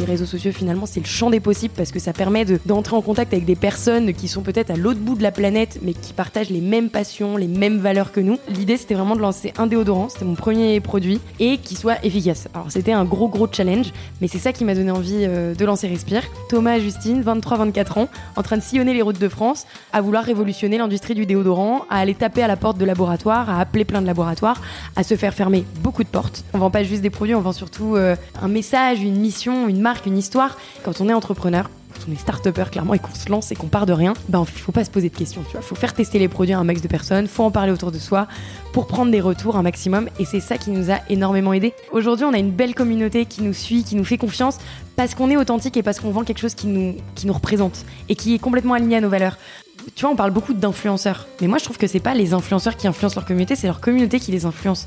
Les réseaux sociaux, finalement, c'est le champ des possibles parce que ça permet d'entrer en contact avec des personnes qui sont peut-être à l'autre bout de la planète, mais qui partagent les mêmes passions, les mêmes valeurs que nous. L'idée, c'était vraiment de lancer un déodorant, c'était mon premier produit, et qui soit efficace. Alors, c'était un gros, gros challenge, mais c'est ça qui m'a donné envie euh, de lancer Respire. Thomas Justine, 23-24 ans, en train de sillonner les routes de France, à vouloir révolutionner l'industrie du déodorant, à aller taper à la porte de laboratoires, à appeler plein de laboratoires, à se faire fermer beaucoup de portes. On vend pas juste des produits, on vend surtout euh, un message, une mission, une marque, une histoire. Quand on est entrepreneur, quand on est start-upper clairement et qu'on se lance et qu'on part de rien, ben il faut pas se poser de questions, tu vois. Faut faire tester les produits à un max de personnes, faut en parler autour de soi pour prendre des retours un maximum et c'est ça qui nous a énormément aidé. Aujourd'hui, on a une belle communauté qui nous suit, qui nous fait confiance parce qu'on est authentique et parce qu'on vend quelque chose qui nous qui nous représente et qui est complètement aligné à nos valeurs. Tu vois, on parle beaucoup d'influenceurs, mais moi je trouve que c'est pas les influenceurs qui influencent leur communauté, c'est leur communauté qui les influence.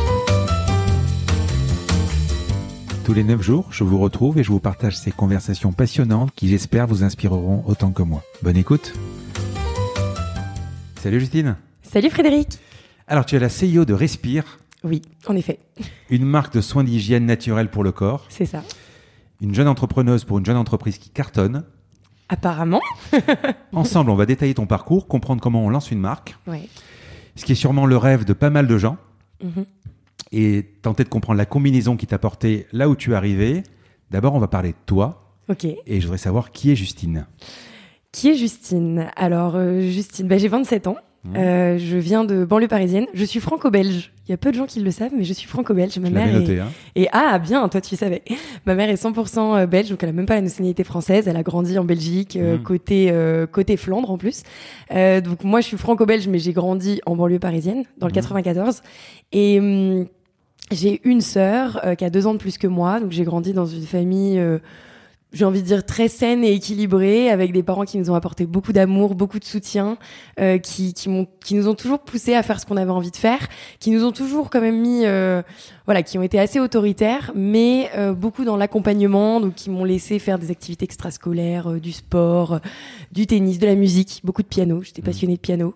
Tous les 9 jours, je vous retrouve et je vous partage ces conversations passionnantes qui j'espère vous inspireront autant que moi. Bonne écoute. Salut Justine. Salut Frédéric. Alors tu es la CEO de Respire. Oui, en effet. Une marque de soins d'hygiène naturelle pour le corps. C'est ça. Une jeune entrepreneuse pour une jeune entreprise qui cartonne. Apparemment. Ensemble, on va détailler ton parcours, comprendre comment on lance une marque. Ouais. Ce qui est sûrement le rêve de pas mal de gens. Mhm et tenter de comprendre la combinaison qui t'a porté là où tu es arrivé. D'abord, on va parler de toi. Ok. Et je voudrais savoir qui est Justine. Qui est Justine? Alors, euh, Justine, bah, j'ai 27 ans. Mmh. Euh, je viens de banlieue parisienne. Je suis franco-belge. Il y a peu de gens qui le savent, mais je suis franco-belge. Ma mère noté, hein. et ah bien, toi tu savais. Ma mère est 100% euh, belge, donc elle a même pas la nationalité française. Elle a grandi en Belgique, mmh. côté côté Flandre en plus. donc moi je suis franco-belge, mais j'ai grandi en banlieue parisienne, dans le 94. Mmh. Et hum, j'ai une sœur euh, qui a deux ans de plus que moi, donc j'ai grandi dans une famille, euh, j'ai envie de dire très saine et équilibrée, avec des parents qui nous ont apporté beaucoup d'amour, beaucoup de soutien, euh, qui qui, m'ont, qui nous ont toujours poussé à faire ce qu'on avait envie de faire, qui nous ont toujours quand même mis, voilà, qui ont été assez autoritaires, mais beaucoup dans l'accompagnement, donc qui m'ont laissé faire des activités extrascolaires, du sport, du tennis, de la musique, beaucoup de piano. J'étais mmh. passionnée de piano.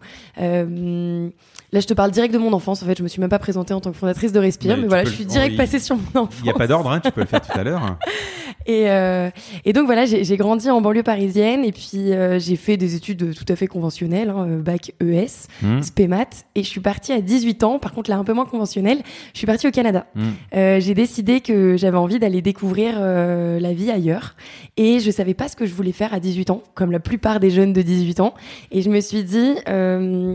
Là, je te parle direct de mon enfance. En fait, je me suis même pas présentée en tant que fondatrice de Respire, mais, voilà, je suis direct passée sur mon enfance. Il n'y a pas d'ordre, hein, tu peux le faire tout à l'heure. et, euh, et donc voilà, j'ai grandi en banlieue parisienne et puis euh, j'ai fait des études tout à fait conventionnelles, hein, euh, bac ES, mmh. SPEMAT, et je suis partie à 18 ans. Par contre, là, un peu moins conventionnelle, je suis partie au Canada. Mmh. Euh, j'ai décidé que j'avais envie d'aller découvrir la vie ailleurs et je savais pas ce que je voulais faire à 18 ans, comme la plupart des jeunes de 18 ans. Et je me suis dit,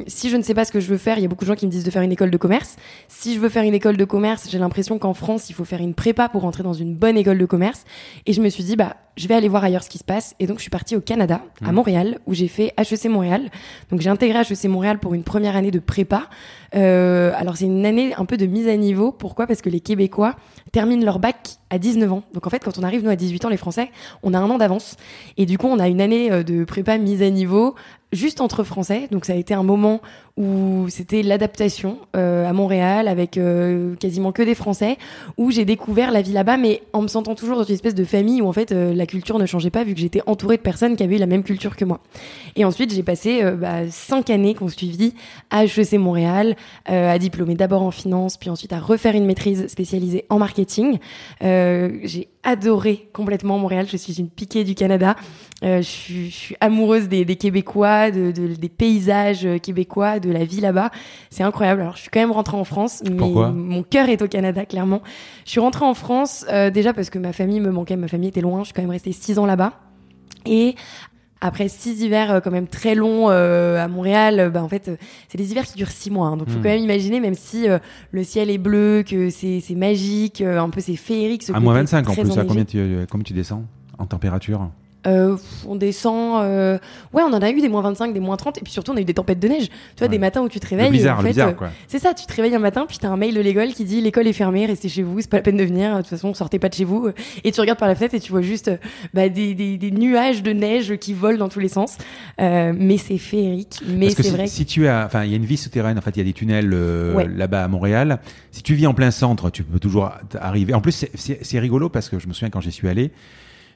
si je ne sais pas ce que je veux faire, il y a beaucoup de gens qui me disent de faire une école de commerce. Si je veux faire une école de commerce, j'ai l'impression qu'en France, il faut faire une prépa pour rentrer dans une bonne école de commerce. Et je me suis dit, bah, je vais aller voir ailleurs ce qui se passe. Et donc, je suis partie au Canada, à mmh. Montréal, où j'ai fait HEC Montréal. Donc, j'ai intégré HEC Montréal pour une première année de prépa. Euh, alors, c'est une année un peu de mise à niveau. Pourquoi? Parce que les Québécois terminent leur bac à 19 ans. Donc, en fait, quand on arrive, nous, à 18 ans, les Français, on a un an d'avance. Et du coup, on a une année euh, de prépa mise à niveau juste entre Français. Donc, ça a été un moment où c'était l'adaptation euh, à Montréal avec euh, quasiment que des Français, où j'ai découvert la vie là-bas, mais en me sentant toujours dans une espèce de famille où en fait euh, la culture ne changeait pas vu que j'étais entourée de personnes qui avaient la même culture que moi. Et ensuite, j'ai passé bah, cinq années qu'on suivi à HEC Montréal, à diplômer d'abord en finance, puis ensuite à refaire une maîtrise spécialisée en marketing. J'ai adoré complètement Montréal. Je suis une piquée du Canada. Je, suis, amoureuse des Québécois, de, de, des paysages québécois, de la vie là-bas. C'est incroyable. Alors, je suis quand même rentrée en France, mais Pourquoi? mon cœur est au Canada, clairement. Je suis rentrée en France euh, déjà parce que ma famille me manquait. Ma famille était loin. Je suis quand même restée six ans là-bas. Et après six hivers euh, quand même très longs euh, à Montréal, euh, bah en fait euh, c'est des hivers qui durent six mois. Hein, donc faut Mm. quand même imaginer, même si euh, le ciel est bleu, que c'est magique, euh, un peu c'est féerique. Ce À moins côté 25 en plus, à enneigé. combien tu, combien tu descends en température? Euh, on descend. euh, Ouais, on en a eu des moins 25, des moins 30, et puis surtout on a eu des tempêtes de neige. Tu vois, Ouais. des matins où tu te Le réveilles. bizarre, en fait, bizarre euh. C'est ça, tu te réveilles un matin, puis t'as un mail de l'école qui dit l'école est fermée, restez chez vous, c'est pas la peine de venir, de toute façon, sortez pas de chez vous. Et tu regardes par la fenêtre et tu vois juste bah, des, des, des nuages de neige qui volent dans tous les sens. Mais c'est féerique, mais c'est si, vrai. si tu as, enfin, il y a une vie souterraine. En fait, il y a des tunnels Ouais. là-bas à Montréal. Si tu vis en plein centre, tu peux toujours arriver. En plus, c'est rigolo parce que je me souviens quand j'y suis allé.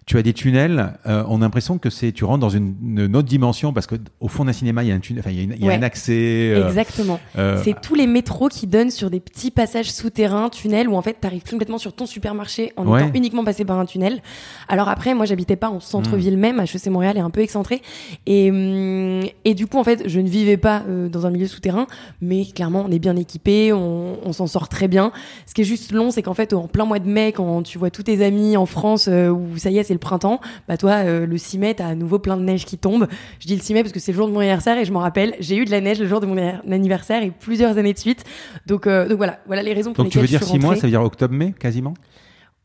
Tu as des tunnels. euh, on a l'impression que c'est tu rentres dans une, une autre dimension parce que au fond d'un cinéma, il y a un tunnel. Enfin, il y a, une- il y a Ouais. un accès. euh, Exactement. euh, C'est tous les métros qui donnent sur des petits passages souterrains, tunnels, où en fait t'arrives complètement sur ton supermarché en Ouais. étant uniquement passé par un tunnel. Alors après, moi j'habitais pas en centre-ville même, HEC Montréal est un peu excentré. Et, hum, et du coup, en fait, je ne vivais pas dans un milieu souterrain, mais clairement, on est bien équipé, on, on s'en sort très bien. Ce qui est juste long, c'est qu'en fait, en plein mois de mai, quand tu vois tous tes amis en France, où ça y est, c'est le printemps, bah toi, euh, le 6 mai, t'as à nouveau plein de neige qui tombe. Je dis le 6 mai parce que c'est le jour de mon anniversaire et je m'en rappelle, j'ai eu de la neige le jour de mon anniversaire et plusieurs années de suite. Donc, euh, donc voilà, voilà les raisons pour donc tu lesquelles veux dire je suis six mois, rentrée. ça veut dire octobre-mai quasiment?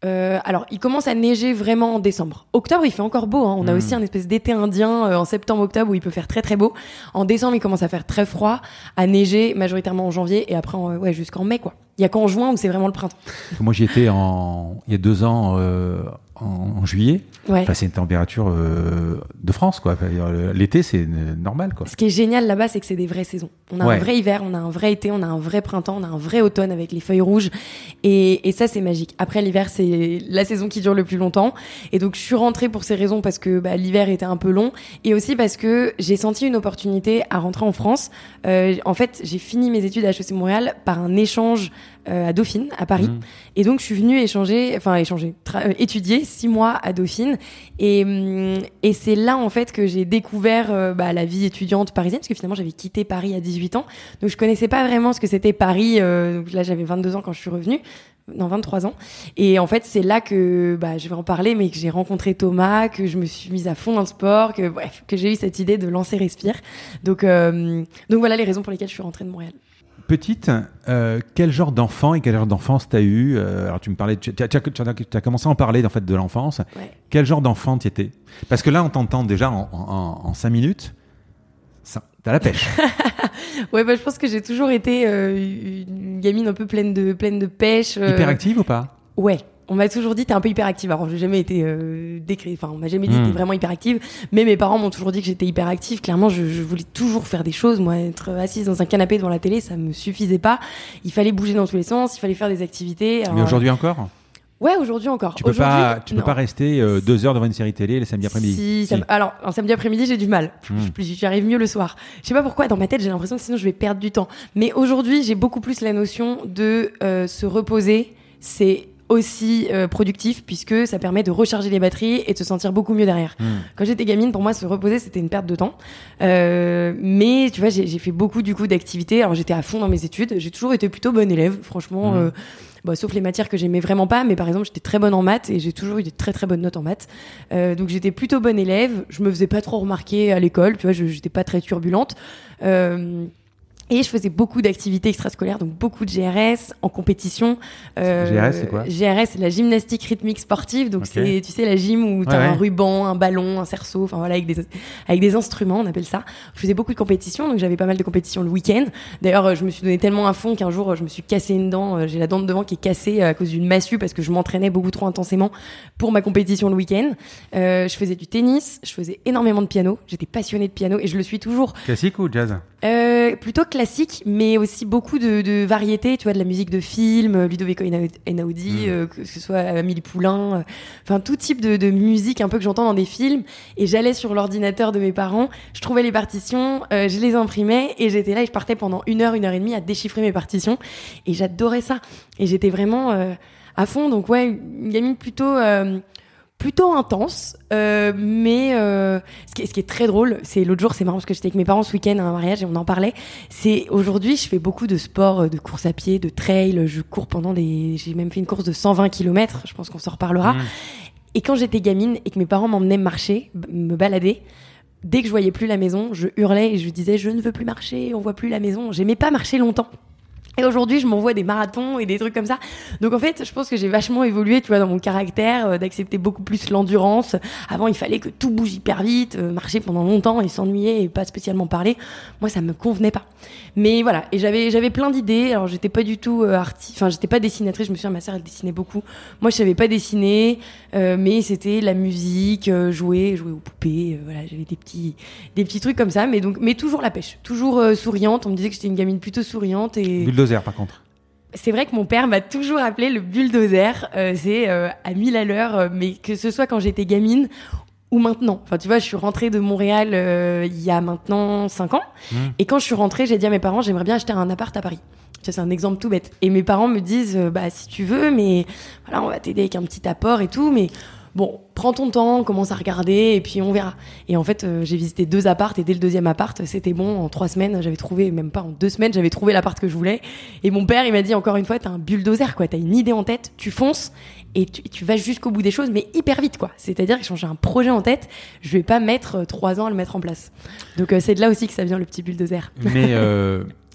Euh, alors, il commence à neiger vraiment en décembre. Octobre, il fait encore beau. Hein. On a Mm. aussi un espèce d'été indien euh, en septembre-octobre où il peut faire très très beau. En décembre, il commence à faire très froid, à neiger majoritairement en janvier et après, en- ouais, jusqu'en mai quoi. Il y a qu'en juin où c'est vraiment le printemps. Moi, j'y étais en il y a deux ans euh, en, juillet. Ouais. Enfin, c'est une température euh, de France quoi. Enfin, L'été, c'est euh, normal quoi. Ce qui est génial là-bas, c'est que c'est des vraies saisons. On a Ouais. un vrai hiver, on a un vrai été, on a un vrai printemps, on a un vrai automne avec les feuilles rouges. Et, et ça, c'est magique. Après, l'hiver, c'est la saison qui dure le plus longtemps. Et donc, je suis rentrée pour ces raisons parce que bah, l'hiver était un peu long et aussi parce que j'ai senti une opportunité à rentrer en France. Euh, en fait, j'ai fini mes études à HEC Montréal par un échange euh, à Dauphine, à Paris. Mm. Et donc, je suis venue échanger, enfin, échanger, euh, étudier six mois à Dauphine. Et, hum, et c'est là, en fait, que j'ai découvert euh, bah, la vie étudiante parisienne, parce que finalement, j'avais quitté Paris à 18 ans. Donc, je connaissais pas vraiment ce que c'était Paris. euh, donc là, j'avais 22 ans quand je suis revenue. Non, 23 ans. Et en fait, c'est là que, bah, je vais en parler, mais que j'ai rencontré Thomas, que je me suis mise à fond dans le sport, que, que j'ai eu cette idée de lancer Respire. Donc, euh, donc voilà les raisons pour lesquelles je suis rentrée de Montréal. Petite, euh, quel genre d'enfant et quel genre d'enfance t'as eu Euh, Alors tu me parlais, tu, tu as, tu as- tu as commencé à en parler en fait de l'enfance. Ouais. Quel genre d'enfant tu étais? Parce que là, on t'entend déjà en, en, en cinq minutes. T'as la pêche. Ouais, bah, je pense que j'ai toujours été euh, une gamine un peu pleine de, pleine de pêche. Hyperactive ou pas? Ouais. On m'a toujours dit t'es un peu hyperactive. Alors j'ai jamais été euh, décrit, enfin on m'a jamais dit Hmm. t'es vraiment hyperactive. Mais mes parents m'ont toujours dit que j'étais hyperactive. Clairement, je, je voulais toujours faire des choses. Moi, être assise dans un canapé devant la télé, ça me suffisait pas. Il fallait bouger dans tous les sens. Il fallait faire des activités. Mais aujourd'hui encore? Ouais, aujourd'hui encore. Tu peux pas, tu peux non. pas rester euh, deux heures devant une série télé le samedi après-midi. Si, alors, un samedi après-midi, j'ai du mal. Hmm. Je- J'y arrive mieux le soir. Je sais pas pourquoi, dans ma tête, j'ai l'impression que sinon je vais perdre du temps. Mais aujourd'hui, j'ai beaucoup plus la notion de euh, se reposer. C'est aussi euh, productif puisque ça permet de recharger les batteries et de se sentir beaucoup mieux derrière. Hmm. Quand j'étais gamine, pour moi, se reposer, c'était une perte de temps. Euh, mais tu vois, j'ai fait beaucoup du coup d'activités. Alors j'étais à fond dans mes études. J'ai toujours été plutôt bonne élève, franchement. Mhm. euh, bah, sauf les matières que j'aimais vraiment pas, mais par exemple, j'étais très bonne en maths et j'ai toujours eu des très très bonnes notes en maths. Euh, donc j'étais plutôt bonne élève. Je me faisais pas trop remarquer à l'école, tu vois, j'étais pas très turbulente. Euh, et je faisais beaucoup d'activités extrascolaires, donc beaucoup de GRS en compétition. Euh, GRS, c'est quoi GRS, c'est la gymnastique rythmique sportive. Donc c'est, tu sais, la gym où t'as Ouais, un ouais. ruban, un ballon, un cerceau, enfin voilà, avec des, avec des instruments, on appelle ça. Je faisais beaucoup de compétitions, donc j'avais pas mal de compétitions le week-end. D'ailleurs, euh, je me suis donné tellement à fond qu'un jour, euh, je me suis cassé une dent. J'ai la dent de devant qui est cassée à cause d'une massue parce que je m'entraînais beaucoup trop intensément pour ma compétition le week-end. Euh, je faisais du tennis, je faisais énormément de piano. J'étais passionnée de piano et je le suis toujours. Classique ou jazz? Euh, plutôt classique, mais aussi beaucoup de, de variétés, tu vois, de la musique de film, Ludovico Einaudi, mm. que ce soit Amélie Poulain, enfin tout type de, de, musique un peu que j'entends dans des films. Et j'allais sur l'ordinateur de mes parents, je trouvais les partitions, je les imprimais et j'étais là et je partais pendant une heure, une heure et demie à déchiffrer mes partitions. Et j'adorais ça. Et j'étais vraiment à fond. Donc ouais, une gamine plutôt plutôt intense, euh, mais euh, ce, qui est, ce, qui est, très drôle, c'est l'autre jour, c'est marrant parce que j'étais avec mes parents ce week-end à un mariage et on en parlait. C'est aujourd'hui, je fais beaucoup de sport, euh, de course à pied, de trail. Je cours pendant des, j'ai même fait une course de 120 km. Je pense qu'on s'en reparlera. Mmh. Et quand j'étais gamine et que mes parents m'emmenaient marcher, me balader, dès que je voyais plus la maison, je hurlais et je disais je ne veux plus marcher, on voit plus la maison. J'aimais pas marcher longtemps. Et aujourd'hui, je m'envoie des marathons et des trucs comme ça. Donc en fait, je pense que j'ai vachement évolué, tu vois, dans mon caractère, euh, d'accepter beaucoup plus l'endurance. Avant, il fallait que tout bouge hyper vite, euh, marcher pendant longtemps et s'ennuyer et pas spécialement parler. Moi, ça me convenait pas. Mais voilà, et j'avais j'avais plein d'idées. Alors j'étais pas du tout euh, artiste, enfin j'étais pas dessinatrice. Je me souviens, ma sœur elle dessinait beaucoup. Moi, je savais pas dessiner, mais c'était la musique, jouer, jouer aux poupées. voilà, j'avais des petits des petits trucs comme ça. Mais donc, mais toujours la pêche, toujours souriante. On me disait que j'étais une gamine plutôt souriante et par contre. C'est vrai que mon père m'a toujours appelé le bulldozer. Euh, c'est euh, à 1000 à l'heure, euh, mais que ce soit quand j'étais gamine ou maintenant. Enfin, tu vois, je suis rentrée de Montréal il y a maintenant 5 ans. Mmh. Et quand je suis rentrée, j'ai dit à mes parents, j'aimerais bien acheter un appart à Paris. C'est un exemple tout bête. Et mes parents me disent, bah, si tu veux, mais voilà, on va t'aider avec un petit apport et tout, mais bon, prends ton temps, commence à regarder et puis on verra. Et en fait, euh, j'ai visité deux appartes et dès le deuxième appart, c'était bon. En trois semaines, j'avais trouvé, même pas en deux semaines, j'avais trouvé l'appart que je voulais. Et mon père, il m'a dit encore une fois, t'as un bulldozer, quoi. T'as une idée en tête, tu fonces et tu, vas jusqu'au bout des choses, mais hyper vite, quoi. C'est-à-dire que j'ai un projet en tête, je vais pas mettre euh, trois ans à le mettre en place. Donc euh, c'est de là aussi que ça vient le petit bulldozer. Mais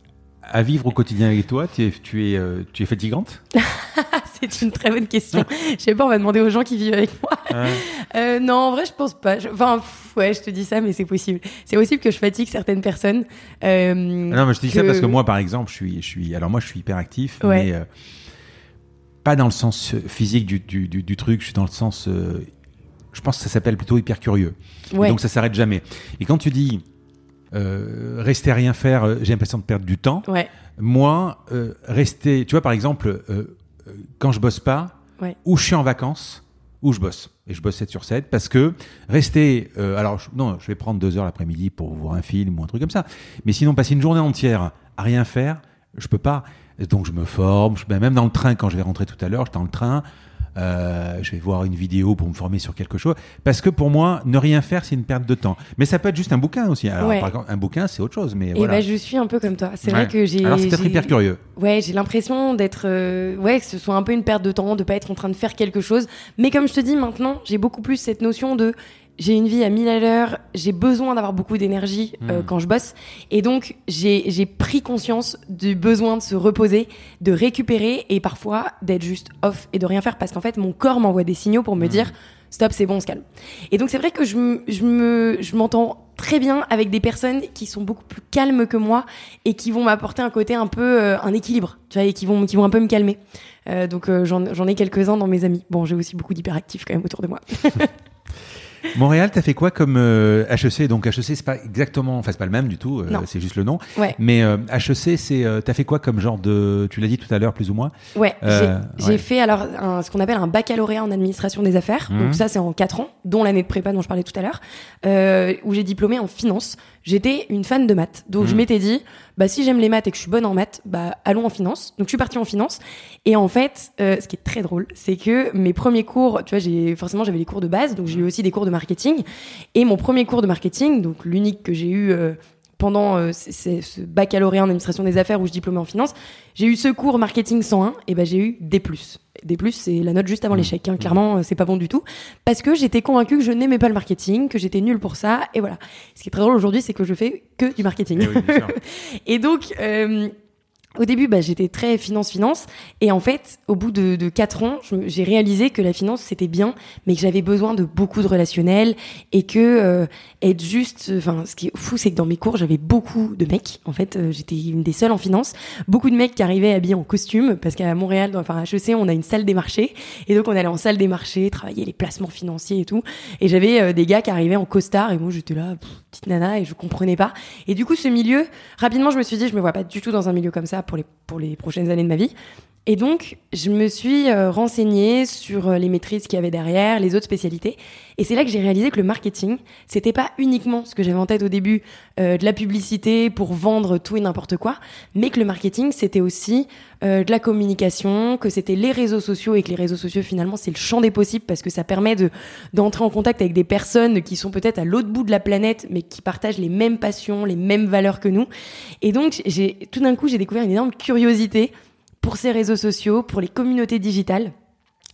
à vivre au quotidien avec toi, tu es, tu es, tu es fatigante? C'est une très bonne question. je sais pas, on va demander aux gens qui vivent avec moi. Euh, non, en vrai, je pense pas. Enfin, ouais, je te dis ça, mais c'est possible. C'est possible que je fatigue certaines personnes. Euh, non, mais je te dis ça parce que moi, par exemple, je suis, je suis, alors moi, je suis hyper actif, mais euh, pas dans le sens physique du, du, du, truc. Je suis dans le sens, je pense que ça s'appelle plutôt hyper curieux. Donc ça s'arrête jamais. Et quand tu dis rester à rien faire, j'ai l'impression de perdre du temps. Ouais. Moi, rester, tu vois, par exemple, quand je bosse pas, ou je suis en vacances, ou je bosse. Et je bosse 7 sur 7 parce que rester. Euh, alors, non, je vais prendre deux heures l'après-midi pour voir un film ou un truc comme ça. Mais sinon, passer une journée entière à rien faire, je peux pas. Donc, je me forme. Je, ben, même dans le train, quand je vais rentrer tout à l'heure, j'étais dans le train. Euh, je vais voir une vidéo pour me former sur quelque chose. Parce que pour moi, ne rien faire, c'est une perte de temps. Mais ça peut être juste un bouquin aussi. Alors, par exemple, un bouquin, c'est autre chose. Mais Et voilà. bah, je suis un peu comme toi. C'est vrai que j'ai. Alors, c'est peut-être hyper curieux. Ouais, j'ai l'impression d'être. Euh, ouais, que ce soit un peu une perte de temps, de pas être en train de faire quelque chose. Mais comme je te dis maintenant, j'ai beaucoup plus cette notion de j'ai une vie à 1000 à l'heure, j'ai besoin d'avoir beaucoup d'énergie euh, hmm. quand je bosse. Et donc, j'ai pris conscience du besoin de se reposer, de récupérer et parfois d'être juste off et de rien faire parce qu'en fait, mon corps m'envoie des signaux pour me hmm. dire stop, c'est bon, on se calme. Et donc, c'est vrai que je, je me, je m'entends très bien avec des personnes qui sont beaucoup plus calmes que moi et qui vont m'apporter un côté un peu, euh, un équilibre, tu vois, et qui vont, qui vont un peu me calmer. Euh, donc, euh, j'en ai quelques-uns dans mes amis. Bon, j'ai aussi beaucoup d'hyperactifs quand même autour de moi. Montréal, t'as fait quoi comme HEC euh, Donc HEC, c'est pas exactement, enfin c'est pas le même du tout, euh, c'est juste le nom. Ouais. Mais HEC, c'est, t'as fait quoi comme genre de, tu l'as dit tout à l'heure plus ou moins? Ouais. j'ai fait alors ce qu'on appelle un baccalauréat en administration des affaires. Donc mhm. ça c'est en quatre ans, dont l'année de prépa dont je parlais tout à l'heure, où j'ai diplômé en finance. J'étais une fan de maths, donc je mhm. m'étais dit, bah si j'aime les maths et que je suis bonne en maths, bah allons en finance. Donc je suis partie en finance. Et en fait, ce qui est très drôle, c'est que mes premiers cours, tu vois, j'ai forcément j'avais les cours de base, donc j'ai eu aussi des cours de marketing. Et mon premier cours de marketing, donc l'unique que j'ai eu euh, pendant euh, ce baccalauréat en administration des affaires où je diplômais en finance, j'ai eu ce cours marketing 101 et ben j'ai eu des plus. Des plus, c'est la note juste avant mmh. l'échec. Hein. Clairement, euh, c'est pas bon du tout parce que j'étais convaincue que je n'aimais pas le marketing, que j'étais nulle pour ça et voilà. Ce qui est très drôle aujourd'hui, c'est que je fais que du marketing. Eh et donc au début, bah, j'étais très finance-finance. Et en fait, au bout de, de 4 ans, j'ai réalisé que la finance, c'était bien, mais que j'avais besoin de beaucoup de relationnel et que euh, être juste... Enfin, ce qui est fou, c'est que dans mes cours, j'avais beaucoup de mecs. En fait, euh, j'étais une des seules en finance. Beaucoup de mecs qui arrivaient habillés en costume, parce qu'à Montréal, enfin à HEC, on a une salle des marchés. Et donc, on allait en salle des marchés, travailler les placements financiers et tout. Et j'avais euh, des gars qui arrivaient en costard. Et moi, j'étais là petite nana et je comprenais pas. Et du coup, ce milieu, rapidement, je me suis dit, je me vois pas du tout dans un milieu comme ça pour les, pour les prochaines années de ma vie. Et donc, je me suis euh, renseignée sur euh, les maîtrises qu'il y avait derrière, les autres spécialités. Et c'est là que j'ai réalisé que le marketing, c'était pas uniquement ce que j'avais en tête au début, euh, de la publicité pour vendre tout et n'importe quoi, mais que le marketing, c'était aussi de la communication, que c'était les réseaux sociaux et que les réseaux sociaux, finalement, c'est le champ des possibles parce que ça permet de d'entrer en contact avec des personnes qui sont peut-être à l'autre bout de la planète, mais qui partagent les mêmes passions, les mêmes valeurs que nous. Et donc, j'ai tout d'un coup, j'ai découvert une énorme curiosité pour ces réseaux sociaux, pour les communautés digitales.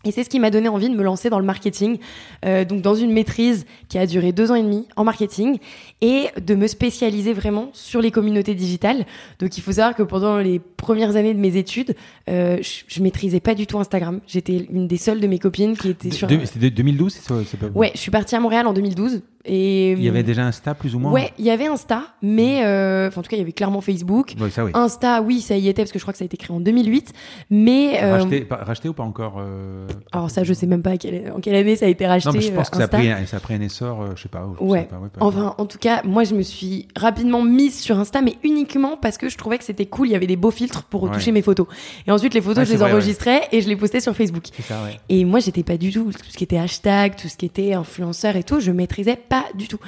Et c'est ce qui m'a donné envie de me lancer dans le marketing, euh, donc dans une maîtrise qui a duré deux ans et demi en marketing, et de me spécialiser vraiment sur les communautés digitales. Donc il faut savoir que pendant les premières années de mes études, euh, je, je, maîtrisais pas du tout Instagram. J'étais une des seules de mes copines qui était sur. C'était 2012, c'est pas Ouais, je suis partie à Montréal en 2012. Et, il y avait déjà Insta plus ou moins Ouais, il y avait Insta, mais euh, en tout cas, il y avait clairement Facebook. Ouais, ça, oui. Insta, oui, ça y était parce que je crois que ça a été créé en 2008. Mais euh... racheté, racheté, ou pas encore euh... Alors ça, je sais même pas en quelle année ça a été racheté. Non, mais je pense que ça a, pris, ça a, pris, un essor, euh, je sais pas. Je ouais. Sais pas, ouais enfin, en tout cas, moi, je me suis rapidement mise sur Insta, mais uniquement parce que je trouvais que c'était cool. Il y avait des beaux filtres pour retoucher mes photos. Et ensuite, les photos, je les vrai, enregistrais et je les postais sur Facebook. Ça, et moi, j'étais pas du tout tout ce qui était hashtag, tout ce qui était influenceur et tout, je maîtrisais pas du tout.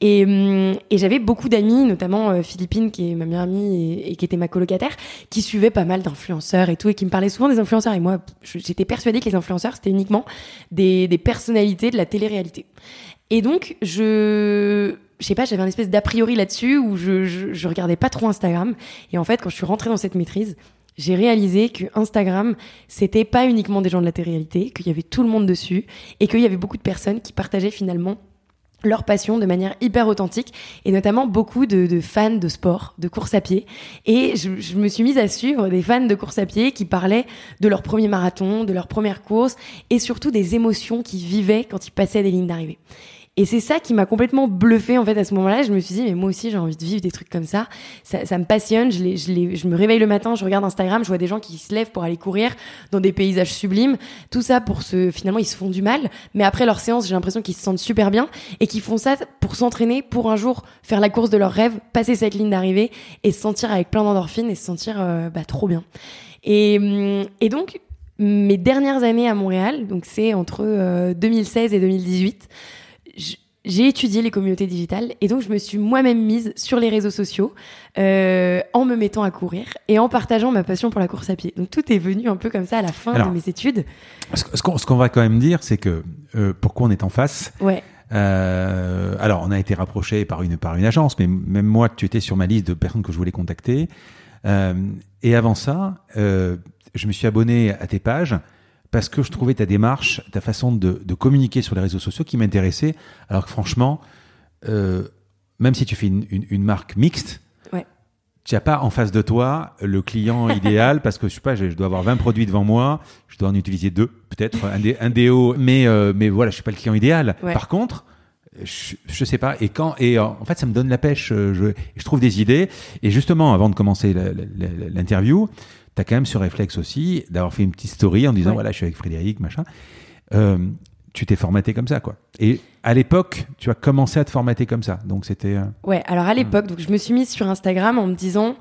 Et, hum, et j'avais beaucoup d'amis, notamment euh, Philippine, qui est ma meilleure amie et, qui était ma colocataire, qui suivait pas mal d'influenceurs et tout, et qui me parlait souvent des influenceurs. Et moi, j'étais persuadée que les influenceurs, c'était uniquement des, des personnalités de la télé-réalité. Et donc, je, je sais pas, j'avais un espèce d'a priori là-dessus où je, je, je, regardais pas trop Instagram. Et en fait, quand je suis rentrée dans cette maîtrise, j'ai réalisé que Instagram, c'était pas uniquement des gens de la télé-réalité, qu'il y avait tout le monde dessus et qu'il y avait beaucoup de personnes qui partageaient finalement leur passion de manière hyper authentique et notamment beaucoup de, fans de sport, de course à pied. Et je, je, me suis mise à suivre des fans de course à pied qui parlaient de leur premier marathon, de leur première course et surtout des émotions qu'ils vivaient quand ils passaient des lignes d'arrivée. Et c'est ça qui m'a complètement bluffé en fait à ce moment-là. Je me suis dit mais moi aussi j'ai envie de vivre des trucs comme ça. Ça, me passionne. Je, me réveille le matin, je regarde Instagram, je vois des gens qui se lèvent pour aller courir dans des paysages sublimes. Tout ça pour se finalement ils se font du mal, mais après leur séance j'ai l'impression qu'ils se sentent super bien et qu'ils font ça pour s'entraîner pour un jour faire la course de leur rêve, passer cette ligne d'arrivée et se sentir avec plein d'endorphines et se sentir euh, bah, trop bien. Et, hum, et donc mes dernières années à Montréal, donc c'est entre 2016 euh, et 2018 j'ai étudié les communautés digitales et donc je me suis moi-même mise sur les réseaux sociaux euh, en me mettant à courir et en partageant ma passion pour la course à pied. Donc tout est venu un peu comme ça à la fin de mes études. Ce, qu'on va quand même dire, c'est que euh, pourquoi on est en face? Ouais. Euh, alors on a été rapproché par une par une agence, mais même moi tu étais sur ma liste de personnes que je voulais contacter. Euh, et avant ça, euh, je me suis abonné à tes pages parce que je trouvais ta démarche, ta façon de, de communiquer sur les réseaux sociaux qui m'intéressait. Alors que franchement, euh, même si tu fais une, une, une marque mixte, ouais. tu n'as pas en face de toi le client idéal parce que je sais pas, je, dois avoir 20 produits devant moi, je dois en utiliser deux, peut-être un, dé, un déo, mais euh, mais voilà, je suis pas le client idéal. Ouais. Par contre, je, je sais pas. Et quand et en fait, ça me donne la pêche. Je, je trouve des idées. Et justement, avant de commencer l'interview, tu as quand même ce réflexe aussi d'avoir fait une petite story en disant Ouais. voilà, je suis avec Frédéric, machin. Euh, tu t'es formaté comme ça, quoi. Et à l'époque, tu as commencé à te formater comme ça. Donc c'était. euh, Ouais, alors à l'époque, donc je me suis mise sur Instagram en me disant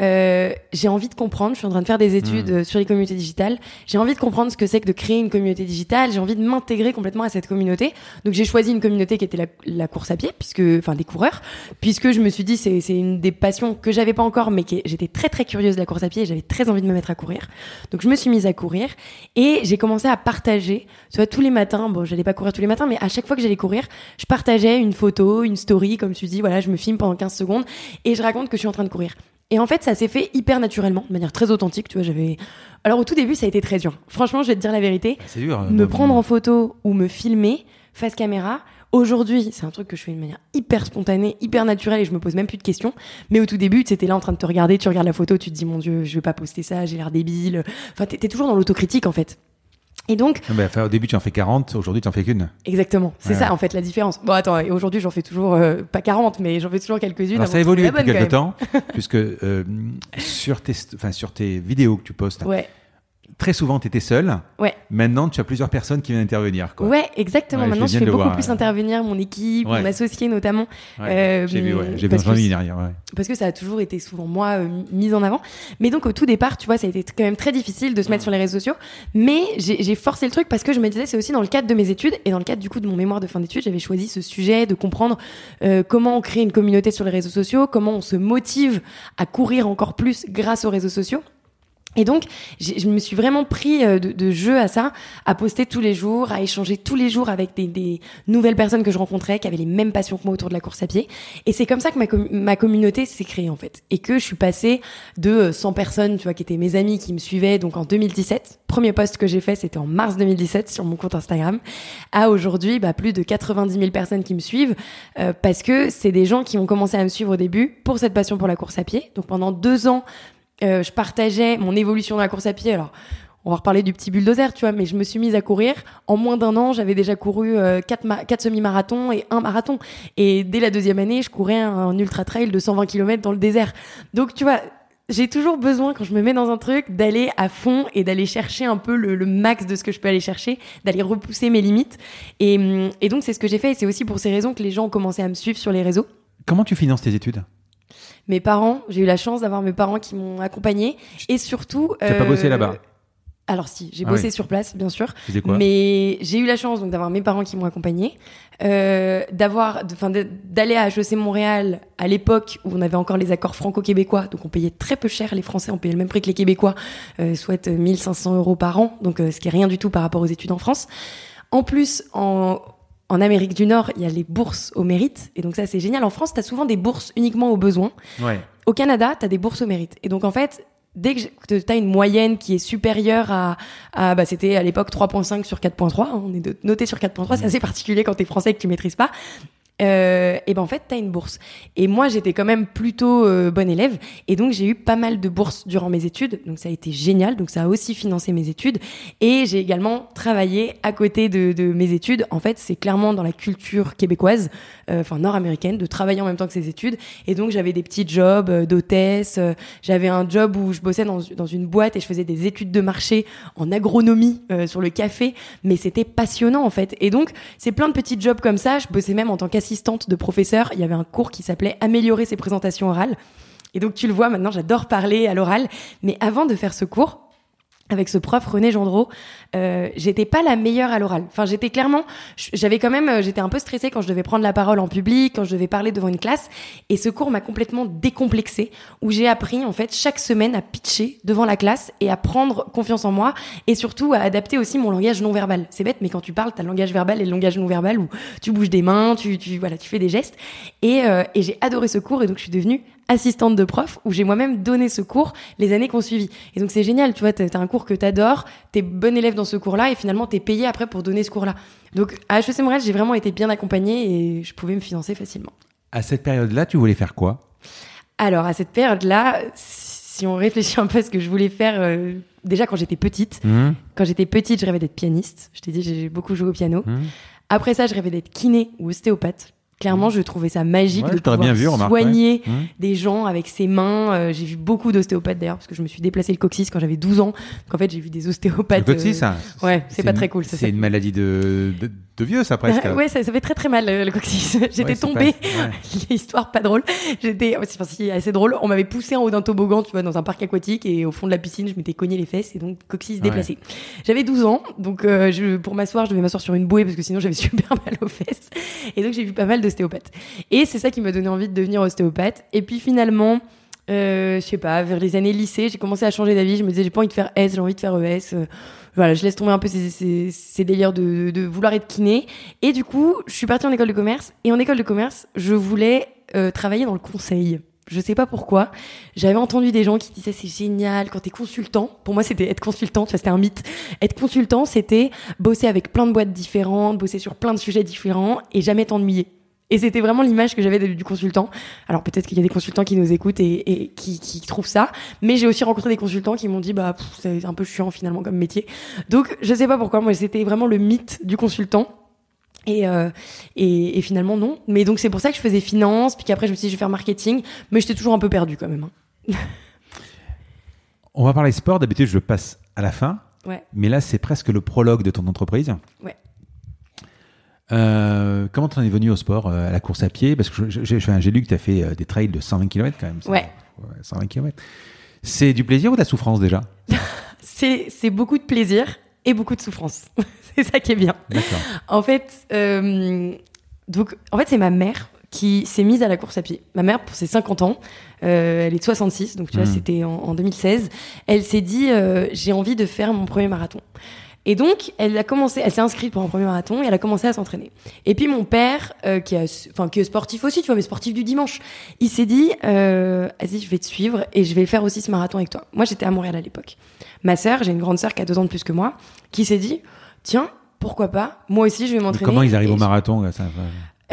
euh, j'ai envie de comprendre, je suis en train de faire des études Mm. euh, sur les communautés digitales, j'ai envie de comprendre ce que c'est que de créer une communauté digitale, j'ai envie de m'intégrer complètement à cette communauté. Donc j'ai choisi une communauté qui était la, la course à pied, puisque enfin des coureurs, puisque je me suis dit c'est c'est une des passions que j'avais pas encore, mais j'étais très très curieuse de la course à pied, et j'avais très envie de me mettre à courir. Donc je me suis mise à courir et j'ai commencé à partager, tu vois tous les matins, bon j'allais pas courir tous les matins, mais à chaque fois que j'allais courir, je partageais une photo, une story, comme tu dis, voilà je me filme pendant 15 secondes et je raconte que je suis en train de courir. Et en fait, ça s'est fait hyper naturellement, de manière très authentique. Tu vois, j'avais. Alors au tout début, ça a été très dur. Franchement, je vais te dire la vérité. C'est dur. euh, Me prendre en photo ou me filmer face caméra. Aujourd'hui, c'est un truc que je fais de manière hyper spontanée, hyper naturelle et je me pose même plus de questions. Mais au tout début, c'était là en train de te regarder, tu regardes la photo, tu te dis mon dieu, je vais pas poster ça, j'ai l'air débile. Enfin, t'es toujours dans l'autocritique en fait. Et donc, Ah bah, enfin, au début, tu en fais 40, aujourd'hui, tu en fais qu'une. exactement, c'est Ouais, ça en fait la différence. Bon, attends, et aujourd'hui, j'en fais toujours euh, pas 40, mais j'en fais toujours quelques-unes. Alors, ça évolue depuis quelques temps, puisque euh, sur, tes, sur tes vidéos que tu postes. Ouais. Très souvent, tu étais seule. Ouais. Maintenant, tu as plusieurs personnes qui viennent intervenir. Quoi. Ouais, exactement. Ouais, je Maintenant, je, viens fais beaucoup voir, plus ouais. intervenir mon équipe, Ouais. mon associé notamment. Euh, j'ai vu. J'ai que de derrière. Parce que ça a toujours été souvent moi euh, mise en avant. Mais donc au tout départ, tu vois, ça a été quand même très difficile de se mettre sur les réseaux sociaux. Mais j'ai j'ai forcé le truc parce que je me disais, c'est aussi dans le cadre de mes études et dans le cadre du coup de mon mémoire de fin d'études, j'avais choisi ce sujet de comprendre euh, comment on crée une communauté sur les réseaux sociaux, comment on se motive à courir encore plus grâce aux réseaux sociaux. Et donc, je me suis vraiment pris euh, de, jeu à ça, à poster tous les jours, à échanger tous les jours avec des, nouvelles personnes que je rencontrais, qui avaient les mêmes passions que moi autour de la course à pied. Et c'est comme ça que ma, com- ma communauté s'est créée en fait. Et que je suis passée de euh, 100 personnes, tu vois, qui étaient mes amis, qui me suivaient, donc en 2017. Premier post que j'ai fait, c'était en mars 2017 sur mon compte Instagram. À aujourd'hui, bah, plus de 90 000 personnes qui me suivent, euh, parce que c'est des gens qui ont commencé à me suivre au début pour cette passion pour la course à pied. Donc pendant deux ans, euh, je partageais mon évolution dans la course à pied. Alors, on va reparler du petit bulldozer, tu vois, mais je me suis mise à courir. En moins d'un an, j'avais déjà couru euh, quatre, ma- quatre semi-marathons et un marathon. Et dès la deuxième année, je courais un ultra trail de 120 km dans le désert. Donc, tu vois, j'ai toujours besoin, quand je me mets dans un truc, d'aller à fond et d'aller chercher un peu le, le max de ce que je peux aller chercher, d'aller repousser mes limites. Et, hum, et donc, c'est ce que j'ai fait. Et c'est aussi pour ces raisons que les gens ont commencé à me suivre sur les réseaux. Comment tu finances tes études? Mes parents, j'ai eu la chance d'avoir mes parents qui m'ont accompagnée. Et surtout. Tu n'as pas euh, bossé là-bas? Alors, si, j'ai Ah bossé oui. sur place, bien sûr. Tu faisais quoi? Mais j'ai eu la chance donc d'avoir mes parents qui m'ont accompagnée, euh, d'avoir, enfin, de- d'aller à HEC Montréal à l'époque où on avait encore les accords franco-québécois, donc on payait très peu cher. Les Français, on payait le même prix que les Québécois, euh, soit 1500 euros par an, donc euh, ce qui est rien du tout par rapport aux études en France. En plus, en en Amérique du Nord, il y a les bourses au mérite, et donc ça c'est génial. En France, tu as souvent des bourses uniquement aux besoins. Ouais. Au Canada, tu as des bourses au mérite. Et donc, en fait, dès que tu as une moyenne qui est supérieure à, à bah, c'était à l'époque 3.5 sur 4.3, hein, on est noté sur 4.3, c'est assez particulier quand tu es français et que tu maîtrises pas. Euh, et ben en fait, tu as une bourse. Et moi, j'étais quand même plutôt euh, bonne élève. Et donc, j'ai eu pas mal de bourses durant mes études. Donc, ça a été génial. Donc, ça a aussi financé mes études. Et j'ai également travaillé à côté de, mes études. En fait, c'est clairement dans la culture québécoise, euh, enfin nord-américaine, de travailler en même temps que ses études. Et donc, j'avais des petits jobs euh, d'hôtesse. j'avais un job où je bossais dans, une boîte et je faisais des études de marché en agronomie sur le café. Mais c'était passionnant, en fait. Et donc, c'est plein de petits jobs comme ça. Je bossais même en tant qu'assistante de professeur. Il y avait un cours qui s'appelait Améliorer ses présentations orales. Et donc, tu le vois, maintenant, j'adore parler à l'oral. Mais avant de faire ce cours, avec ce prof René Gendreau, euh, j'étais pas la meilleure à l'oral. Enfin, j'étais clairement, j'avais quand même, euh, j'étais un peu stressée quand je devais prendre la parole en public, quand je devais parler devant une classe. Et ce cours m'a complètement décomplexée, où j'ai appris en fait chaque semaine à pitcher devant la classe et à prendre confiance en moi, et surtout à adapter aussi mon langage non verbal. C'est bête, mais quand tu parles, t'as le langage verbal et le langage non verbal où tu bouges des mains, tu, tu voilà, tu fais des gestes. Et, euh, et j'ai adoré ce cours, et donc je suis devenue assistante de prof où j'ai moi-même donné ce cours les années qu'on suivi. Et donc c'est génial, tu vois, t'as un cours que t'adores, t'es bon élève dans ce cours-là et finalement t'es payé après pour donner ce cours-là. Donc à HEC Montréal, j'ai vraiment été bien accompagnée et je pouvais me financer facilement. À cette période-là, tu voulais faire quoi? Alors à cette période-là, si on réfléchit un peu à ce que je voulais faire, euh, déjà quand j'étais petite, Hum, quand j'étais petite, je rêvais d'être pianiste. Je t'ai dit, j'ai beaucoup joué au piano. hum. Après ça, je rêvais d'être kiné ou ostéopathe. Clairement, je trouvais ça magique Ouais, de pouvoir bien vu, remarque, soigner ouais. Hum. des gens avec ses mains. Euh, j'ai vu beaucoup d'ostéopathes d'ailleurs, parce que je me suis déplacé le coccyx quand j'avais 12 ans. Donc en fait, j'ai vu des ostéopathes. Le coccyx, euh, ça Ouais, c'est pas très cool. Ça, C'est une maladie de, de, de vieux, ça presque. ouais, ça, ça fait très très mal euh, le coccyx. J'étais Ouais, tombée. pas- ouais. L'histoire pas drôle. J'étais, c'est enfin, si, assez drôle. On m'avait poussé en haut d'un toboggan, tu vois, dans un parc aquatique et au fond de la piscine, je m'étais cogné les fesses et donc coccyx Ouais. déplacé. J'avais 12 ans, donc euh, je, pour m'asseoir, je devais m'asseoir sur une bouée parce que sinon j'avais super mal aux fesses. Et donc j'ai vu pas mal d'ostéopathes. Et c'est ça qui m'a donné envie de devenir ostéopathe. Et puis finalement, euh, je sais pas, vers les années lycée, j'ai commencé à changer d'avis. Je me disais, j'ai pas envie de faire S, j'ai envie de faire ES. Euh, voilà, je laisse tomber un peu ces, délires de, vouloir être kiné. Et du coup, je suis partie en école de commerce. Et en école de commerce, je voulais euh, travailler dans le conseil. Je sais pas pourquoi. J'avais entendu des gens qui disaient c'est génial quand t'es consultant. Pour moi, c'était être consultant, tu c'était un mythe. Être consultant, c'était bosser avec plein de boîtes différentes, bosser sur plein de sujets différents et jamais t'ennuyer. Et c'était vraiment l'image que j'avais du consultant. Alors peut-être qu'il y a des consultants qui nous écoutent et, et qui, qui trouvent ça, mais j'ai aussi rencontré des consultants qui m'ont dit bah c'est un peu chiant finalement comme métier. Donc je sais pas pourquoi, moi c'était vraiment le mythe du consultant. Et, euh, et, et finalement non. Mais donc c'est pour ça que je faisais finance, puis qu'après je me suis dit je vais faire marketing, mais j'étais toujours un peu perdue quand même. hein. On va parler sport. D'habitude, je passe à la fin. Ouais. Mais là, c'est presque le prologue de ton entreprise. Ouais. Euh, comment t'en es venu au sport, euh, à la course à pied? Parce que je- j'ai lu que tu as fait euh, des trails de 120 km quand même. ça. Ouais. 120 km. C'est du plaisir ou de la souffrance déjà? C'est beaucoup de plaisir et beaucoup de souffrance. c'est ça qui est bien. D'accord. En fait, euh, donc, en fait, c'est ma mère qui s'est mise à la course à pied. Ma mère, pour ses 50 ans, euh, elle est de 66, donc tu vois, Mhm. c'était en, en 2016. Elle s'est dit, euh, j'ai envie de faire mon premier marathon. Et donc, elle a commencé, elle s'est inscrite pour un premier marathon et elle a commencé à s'entraîner. Et puis mon père, euh, qui, a, enfin, qui est sportif aussi, tu vois, mais sportif du dimanche, il s'est dit, euh, vas-y, je vais te suivre et je vais faire aussi ce marathon avec toi. Moi, j'étais à Montréal à l'époque. Ma sœur, j'ai une grande sœur qui a deux ans de plus que moi, qui s'est dit, tiens, pourquoi pas Moi aussi, je vais m'entraîner. Comment ils arrivent au marathon là, ça,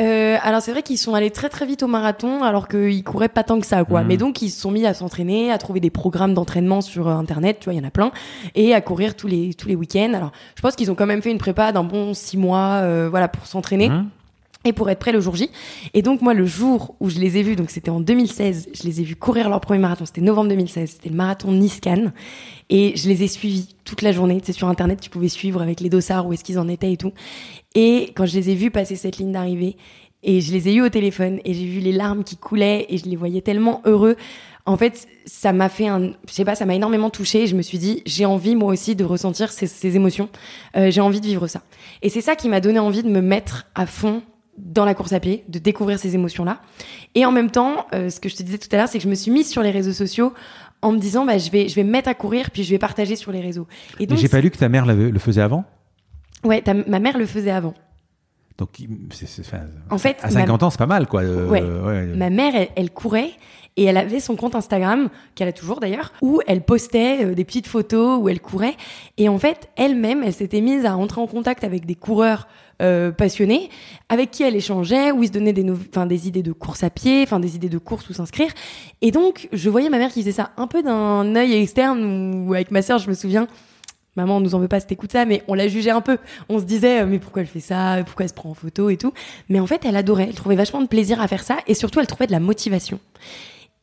euh, alors c'est vrai qu'ils sont allés très très vite au marathon alors qu'ils couraient pas tant que ça quoi. Mhm. Mais donc ils se sont mis à s'entraîner, à trouver des programmes d'entraînement sur euh, internet, tu vois, il y en a plein, et à courir tous les tous les week-ends. Alors je pense qu'ils ont quand même fait une prépa d'un bon six mois, euh, voilà, pour s'entraîner Hein et pour être prêt le jour J. Et donc moi le jour où je les ai vus, donc c'était en 2016, je les ai vus courir leur premier marathon, c'était novembre 2016, c'était le marathon Nice-Cannes, et je les ai suivis toute la journée. Sais, sur internet tu pouvais suivre avec les dossards où est-ce qu'ils en étaient et tout. Et quand je les ai vus passer cette ligne d'arrivée, et je les ai eus au téléphone, et j'ai vu les larmes qui coulaient, et je les voyais tellement heureux. En fait, ça m'a fait un, je sais pas, ça m'a énormément touchée. Et je me suis dit, j'ai envie moi aussi de ressentir ces, ces émotions. Euh, j'ai envie de vivre ça. Et c'est ça qui m'a donné envie de me mettre à fond dans la course à pied, de découvrir ces émotions-là. Et en même temps, euh, ce que je te disais tout à l'heure, c'est que je me suis mise sur les réseaux sociaux en me disant, bah, je vais, je vais me mettre à courir, puis je vais partager sur les réseaux. Et donc, j'ai pas lu que ta mère le faisait avant? Ouais, ta- ma mère le faisait avant. Donc, c'est- En fait, à 50 ans, c'est pas mal, quoi. euh, Ouais. ouais. Ma mère, elle, elle courait et elle avait son compte Instagram, qu'elle a toujours d'ailleurs, où elle postait euh, des petites photos où elle courait. Et en fait, elle-même, elle s'était mise à entrer en contact avec des coureurs euh, passionnés, avec qui elle échangeait, où ils se donnaient des, idées de course à pied, enfin des idées de course où s'inscrire. Et donc, je voyais ma mère qui faisait ça un peu d'un œil externe, où avec ma sœur, je me souviens, Maman, on nous en veut pas si t'écoutes ça, mais on l'a jugée un peu. On se disait, euh, mais pourquoi elle fait ça Pourquoi elle se prend en photo et tout Mais en fait, elle adorait. Elle trouvait vachement de plaisir à faire ça. Et surtout, elle trouvait de la motivation.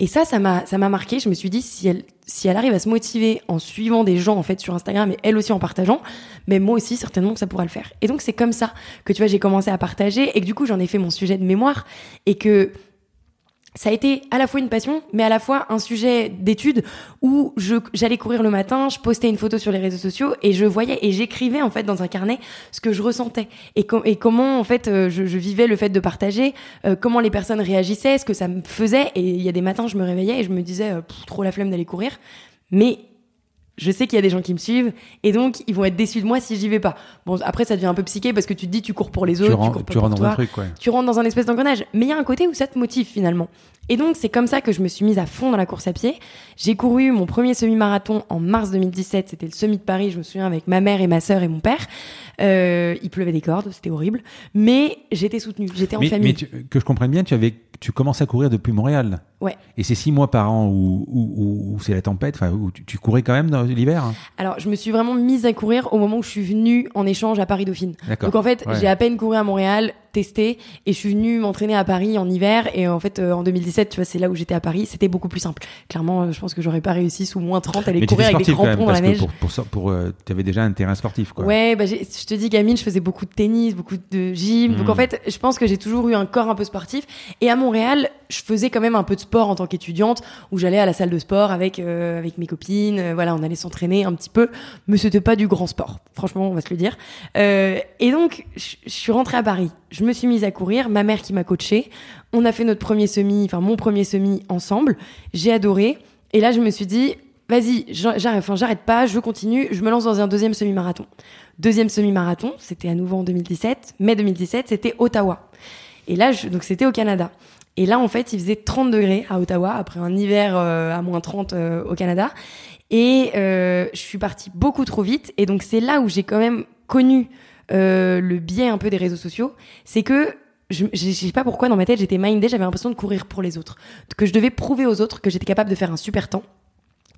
Et ça, ça m'a, ça m'a marqué. Je me suis dit, si elle, si elle arrive à se motiver en suivant des gens, en fait, sur Instagram et elle aussi en partageant, mais moi aussi, certainement que ça pourra le faire. Et donc, c'est comme ça que, tu vois, j'ai commencé à partager et que du coup, j'en ai fait mon sujet de mémoire et que ça a été à la fois une passion, mais à la fois un sujet d'étude où j'allais courir le matin, je postais une photo sur les réseaux sociaux et je voyais et j'écrivais en fait dans un carnet ce que je ressentais et, com- et comment en fait euh, je, vivais le fait de partager, euh, comment les personnes réagissaient, ce que ça me faisait. Et il y a des matins, je me réveillais et je me disais euh, trop la flemme d'aller courir, mais je sais qu'il y a des gens qui me suivent et donc ils vont être déçus de moi si j'y vais pas. Bon après ça devient un peu psyché parce que tu te dis tu cours pour les Tu autres, tu, rentres, cours pas tu pour rentres dans toi un truc, quoi. tu rentres dans un espèce d'engrenage. Mais il y a un côté où ça te motive finalement. Et donc c'est comme ça que je me suis mise à fond dans la course à pied. J'ai couru mon premier semi-marathon en mars 2017. C'était le semi de Paris. Je me souviens avec ma mère et ma sœur et mon père. Euh, il pleuvait des cordes, c'était horrible. Mais j'étais soutenue, j'étais en Mais, famille. mais tu- que je comprenne bien, tu avais, tu commences à courir depuis Montréal. Ouais. Et c'est six mois par an où, où, où- où c'est la tempête, où tu, tu courais quand même dans l'hiver. hein Alors je me suis vraiment mise à courir au moment où je suis venue en échange à Paris Dauphine. D'accord. Donc en fait, Ouais. j'ai à peine couru à Montréal, et je suis venue m'entraîner à Paris en hiver. Et en fait, euh, en 2017, tu vois, c'est là où j'étais à Paris. C'était beaucoup plus simple. Clairement, euh, je pense que j'aurais pas réussi sous moins 30 à aller Mais courir avec des quand même, crampons dans la neige. pour, pour, ça- pour, euh, tu avais déjà un terrain sportif, quoi. Ouais, bah je te dis, gamine, je faisais beaucoup de tennis, beaucoup de gym. Donc en fait, je pense que j'ai toujours eu un corps un peu sportif. Et à Montréal, je faisais quand même un peu de sport en tant qu'étudiante, où j'allais à la salle de sport avec euh, avec mes copines. euh, voilà, on allait s'entraîner un petit peu, mais c'était pas du grand sport. Franchement, on va se le dire. Euh, et donc, je je suis rentrée à Paris. Je me suis mise à courir. Ma mère qui m'a coachée. On a fait notre premier semi, enfin mon premier semi ensemble. J'ai adoré. Et là, je me suis dit, vas-y, j'a- j'arrête, pas, je continue, je me lance dans un deuxième semi-marathon. Deuxième semi-marathon, c'était à nouveau en 2017, mai 2017, c'était Ottawa. Et là, donc c'était au Canada. Et là, en fait, il faisait 30 degrés à Ottawa, après un hiver euh, à moins 30 euh, au Canada. Et euh, je suis partie beaucoup trop vite. Et donc, c'est là où j'ai quand même connu euh, le biais un peu des réseaux sociaux. C'est que je, je sais pas pourquoi dans ma tête j'étais mindée, j'avais l'impression de courir pour les autres, que je devais prouver aux autres que j'étais capable de faire un super temps.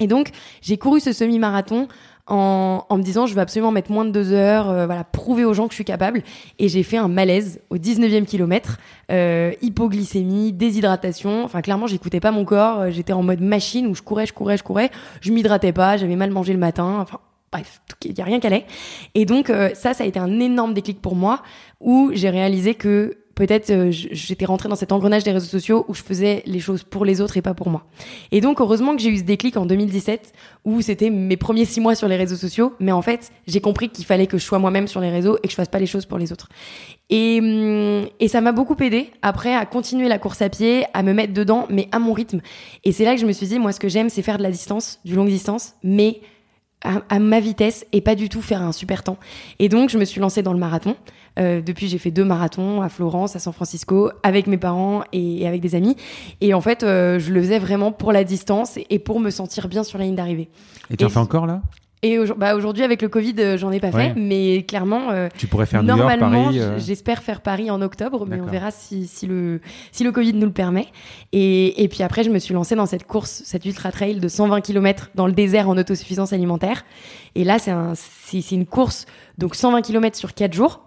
Et donc, j'ai couru ce semi-marathon en, en, me disant je veux absolument mettre moins de deux heures, euh, voilà, prouver aux gens que je suis capable. Et j'ai fait un malaise au 19e kilomètre, euh, hypoglycémie, déshydratation. Enfin, clairement, j'écoutais pas mon corps. J'étais en mode machine où je courais, je courais, je courais. Je m'hydratais pas, j'avais mal mangé le matin. Enfin, bref, il y a rien qui allait. Et donc, euh, ça, ça a été un énorme déclic pour moi où j'ai réalisé que peut-être euh, j'étais rentrée dans cet engrenage des réseaux sociaux où je faisais les choses pour les autres et pas pour moi. Et donc heureusement que j'ai eu ce déclic en 2017 où c'était mes premiers six mois sur les réseaux sociaux, mais en fait j'ai compris qu'il fallait que je sois moi-même sur les réseaux et que je fasse pas les choses pour les autres. Et, hum, et ça m'a beaucoup aidé après à continuer la course à pied, à me mettre dedans, mais à mon rythme. Et c'est là que je me suis dit, moi ce que j'aime c'est faire de la distance, du longue distance, mais à, ma vitesse et pas du tout faire un super temps. Et donc, je me suis lancée dans le marathon. Euh, depuis, j'ai fait deux marathons à Florence, à San Francisco, avec mes parents et, avec des amis. Et en fait, euh, je le faisais vraiment pour la distance et pour me sentir bien sur la ligne d'arrivée. Et tu en fais encore là? Et bah, aujourd'hui, avec le Covid, euh, j'en ai pas fait, mais clairement, euh, tu pourrais faire normalement, Paris, euh. j'espère faire Paris en octobre, mais on verra si, si, le, si le Covid nous le permet. Et, et puis après, je me suis lancée dans cette course, cette ultra trail de 120 km dans le désert en autosuffisance alimentaire. Et là, c'est un, c'est une course, donc 120 km sur 4 jours,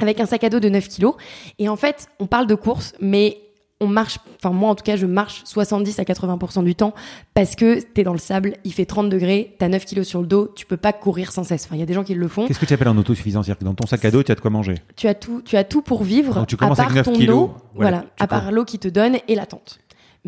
avec un sac à dos de 9 kg. Et en fait, on parle de course, mais on marche, enfin moi en tout cas je marche 70 à 80% du temps parce que t'es dans le sable, il fait 30 degrés, t'as 9 kilos sur le dos, tu peux pas courir sans cesse. Enfin il y a des gens qui le font. Qu'est-ce que tu appelles en autosuffisance C'est-à-dire que dans ton sac à dos tu as de quoi manger? Tu as tout, tu as tout pour vivre. tu commences à part avec 9 ton kilos. voilà, à part l'eau qui te donne et la tente.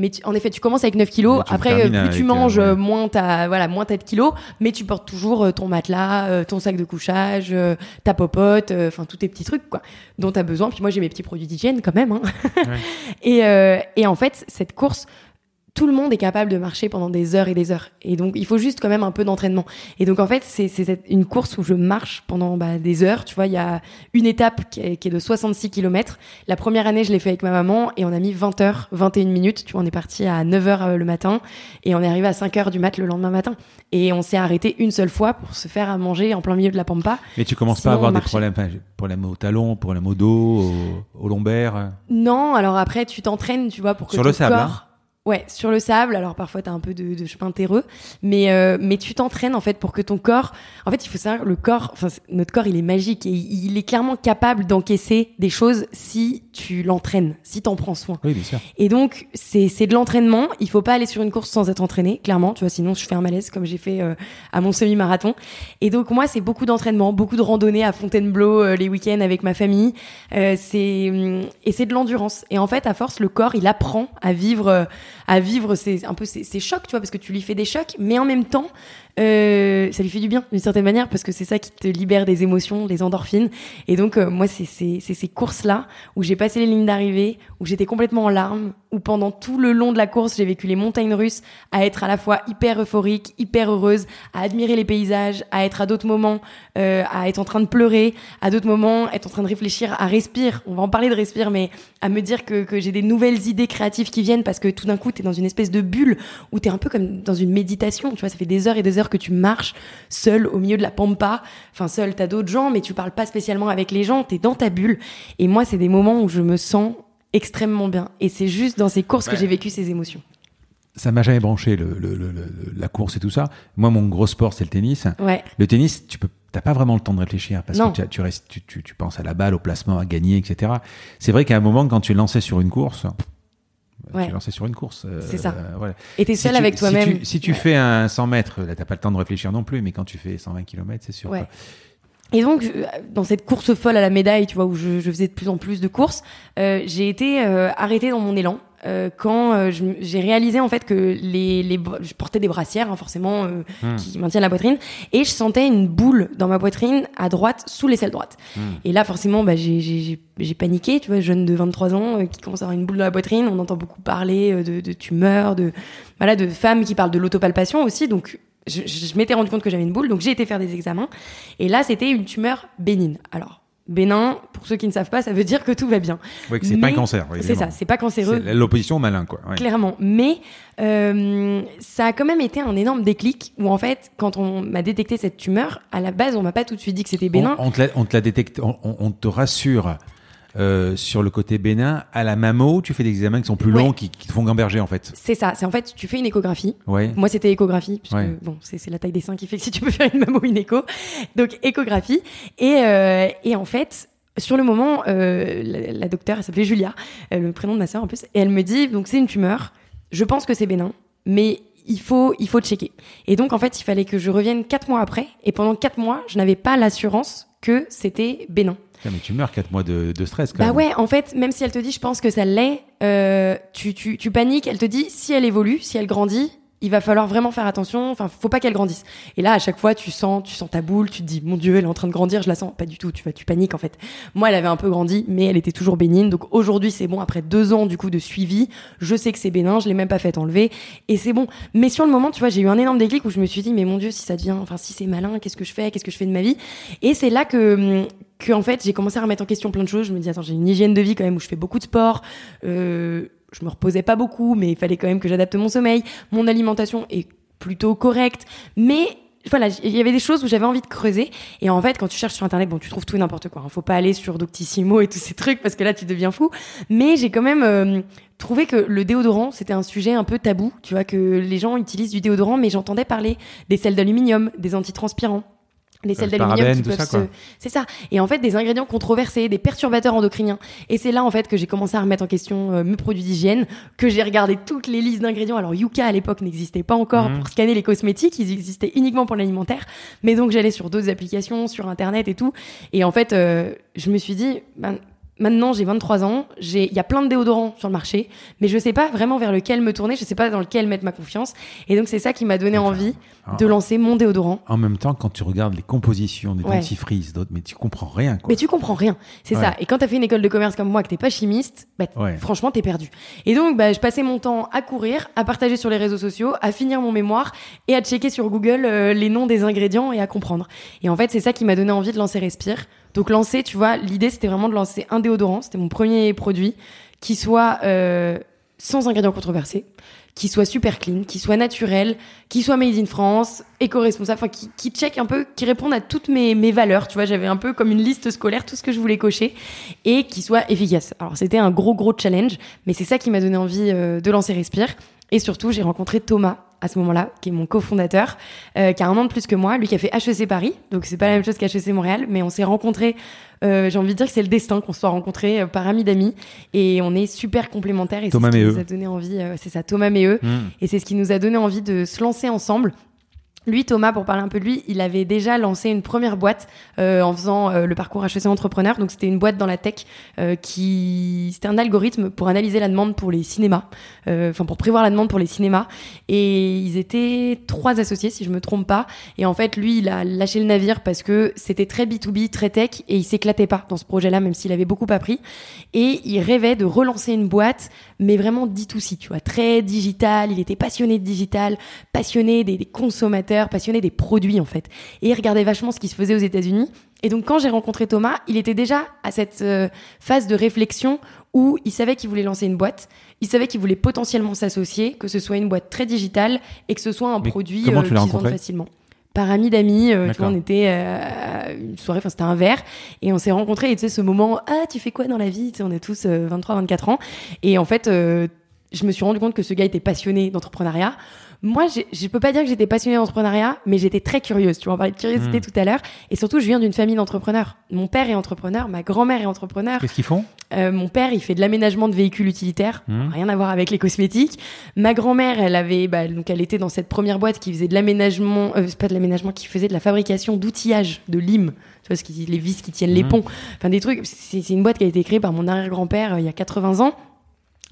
Mais en effet, tu commences avec 9 kilos. Après, plus tu manges, euh, moins t'as, voilà, moins t'as de kilos. Mais tu portes toujours euh, ton matelas, euh, ton sac de couchage, ta popote, enfin tous tes petits trucs quoi, dont t'as besoin. Puis moi, j'ai mes petits produits d'hygiène quand même. Hein. et, et en fait, cette course, tout le monde est capable de marcher pendant des heures et des heures. Et donc, il faut juste quand même un peu d'entraînement. Et donc, en fait, c'est une course où je marche pendant bah, des heures. Tu vois, il y a une étape qui est, de 66 km. La première année, je l'ai fait avec ma maman et on a mis 20 heures, 21 minutes. Tu vois, on est parti à 9 heures euh, le matin et on est arrivé à 5 heures du mat le lendemain matin. Et on s'est arrêté une seule fois pour se faire à manger en plein milieu de la pampa. Mais tu commences pas à avoir des problèmes, problèmes au talon, problèmes au dos, au, lombaire Non, alors après, tu t'entraînes, tu vois, pour que Sur ton le sable, corps... Hein Ouais, sur le sable. Alors parfois t'as un peu de, de chemin terreux, mais euh, mais tu t'entraînes en fait pour que ton corps. En fait, il faut savoir le corps. Enfin, notre corps, il est magique et il est clairement capable d'encaisser des choses si tu l'entraînes, si t'en prends soin. Oui, bien sûr. Et donc c'est c'est de l'entraînement. Il faut pas aller sur une course sans être entraîné, clairement. Tu vois, sinon je fais un malaise comme j'ai fait euh, à mon semi-marathon. Et donc moi, c'est beaucoup d'entraînement, beaucoup de randonnées à Fontainebleau euh, les week-ends avec ma famille. c'est hum, et c'est de l'endurance. Et en fait, à force, le corps, il apprend à vivre à vivre ces, un peu ces, chocs, tu vois, parce que tu lui fais des chocs, mais en même temps, euh, ça lui fait du bien d'une certaine manière parce que c'est ça qui te libère des émotions, des endorphines. Et donc euh, moi c'est ces courses là où j'ai passé les lignes d'arrivée, où j'étais complètement en larmes, où pendant tout le long de la course j'ai vécu les montagnes russes, à être à la fois hyper euphorique, hyper heureuse, à admirer les paysages, à être à d'autres moments euh, à être en train de pleurer, à d'autres moments être en train de réfléchir, à respirer. On va en parler de respirer, mais à me dire que, que j'ai des nouvelles idées créatives qui viennent parce que tout d'un coup t'es dans une espèce de bulle où t'es un peu comme dans une méditation. Tu vois, ça fait des heures et des heures que tu marches seul au milieu de la pampa. Enfin, seul, t'as d'autres gens, mais tu parles pas spécialement avec les gens, t'es dans ta bulle. Et moi, c'est des moments où je me sens extrêmement bien. Et c'est juste dans ces courses que j'ai vécu ces émotions. Ça m'a jamais branché le, la course et tout ça. Moi, mon gros sport, c'est le tennis. Ouais. Le tennis, tu peux t'as pas vraiment le temps de réfléchir parce que tu, restes, tu, tu, tu, penses à la balle, au placement, à gagner, etc. C'est vrai qu'à un moment, quand tu es lancé sur une course, ouais. tu es lancé sur une course. Euh, c'est ça. voilà. Et t'es seul avec toi-même. Si tu, fais un 100 mètres, là, t'as pas le temps de réfléchir non plus, mais quand tu fais 120 km, c'est sûr. Et donc, dans cette course folle à la médaille, tu vois, où je, je faisais de plus en plus de courses, euh, j'ai été euh, arrêtée dans mon élan. Euh, quand euh, j'ai réalisé en fait que les, les je portais des brassières hein, forcément euh, hmm. qui maintiennent la poitrine. Et je sentais une boule dans ma poitrine à droite sous l'aisselle droite hmm. et là forcément bah, j'ai paniqué tu vois jeune de 23 ans qui commence à avoir une boule dans la poitrine. On entend beaucoup parler de, de tumeurs de voilà de femmes qui parlent de l'autopalpation aussi. Donc je, je m'étais rendu compte que j'avais une boule. Donc j'ai été faire des examens. Et là c'était une tumeur bénigne. Alors Bénin, pour ceux qui ne savent pas, ça veut dire que tout va bien. Oui, que c'est pas un cancer. c'est ça, c'est pas cancéreux. L'opposition malin, quoi. Clairement. Mais euh, ça a quand même été un énorme déclic où, en fait, quand on m'a détecté cette tumeur, à la base, on m'a pas tout de suite dit que c'était bénin. On, te la détecte, on, te rassure euh, sur le côté bénin. À la mammo, tu fais des examens qui sont plus longs, qui, qui, te font gamberger en fait. C'est ça. C'est en fait, tu fais une échographie. Ouais. Moi, c'était échographie, puisque bon, c'est la taille des seins qui fait que si tu peux faire une mammo, une écho. Donc échographie. Et, euh, et en fait, sur le moment, euh, la, la, docteure, elle s'appelait Julia, le prénom de ma sœur en plus, et elle me dit donc c'est une tumeur. Je pense que c'est bénin, mais il faut, il faut checker. Et donc, en fait, il fallait que je revienne quatre mois après. Et pendant quatre mois, je n'avais pas l'assurance que c'était bénin. Mais tu meurs quatre mois de, de stress quand bah même. ouais, en fait, même si elle te dit, je pense que ça l'est, euh, tu, tu, tu paniques. Elle te dit, si elle évolue, si elle grandit, il va falloir vraiment faire attention. Enfin, faut pas qu'elle grandisse. Et là, à chaque fois, tu sens, tu sens ta boule, tu te dis, mon Dieu, elle est en train de grandir, je la sens. Pas du tout. Tu vas, tu paniques en fait. Moi, elle avait un peu grandi, mais elle était toujours bénigne. Donc aujourd'hui, c'est bon. Après deux ans du coup de suivi, je sais que c'est bénin. Je l'ai même pas fait enlever et c'est bon. Mais sur le moment, tu vois, j'ai eu un énorme déclic où je me suis dit, mais mon Dieu, si ça devient, enfin, si c'est malin, qu'est-ce que je fais, qu'est-ce que je fais de ma vie? Et c'est là que que en fait, j'ai commencé à remettre en question plein de choses. Je me dis, attends, j'ai une hygiène de vie quand même où je fais beaucoup de sport. Euh, je me reposais pas beaucoup, mais il fallait quand même que j'adapte mon sommeil. Mon alimentation est plutôt correcte, mais voilà, il y avait des choses où j'avais envie de creuser. Et en fait, quand tu cherches sur Internet, bon, tu trouves tout et n'importe quoi. Hein. Faut pas aller sur Doctissimo et tous ces trucs parce que là, tu deviens fou. Mais j'ai quand même euh, trouvé que le déodorant, c'était un sujet un peu tabou. Tu vois, que les gens utilisent du déodorant, mais j'entendais parler des sels d'aluminium, des antitranspirants les sels d'aluminium qui peuvent se... c'est ça. Et en fait des ingrédients controversés des perturbateurs endocriniens. Et c'est là en fait que j'ai commencé à remettre en question euh, mes produits d'hygiène que j'ai regardé toutes les listes d'ingrédients. Alors Yuka à l'époque n'existait pas encore Mhm. pour scanner les cosmétiques. Ils existaient uniquement pour l'alimentaire. Mais donc j'allais sur d'autres applications sur internet et tout. Et en fait euh, je me suis dit ben, Maintenant, j'ai 23 ans, il y a plein de déodorants sur le marché, mais je sais pas vraiment vers lequel me tourner, je sais pas dans lequel mettre ma confiance. Et donc, c'est ça qui m'a donné envie Ah. de lancer mon déodorant. En même temps, quand tu regardes les compositions des Ouais. dentifrices, d'autres, mais tu comprends rien. Quoi. Mais tu comprends rien, c'est Ouais. ça. Et quand t'as fait une école de commerce comme moi, que t'es pas chimiste, bah, Ouais. franchement, t'es perdu. Et donc, bah, je passais mon temps à courir, à partager sur les réseaux sociaux, à finir mon mémoire et à checker sur Google euh, les noms des ingrédients et à comprendre. Et en fait, c'est ça qui m'a donné envie de lancer Respire. Donc, lancer, tu vois, l'idée, c'était vraiment de lancer un déodorant. C'était mon premier produit qui soit euh, sans ingrédients controversés, qui soit super clean, qui soit naturel, qui soit made in France, éco-responsable, enfin qui, qui check un peu, qui réponde à toutes mes, valeurs. Tu vois, j'avais un peu comme une liste scolaire, tout ce que je voulais cocher, et qui soit efficace. Alors c'était un gros gros challenge, mais c'est ça qui m'a donné envie euh, de lancer Respire. Et surtout, j'ai rencontré Thomas à ce moment-là, qui est mon cofondateur, euh, qui a un an de plus que moi, lui qui a fait HEC Paris, donc c'est pas la même chose qu'HEC Montréal, mais on s'est rencontrés, euh, j'ai envie de dire que c'est le destin qu'on se soit rencontrés euh, par amis d'amis, et on est super complémentaires, et c'est ce qui nous a donné envie, euh, c'est ça, Thomas Méheux, Mmh. et c'est ce qui nous a donné envie de se lancer ensemble. Lui, Thomas, pour parler un peu de lui, il avait déjà lancé une première boîte euh, en faisant euh, le parcours HEC entrepreneur. Donc, c'était une boîte dans la tech euh, qui, c'était un algorithme pour analyser la demande pour les cinémas, enfin pour prévoir la demande pour les cinémas. Et ils étaient trois associés, si je me trompe pas. Et en fait, lui, il a lâché le navire parce que c'était très B2B, très tech, et il s'éclatait pas dans ce projet-là, même s'il avait beaucoup appris. Et il rêvait de relancer une boîte, mais vraiment D2C, tu vois, très digital. Il était passionné de digital, passionné des consommateurs, passionné des produits en fait. Et il regardait vachement ce qui se faisait aux États-Unis. Et donc quand j'ai rencontré Thomas, il était déjà à cette euh, phase de réflexion où il savait qu'il voulait lancer une boîte, il savait qu'il voulait potentiellement s'associer, que ce soit une boîte très digitale et que ce soit un Mais produit euh, qui se vende rencontré? facilement. Par amis d'amis, euh, tu vois, D'accord. on était euh, à une soirée, enfin c'était un verre, et on s'est rencontrés, et tu sais, ce moment, ah, tu fais quoi dans la vie? Tu sais, on est tous 23-24 ans, et en fait, euh, je me suis rendu compte que ce gars était passionné d'entrepreneuriat. Moi, je peux pas dire que j'étais passionnée d'entrepreneuriat, mais j'étais très curieuse. Tu vois, on parlait de curiosité Mm. tout à l'heure. Et surtout, je viens d'une famille d'entrepreneurs. Mon père est entrepreneur, ma grand-mère est entrepreneur. Qu'est-ce qu'ils font? Euh, mon père, il fait de l'aménagement de véhicules utilitaires, Mhm. rien à voir avec les cosmétiques. Ma grand-mère, elle avait, bah, donc elle était dans cette première boîte qui faisait de l'aménagement, euh, c'est pas de l'aménagement, qui faisait de la fabrication d'outillage, de limes, tu vois, ce qui, les vis qui tiennent les Mhm. ponts, enfin des trucs. C'est c'est une boîte qui a été créée par mon arrière-grand-père euh, il y a 80 ans.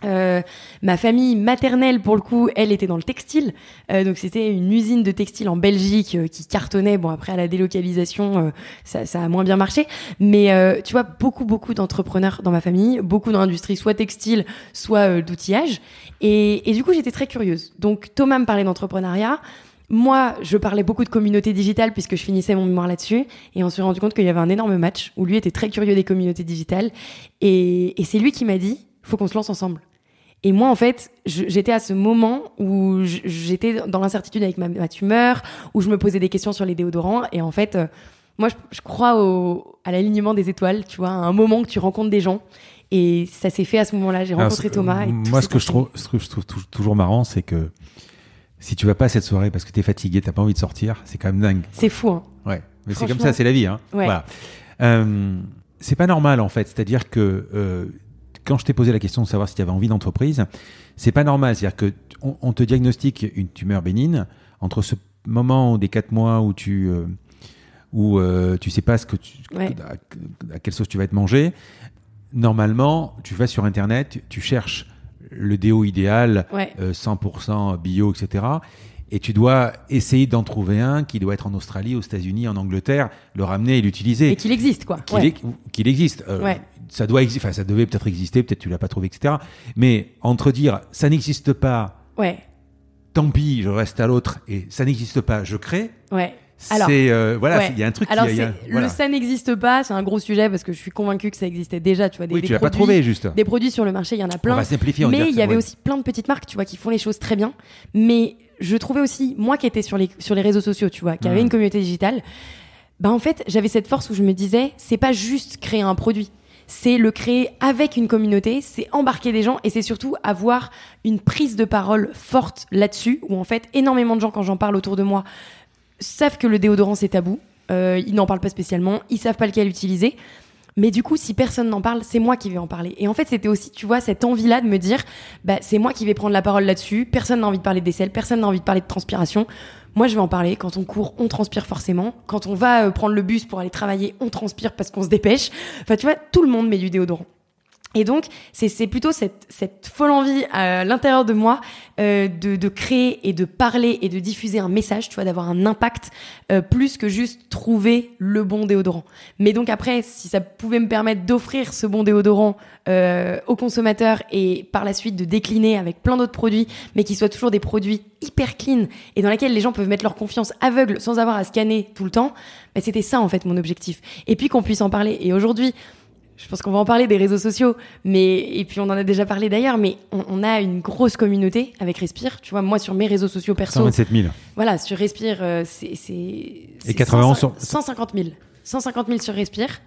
Euh, ma famille maternelle, pour le coup, elle était dans le textile. Euh, donc c'était une usine de textile en Belgique euh, qui cartonnait. Bon, après à la délocalisation, euh, ça, ça a moins bien marché. Mais euh, tu vois, beaucoup, beaucoup d'entrepreneurs dans ma famille, beaucoup dans l'industrie, soit textile, soit d'outillage. Et, et du coup, j'étais très curieuse. Donc Thomas me parlait d'entrepreneuriat. Moi, je parlais beaucoup de communauté digitale puisque je finissais mon mémoire là-dessus. Et on s'est rendu compte qu'il y avait un énorme match où lui était très curieux des communautés digitales. Et, et c'est lui qui m'a dit, faut qu'on se lance ensemble. Et moi, en fait, j'étais à ce moment où j'étais dans l'incertitude avec ma, ma tumeur, où je me posais des questions sur les déodorants. Et en fait, euh, Moi, je, crois au, à l'alignement des étoiles, tu vois, à un moment que tu rencontres des gens. Et ça s'est fait à ce moment-là. J'ai rencontré Thomas. moi, ce que, je trouve, ce que je trouve toujours marrant, c'est que si tu vas pas à cette soirée parce que tu es fatigué, t'as pas envie de sortir, c'est quand même dingue. C'est fou, hein. Ouais. Mais c'est comme ça, c'est la vie, hein. Voilà. Euh, c'est pas normal, en fait. C'est-à-dire que euh, quand je t'ai posé la question de savoir si tu avais envie d'entreprise, c'est pas normal. C'est-à-dire que on, te diagnostique une tumeur bénigne entre ce moment des quatre mois où tu euh, où euh, tu sais pas ce que tu, à, quelle sauce tu vas être mangé. Normalement, tu vas sur internet, tu cherches le déo idéal, 100% euh, bio, etc. Et tu dois essayer d'en trouver un qui doit être en Australie, aux États-Unis, en Angleterre, le ramener et l'utiliser. Et qu'il existe, quoi. Qu'il existe. Ça doit enfin, ça devait peut-être exister, peut-être tu l'as pas trouvé, etc. Mais entre dire ça n'existe pas, ouais tant pis, je reste à l'autre et ça n'existe pas, je crée. Ouais. Euh, voilà, il y a un truc. Alors qui, le ça n'existe pas, c'est un gros sujet parce que je suis convaincu que ça existait déjà. Tu vois, des, oui, tu pas trouvé juste. Des produits sur le marché, il y en a plein. On va simplifier. mais il y avait aussi plein de petites marques, tu vois, qui font les choses très bien. Mais je trouvais aussi moi qui étais sur les sur les réseaux sociaux, tu vois, qui avait hmm. une communauté digitale. Bah en fait, j'avais cette force où je me disais, c'est pas juste créer un produit c'est le créer avec une communauté, c'est embarquer des gens et c'est surtout avoir une prise de parole forte là-dessus, où en fait énormément de gens, quand j'en parle autour de moi, savent que le déodorant c'est tabou, euh, ils n'en parlent pas spécialement, ils savent pas lequel utiliser. Mais du coup, si personne n'en parle, c'est moi qui vais en parler. Et en fait, c'était aussi, tu vois, cette envie-là de me dire, bah, c'est moi qui vais prendre la parole là-dessus. Personne n'a envie de parler de selles, personne n'a envie de parler de transpiration. Moi, je vais en parler. Quand on court, on transpire forcément. Quand on va euh, prendre le bus pour aller travailler, on transpire parce qu'on se dépêche. Enfin, tu vois, tout le monde met du déodorant. Et donc, c'est plutôt cette, cette, folle envie à l'intérieur de moi euh, de, de, créer et de parler et de diffuser un message, tu vois, d'avoir un impact euh, plus que juste trouver le bon déodorant. Mais donc après, si ça pouvait me permettre d'offrir ce bon déodorant euh, aux consommateurs et par la suite de décliner avec plein d'autres produits, mais qui soient toujours des produits hyper clean et dans lesquels les gens peuvent mettre leur confiance aveugle sans avoir à scanner tout le temps, bah, c'était ça en fait mon objectif. Et puis qu'on puisse en parler. Et aujourd'hui, je pense qu'on va en parler des réseaux sociaux, mais et puis on en a déjà parlé d'ailleurs, mais on, a une grosse communauté avec Respire. Tu vois, moi sur mes réseaux sociaux perso, 127 000. Voilà, sur Respire, euh, c'est et 91 sur 150 000, 150 000 sur Respire.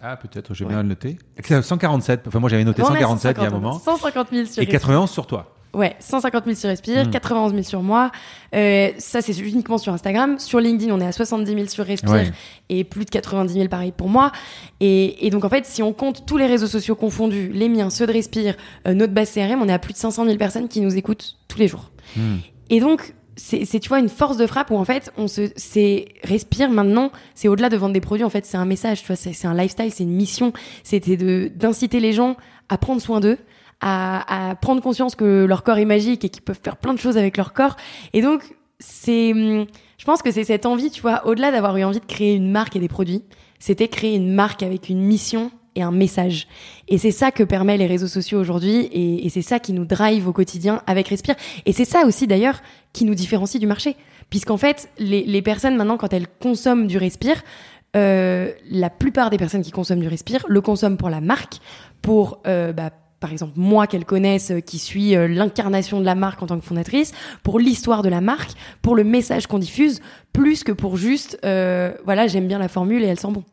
Ah, peut-être, j'ai bien noté. 147, enfin moi j'avais noté 147 il y a un moment. 150 000 sur Et 91 sur toi. Ouais, 150 000 sur Respire, 91 000 sur moi. Euh, ça, c'est uniquement sur Instagram. Sur LinkedIn, on est à 70 000 sur Respire et plus de 90 000 pareil pour moi. Et, et, donc, en fait, si on compte tous les réseaux sociaux confondus, les miens, ceux de Respire, euh, notre base CRM, on est à plus de 500 000 personnes qui nous écoutent tous les jours. Hmm. Et donc, c'est, tu vois, une force de frappe où en fait, on se, c'est Respire maintenant, c'est au-delà de vendre des produits, en fait, c'est un message, tu vois, c'est, c'est un lifestyle, c'est une mission. C'était de, d'inciter les gens à prendre soin d'eux, à, prendre conscience que leur corps est magique et qu'ils peuvent faire plein de choses avec leur corps. Et donc, c'est, hum, je pense que c'est cette envie, tu vois, au-delà d'avoir eu envie de créer une marque et des produits, c'était créer une marque avec une mission et un message. Et c'est ça que permet les réseaux sociaux aujourd'hui et, c'est ça qui nous drive au quotidien avec Respire. Et c'est ça aussi d'ailleurs qui nous différencie du marché. Puisqu'en fait, les, personnes maintenant, quand elles consomment du Respire, euh, la plupart des personnes qui consomment du Respire le consomment pour la marque, pour euh, bah, par exemple moi qu'elle connaisse, euh, qui suis euh, l'incarnation de la marque en tant que fondatrice, pour l'histoire de la marque, pour le message qu'on diffuse, plus que pour juste, euh, voilà, j'aime bien la formule et elle sent bon.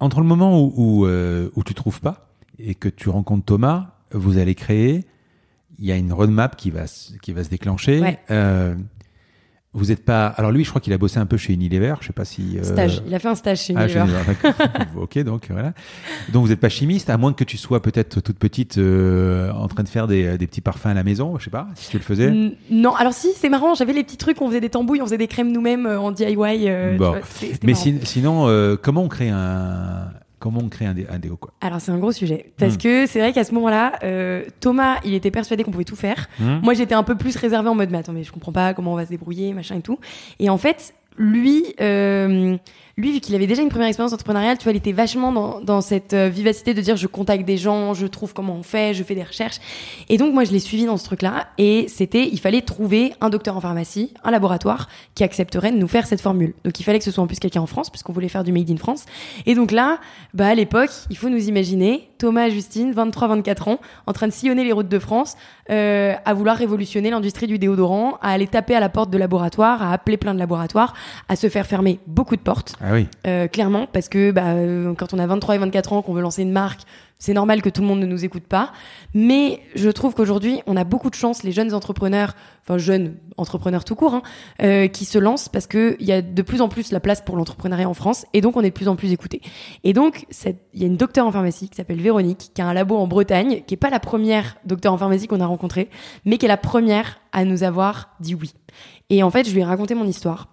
Entre le moment où, où, où tu trouves pas et que tu rencontres Thomas, vous allez créer, il y a une roadmap qui va, qui va se déclencher. Ouais. Vous êtes pas. Alors lui, je crois qu'il a bossé un peu chez Unilever. Je sais pas si. Euh, stage. Il a fait un stage chez ah, Unilever. ok, donc voilà. Donc vous n'êtes pas chimiste, à moins que tu sois peut-être toute petite euh, en train de faire des, des, petits parfums à la maison. Je sais pas si tu le faisais. non. Alors si, c'est marrant. J'avais les petits trucs. On faisait des tambouilles, on faisait des crèmes nous-mêmes euh, en DIY. bon. Mais sinon, comment on crée un Comment on crée un, déo quoi Alors c'est un gros sujet parce hmm. que c'est vrai qu'à ce moment-là, euh, Thomas, il était persuadé qu'on pouvait tout faire. Hmm. Moi, j'étais un peu plus réservée en mode mais attends mais je comprends pas comment on va se débrouiller, machin et tout. Et en fait, lui, euh, lui, vu qu'il avait déjà une première expérience entrepreneuriale, tu vois, il était vachement dans, dans cette euh, vivacité de dire je contacte des gens, je trouve comment on fait, je fais des recherches. Et donc moi, je l'ai suivi dans ce truc-là. Et c'était, il fallait trouver un docteur en pharmacie, un laboratoire qui accepterait de nous faire cette formule. Donc il fallait que ce soit en plus quelqu'un en France, puisqu'on voulait faire du made in France. Et donc là, bah à l'époque, il faut nous imaginer Thomas et Justine, 23-24 ans, en train de sillonner les routes de France, euh, à vouloir révolutionner l'industrie du déodorant, à aller taper à la porte de laboratoire, à appeler plein de laboratoires, à se faire fermer beaucoup de portes Ah oui. Euh, clairement, parce que bah, euh, quand on a 23 et 24 ans, qu'on veut lancer une marque, c'est normal que tout le monde ne nous écoute pas. Mais je trouve qu'aujourd'hui, on a beaucoup de chance, les jeunes entrepreneurs, enfin jeunes entrepreneurs tout court, hein, euh, qui se lancent parce qu'il y a de plus en plus la place pour l'entrepreneuriat en France et donc on est de plus en plus écouté. Et donc, il y a une docteure en pharmacie qui s'appelle Véronique, qui a un labo en Bretagne, qui est pas la première docteure en pharmacie qu'on a rencontrée, mais qui est la première à nous avoir dit oui. Et en fait, je lui ai raconté mon histoire.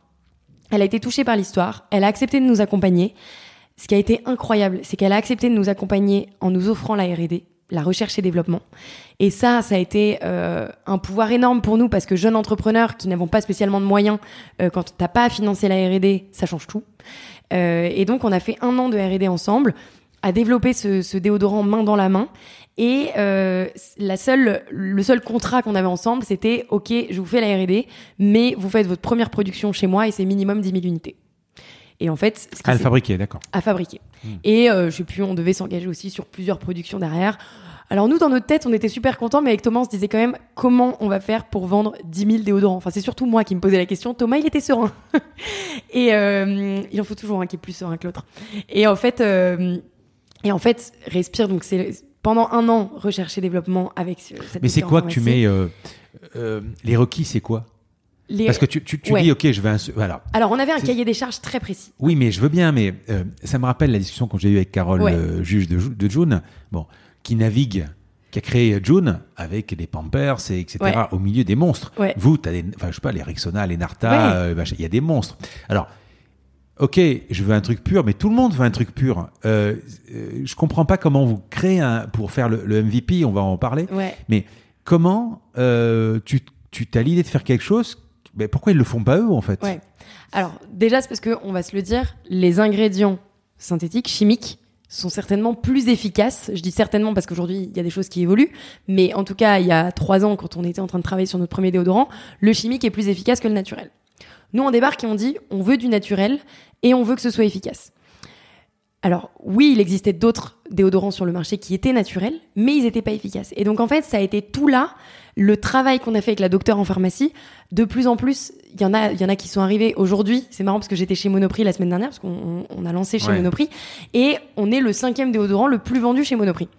Elle a été touchée par l'histoire, elle a accepté de nous accompagner. Ce qui a été incroyable, c'est qu'elle a accepté de nous accompagner en nous offrant la R&D, la recherche et développement. Et ça, ça a été euh, un pouvoir énorme pour nous parce que jeunes entrepreneurs qui n'avons pas spécialement de moyens, euh, quand t'as pas à financer la R&D, ça change tout. Euh, et donc, on a fait un an de R&D ensemble, à développer ce, déodorant main dans la main. Et euh, la seule, le seul contrat qu'on avait ensemble, c'était OK, je vous fais la R&D, mais vous faites votre première production chez moi et c'est minimum 10 000 unités. Et en fait, ce à le fabriquer, d'accord. À fabriquer. Hmm. Et euh, je sais plus, on devait s'engager aussi sur plusieurs productions derrière. Alors nous, dans notre tête, on était super contents, mais avec Thomas, on se disait quand même comment on va faire pour vendre 10 000 déodorants? Enfin, c'est surtout moi qui me posais la question. Thomas, il était serein. et euh, il en faut toujours un qui est plus serein que l'autre. Et en fait, euh, et en fait, respire. Donc c'est pendant un an recherche et développement avec cette. Mais c'est quoi que tu mets euh, les requis C'est quoi? Parce que tu, tu, tu dis, ok, je vais. Voilà. Alors, on avait un cahier des charges très précis. Oui, mais je veux bien, mais euh, ça me rappelle la discussion que j'ai eue avec Carole, juge de, de June, bon, qui navigue, qui a créé June avec des Pampers, et etc., au milieu des monstres. Vous, tu as des. Enfin, je sais pas, les Rexona, les Narta, il y a des monstres. Alors, ok, je veux un truc pur, mais tout le monde veut un truc pur. Euh, euh, je comprends pas comment vous créez un pour faire le, MVP, on va en parler. Mais comment euh, tu tu as l'idée de faire quelque chose mais pourquoi ils le font pas eux en fait? Alors déjà c'est parce que on va se le dire, les ingrédients synthétiques, chimiques sont certainement plus efficaces. Je dis certainement parce qu'aujourd'hui il y a des choses qui évoluent, mais en tout cas il y a trois ans quand on était en train de travailler sur notre premier déodorant, le chimique est plus efficace que le naturel. Nous, on débarque et on dit, on veut du naturel et on veut que ce soit efficace. Alors oui, il existait d'autres déodorants sur le marché qui étaient naturels, mais ils n'étaient pas efficaces. Et donc en fait, ça a été tout là, le travail qu'on a fait avec la docteure en pharmacie. De plus en plus, il y en a, il y en a qui sont arrivés aujourd'hui. C'est marrant parce que j'étais chez Monoprix la semaine dernière parce qu'on a lancé chez Monoprix et on est le cinquième déodorant le plus vendu chez Monoprix.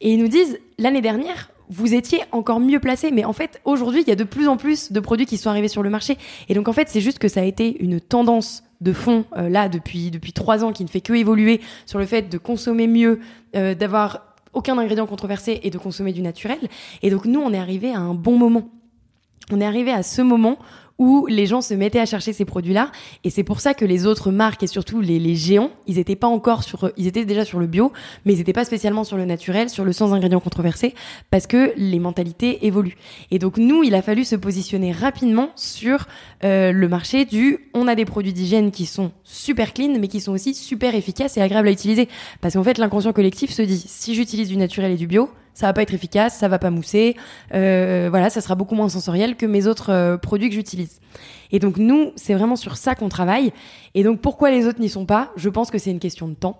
Et ils nous disent l'année dernière, vous étiez encore mieux placé. Mais en fait, aujourd'hui, il y a de plus en plus de produits qui sont arrivés sur le marché. Et donc, en fait, c'est juste que ça a été une tendance de fond, euh, là, depuis, depuis trois ans, qui ne fait que évoluer sur le fait de consommer mieux, euh, d'avoir aucun ingrédient controversé et de consommer du naturel. Et donc, nous, on est arrivé à un bon moment. On est arrivé à ce moment où les gens se mettaient à chercher ces produits-là. Et c'est pour ça que les autres marques et surtout les, géants, ils étaient pas encore sur, ils étaient déjà sur le bio, mais ils étaient pas spécialement sur le naturel, sur le sans ingrédients controversés, parce que les mentalités évoluent. Et donc nous, il a fallu se positionner rapidement sur euh, le marché du, on a des produits d'hygiène qui sont super clean, mais qui sont aussi super efficaces et agréables à utiliser. Parce qu'en fait, l'inconscient collectif se dit, si j'utilise du naturel et du bio, ça va pas être efficace, ça va pas mousser, euh, voilà, ça sera beaucoup moins sensoriel que mes autres euh, produits que j'utilise. Et donc nous, c'est vraiment sur ça qu'on travaille. Et donc pourquoi les autres n'y sont pas? Je pense que c'est une question de temps,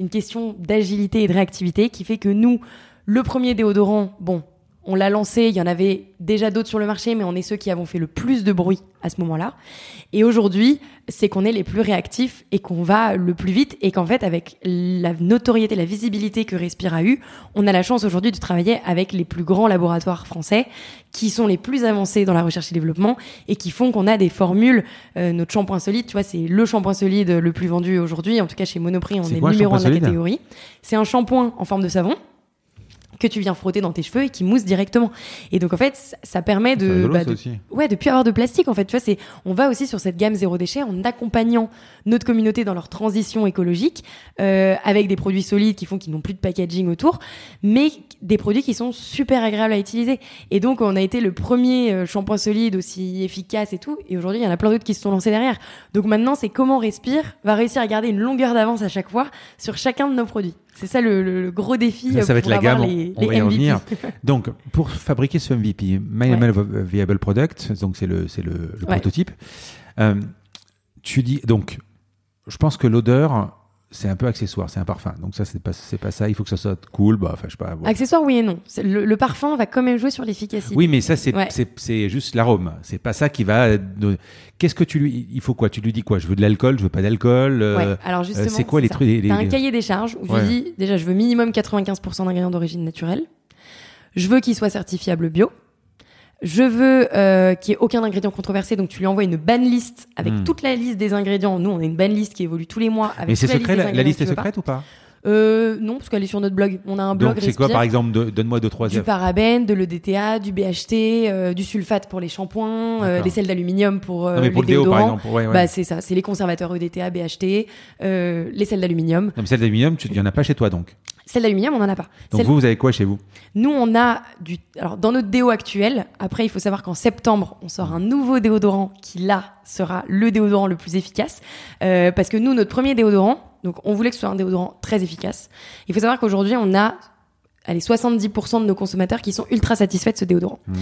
une question d'agilité et de réactivité qui fait que nous, le premier déodorant, bon, on l'a lancé, il y en avait déjà d'autres sur le marché, mais on est ceux qui avons fait le plus de bruit à ce moment-là. Et aujourd'hui, c'est qu'on est les plus réactifs et qu'on va le plus vite et qu'en fait, avec la notoriété, la visibilité que Respire a eu, on a la chance aujourd'hui de travailler avec les plus grands laboratoires français qui sont les plus avancés dans la recherche et développement et qui font qu'on a des formules. Euh, notre shampoing solide, tu vois, c'est le shampoing solide le plus vendu aujourd'hui. En tout cas, chez Monoprix, on est, est numéro un de la catégorie. C'est un shampoing en forme de savon que tu viens frotter dans tes cheveux et qui mousse directement. Et donc en fait, ça permet de, bah, de ouais, de plus avoir de plastique. En fait, tu vois, c'est on va aussi sur cette gamme zéro déchet en accompagnant notre communauté dans leur transition écologique euh, avec des produits solides qui font qu'ils n'ont plus de packaging autour, mais des produits qui sont super agréables à utiliser. Et donc on a été le premier euh, shampoing solide aussi efficace et tout. Et aujourd'hui, il y en a plein d'autres qui se sont lancés derrière. Donc maintenant, c'est comment Respire va réussir à garder une longueur d'avance à chaque fois sur chacun de nos produits. C'est ça le, gros défi. Ça, ça va être la gamme. Les, on, va y revenir. donc, pour fabriquer ce MVP, Minimal Viable Product, donc c'est le, c'est le, prototype. Euh, tu dis donc, je pense que l'odeur, c'est un peu accessoire, c'est un parfum. Donc ça, c'est pas, c'est pas ça. Il faut que ça soit cool. Bah, enfin, je sais pas. Accessoire, oui et non. Le, le parfum va quand même jouer sur l'efficacité. Oui, mais ça, c'est, Ouais. c'est, c'est juste l'arôme. C'est pas ça qui va. Qu'est-ce que tu lui. Il faut quoi? Tu lui dis quoi? Je veux de l'alcool, je veux pas d'alcool. euh, Ouais, alors justement, c'est quoi les ça. trucs les- T'as un cahier des charges où Ouais. je dis déjà, je veux minimum 95% d'ingrédients d'origine naturelle. Je veux qu'il soit certifiable bio. Je veux euh, qu'il n'y ait aucun ingrédient controversé, donc tu lui envoies une ban list avec Hmm. toute la liste des ingrédients. Nous, on a une ban list qui évolue tous les mois avec Mais c'est secret, la, liste est secrète ou pas Euh, non, parce qu'elle est sur notre blog. On a un blog Donc c'est quoi par exemple de- Donne-moi deux trois du parabène, de l'EDTA, du BHT, euh, du sulfate pour les shampoings, euh, sels d'aluminium pour euh, Non, mais pour les le déo par exemple. Ouais, ouais. Bah c'est ça, c'est les conservateurs EDTA, BHT, euh, les sels d'aluminium. Non, mais celle d'aluminium, tu- il y en a pas chez toi donc. Celles d'aluminium, on n'en a pas. Donc vous, vous avez quoi chez vous? Nous, on a du. Alors, dans notre déo actuel, après, il faut savoir qu'en septembre, on sort un nouveau déodorant qui, là, sera le déodorant le plus efficace. Euh, parce que nous, notre premier déodorant, donc on voulait que ce soit un déodorant très efficace. Il faut savoir qu'aujourd'hui, on a. Allez, 70% de nos consommateurs qui sont ultra satisfaits de ce déodorant. Mhm.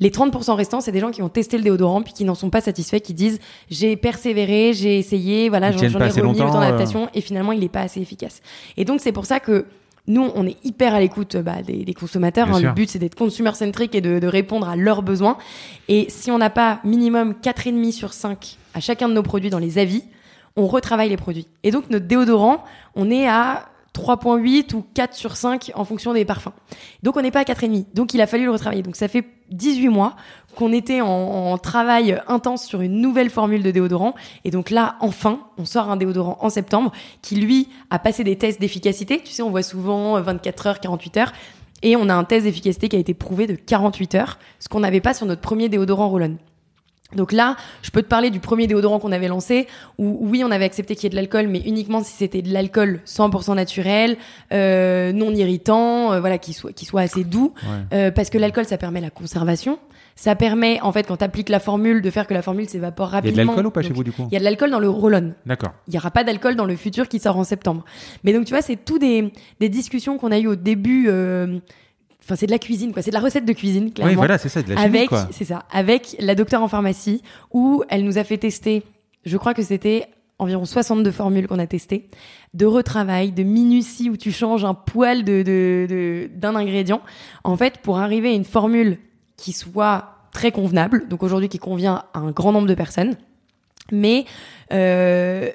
Les 30% restants, c'est des gens qui ont testé le déodorant puis qui n'en sont pas satisfaits, qui disent j'ai persévéré, j'ai essayé, voilà, j'en ai remis le temps euh. d'adaptation et finalement il n'est pas assez efficace. Et donc c'est pour ça que nous, on est hyper à l'écoute bah, des, des consommateurs. Hein. Le but, c'est d'être consumer-centrique et de, de répondre à leurs besoins. Et si on n'a pas minimum 4,5 sur 5 à chacun de nos produits dans les avis, on retravaille les produits. Et donc, notre déodorant, on est à 3,8 ou 4 sur 5 en fonction des parfums. Donc, on n'est pas à 4,5. Donc, il a fallu le retravailler. Donc, ça fait 18 mois qu'on était en, travail intense sur une nouvelle formule de déodorant. Et donc là, enfin, on sort un déodorant en septembre qui, lui, a passé des tests d'efficacité. Tu sais, on voit souvent euh, 24 heures, 48 heures. Et on a un test d'efficacité qui a été prouvé de 48 heures, ce qu'on n'avait pas sur notre premier déodorant Roll-On. Donc là, je peux te parler du premier déodorant qu'on avait lancé, où oui, on avait accepté qu'il y ait de l'alcool, mais uniquement si c'était de l'alcool 100% naturel, euh, non irritant, euh, voilà, qui soit, qui soit assez doux, Ouais. euh, parce que l'alcool, ça permet la conservation. Ça permet, en fait, quand tu appliques la formule, de faire que la formule s'évapore Il y a rapidement. de l'alcool ou pas chez vous du coup Il y a de l'alcool dans le roll-on. D'accord. Il n'y aura pas d'alcool dans le futur qui sort en septembre. Mais donc, tu vois, c'est tout des, des discussions qu'on a eues au début. Enfin, c'est de la cuisine, quoi. C'est de la recette de cuisine, clairement Oui, voilà, c'est ça, de la chimie avec, quoi. c'est ça, avec la docteure en pharmacie, où elle nous a fait tester, je crois que c'était environ 62 formules qu'on a testées, de retravail, de minutie, où tu changes un poil de, de, de- d'un ingrédient, en fait, pour arriver à une formule qui soit très convenable, donc aujourd'hui qui convient à un grand nombre de personnes, mais euh,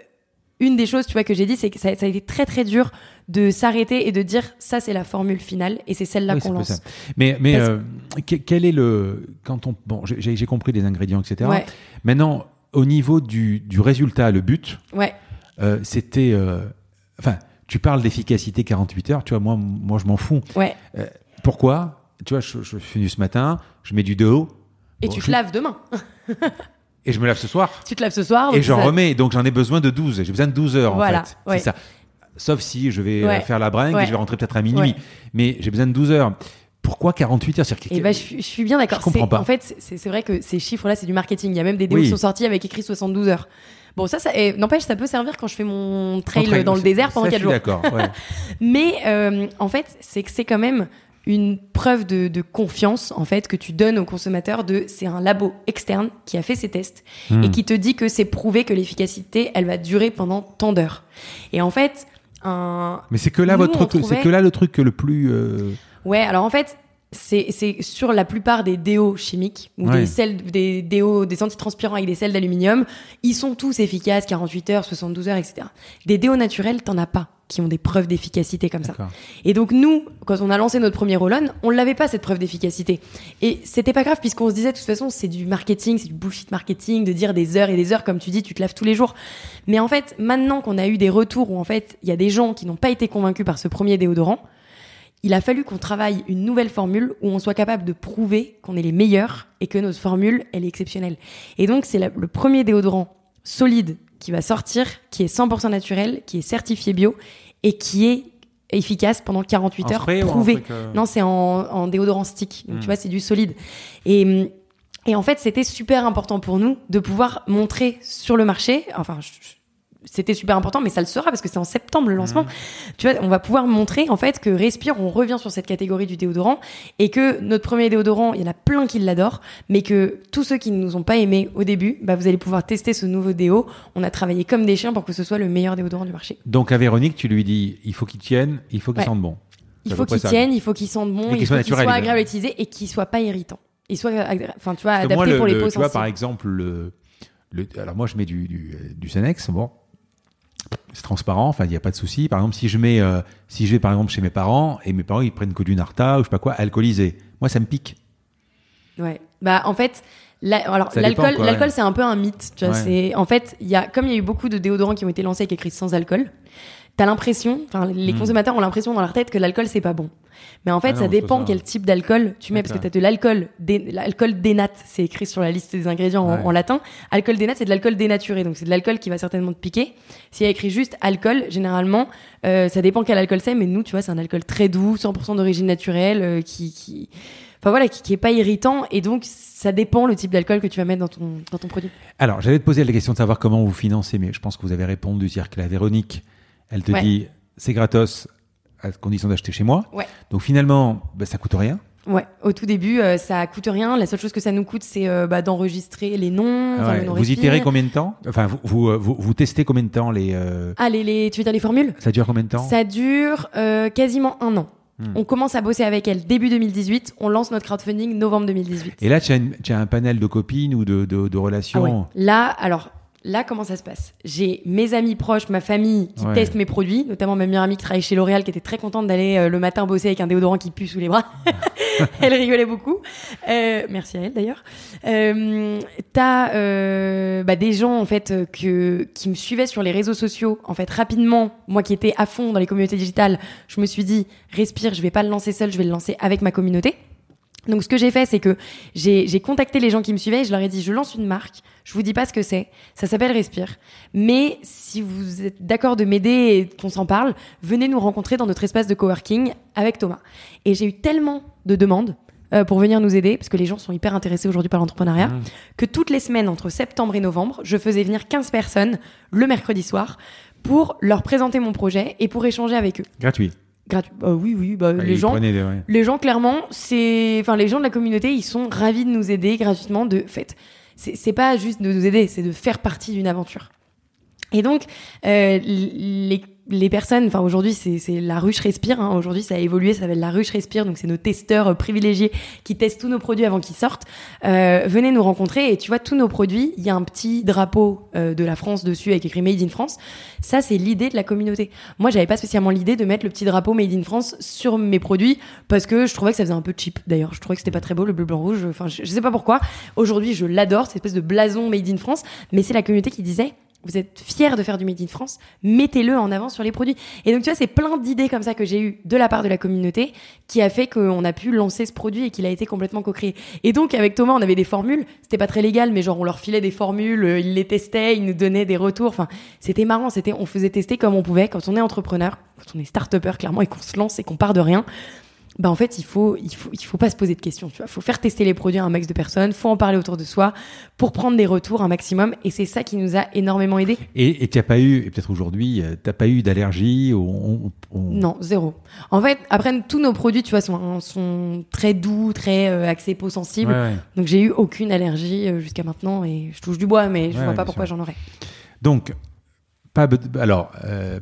une des choses, tu vois, que j'ai dit, c'est que ça, ça a été très très dur de s'arrêter et de dire ça c'est la formule finale et c'est celle-là Oui, qu'on lance. Mais, mais Parce- euh, que- quel est le. Quand on, bon, j'ai compris les ingrédients, etc. Ouais, Maintenant, au niveau du, du résultat, le but, ouais. euh, c'était. euh, Enfin, tu parles d'efficacité 48 heures, tu vois, moi, moi je m'en fous. Ouais. Pourquoi? Tu vois, je, je suis venu ce matin, je mets du déo. Et Bon, tu je- te laves demain. Et je me lave ce soir. Tu te laves ce soir. Et j'en ça- remets, donc j'en ai besoin de 12. J'ai besoin de 12 heures Voilà, en fait. ouais. C'est ça. Sauf si je vais euh, Ouais, faire la bringue ouais. et je vais rentrer peut-être à minuit. Ouais. Mais j'ai besoin de 12 heures. Pourquoi 48 heures que- Et ben, je, suis- je suis bien d'accord. Je comprends pas. En fait, c'est vrai que ces chiffres-là, c'est du marketing. Il y a même des Oui. qui sont sortis avec écrit 72 heures. Bon, ça, ça eh, n'empêche, ça peut servir quand je fais mon trail Trail, dans le désert pendant ça, 4 je jours. suis d'accord. Mais euh, en fait, c'est que c'est quand même une preuve de, de confiance en fait que tu donnes au consommateur de c'est un labo externe qui a fait ces tests Hmm. et qui te dit que c'est prouvé que l'efficacité elle va durer pendant tant d'heures. Et en fait, un Mais c'est que là Nous, votre truc, trouvait- c'est que là le truc le plus. euh, Ouais, alors en fait, c'est c'est sur la plupart des déos chimiques ou Ouais. des sels, des déos, des antitranspirants avec des sels d'aluminium, ils sont tous efficaces, 48 heures, 72 heures, etc. Des déos naturels, t'en as pas qui ont des preuves d'efficacité comme ça. Et donc nous, quand on a lancé notre premier roll-on, on l'avait pas cette preuve d'efficacité. Et c'était pas grave puisqu'on se disait de toute façon c'est du marketing, c'est du bullshit marketing de dire des heures et des heures comme tu dis, tu te laves tous les jours. Mais en fait, maintenant qu'on a eu des retours où en fait il y a des gens qui n'ont pas été convaincus par ce premier déodorant, il a fallu qu'on travaille une nouvelle formule où on soit capable de prouver qu'on est les meilleurs et que notre formule elle est exceptionnelle. Et donc c'est le premier déodorant solide qui va sortir, qui est 100% naturel, qui est certifié bio et qui est efficace pendant 48 En heures, spray prouvé. euh, Non, c'est en, en déodorant stick. Donc, Mm. tu vois, c'est du solide. Et, et en fait, c'était super important pour nous de pouvoir montrer sur le marché, enfin, je- c'était super important, mais ça le sera parce que c'est en septembre le lancement. Mmh. Tu vois, on va pouvoir montrer en fait que Respire, on revient sur cette catégorie du déodorant et que notre premier déodorant, il y en a plein qui l'adorent, mais que tous ceux qui ne nous ont pas aimés au début, bah, vous allez pouvoir tester ce nouveau déo. On a travaillé comme des chiens pour que ce soit le meilleur déodorant du marché. Donc à Véronique, tu lui dis, il faut qu'il tienne, il faut qu'il sente bon. Il faut qu'il tienne, il faut qu'il sente bon, il faut qu'il soit agréable à utiliser et qu'il soit pas irritant. Il soit, enfin, tu vois, adapté pour les peaux Tu vois, par exemple, le, alors moi, je mets du, du, du Senex, bon, c'est transparent, enfin il n'y a pas de souci. Par exemple, si je mets, euh, si je vais par exemple chez mes parents et mes parents ils prennent que du Narta ou je sais pas quoi, alcoolisé, moi ça me pique. Ouais. Bah en fait, alors l'alcool, l'alcool c'est un peu un mythe. Tu vois, c'est en fait il y a comme il y a eu beaucoup de déodorants qui ont été lancés avec écrit sans alcool. T'as l'impression, enfin les hmm. consommateurs ont l'impression dans leur tête que l'alcool c'est pas bon. Mais en fait, ah ça dépend quel type d'alcool tu mets, parce que tu as de l'alcool, l'alcool dénat, c'est écrit sur la liste des ingrédients en, latin. Alcool dénat, c'est de l'alcool dénaturé, donc c'est de l'alcool qui va certainement te piquer. S'il y a écrit juste alcool, généralement, euh, ça dépend quel alcool c'est, mais nous, tu vois, c'est un alcool très doux, 100% d'origine naturelle, euh, qui, qui, enfin voilà, qui, qui est pas irritant, et donc ça dépend le type d'alcool que tu vas mettre dans ton, dans ton produit. Alors, j'allais te poser la question de savoir comment vous financez, mais je pense que vous avez répondu, c'est-à-dire que la Véronique, elle te dit, c'est gratos, à condition d'acheter chez moi. Ouais. Donc finalement, bah, ça coûte rien. Ouais, au tout début, euh, ça coûte rien. La seule chose que ça nous coûte, c'est euh, bah, d'enregistrer les noms. vous itérez combien de temps? Enfin, vous, vous, euh, vous, testez combien de temps les Ah, les, les, tu veux dire les formules? Ça dure combien de temps? Ça dure quasiment un an. Hmm. On commence à bosser avec elle début 2018. On lance notre crowdfunding novembre 2018. Et là, tu as, un panel de copines ou de, de, de relations ah Là, alors, Là, comment ça se passe? J'ai mes amis proches, ma famille qui testent mes produits, notamment ma meilleure amie qui travaille chez L'Oréal qui était très contente d'aller euh, le matin bosser avec un déodorant qui pue sous les bras. elle rigolait beaucoup. Euh, merci à elle d'ailleurs. Euh, T'as euh, bah, des gens en fait que, qui me suivaient sur les réseaux sociaux. En fait, rapidement, moi qui étais à fond dans les communautés digitales, je me suis dit respire, je vais pas le lancer seul, je vais le lancer avec ma communauté. Donc ce que j'ai fait, c'est que j'ai contacté les gens qui me suivaient et je leur ai dit, je lance une marque, je vous dis pas ce que c'est, ça s'appelle Respire. Mais si vous êtes d'accord de m'aider et qu'on s'en parle, venez nous rencontrer dans notre espace de coworking avec Thomas. Et j'ai eu tellement de demandes euh, pour venir nous aider, parce que les gens sont hyper intéressés aujourd'hui par l'entrepreneuriat, mmh. que toutes les semaines, entre septembre et novembre, je faisais venir 15 personnes le mercredi soir pour leur présenter mon projet et pour échanger avec eux. Gratuit gratuit. Bah oui, oui. Bah, les gens, les gens clairement, c'est, enfin, les gens de la communauté, ils sont ravis de nous aider gratuitement. De fait, c'est pas juste de nous aider, c'est de faire partie d'une aventure. Et donc, euh, les les personnes, enfin aujourd'hui c'est la ruche respire, hein. aujourd'hui ça a évolué, ça s'appelle la ruche respire, donc c'est nos testeurs euh, privilégiés qui testent tous nos produits avant qu'ils sortent. Euh, venez nous rencontrer et tu vois tous nos produits, il y a un petit drapeau euh, de la France dessus avec écrit Made in France. Ça c'est l'idée de la communauté. Moi j'avais pas spécialement l'idée de mettre le petit drapeau Made in France sur mes produits parce que je trouvais que ça faisait un peu cheap. D'ailleurs je trouvais que c'était pas très beau le bleu blanc rouge. Enfin je, je sais pas pourquoi. Aujourd'hui je l'adore cette espèce de blason Made in France, mais c'est la communauté qui disait vous êtes fier de faire du Made in France, mettez-le en avant sur les produits. Et donc, tu vois, c'est plein d'idées comme ça que j'ai eues de la part de la communauté qui a fait qu'on a pu lancer ce produit et qu'il a été complètement co-créé. Et donc, avec Thomas, on avait des formules. C'était pas très légal, mais genre, on leur filait des formules, euh, ils les testaient, ils nous donnaient des retours. Enfin, c'était marrant. C'était, on faisait tester comme on pouvait. Quand on est entrepreneur, quand on est start-upper, clairement, et qu'on se lance et qu'on part de rien, bah en fait il faut il faut il faut pas se poser de questions tu vois. Faut faire tester les produits à un max de personnes faut en parler autour de soi pour prendre des retours un maximum. Et c'est ça qui nous a énormément aidé et tu n'as pas eu et peut-être aujourd'hui euh, t'as pas eu d'allergie ou non zéro. En fait après tous nos produits tu vois sont sont très doux très euh, axés peau sensible donc j'ai eu aucune allergie euh, jusqu'à maintenant et je touche du bois mais je vois pas pourquoi j'en aurais. Donc pas alors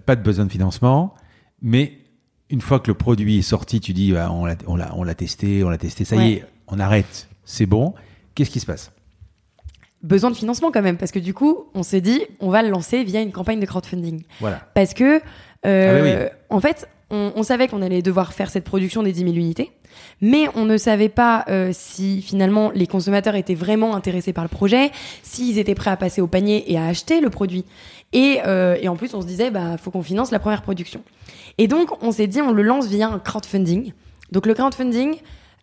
pas de besoin de financement mais une fois que le produit est sorti, tu dis bah, on l'a on l'a testé, on l'a testé, ça y est, on arrête, c'est bon. Qu'est-ce qui se passe? Besoin de financement quand même, parce que du coup, on s'est dit on va le lancer via une campagne de crowdfunding. Voilà. Parce que euh, ah en fait, on, savait qu'on allait devoir faire cette production des 10 000 unités, mais on ne savait pas euh, si finalement les consommateurs étaient vraiment intéressés par le projet, s'ils étaient prêts à passer au panier et à acheter le produit. Et, euh, et en plus, on se disait, bah, faut qu'on finance la première production. Et donc, on s'est dit, on le lance via un crowdfunding. Donc, le crowdfunding,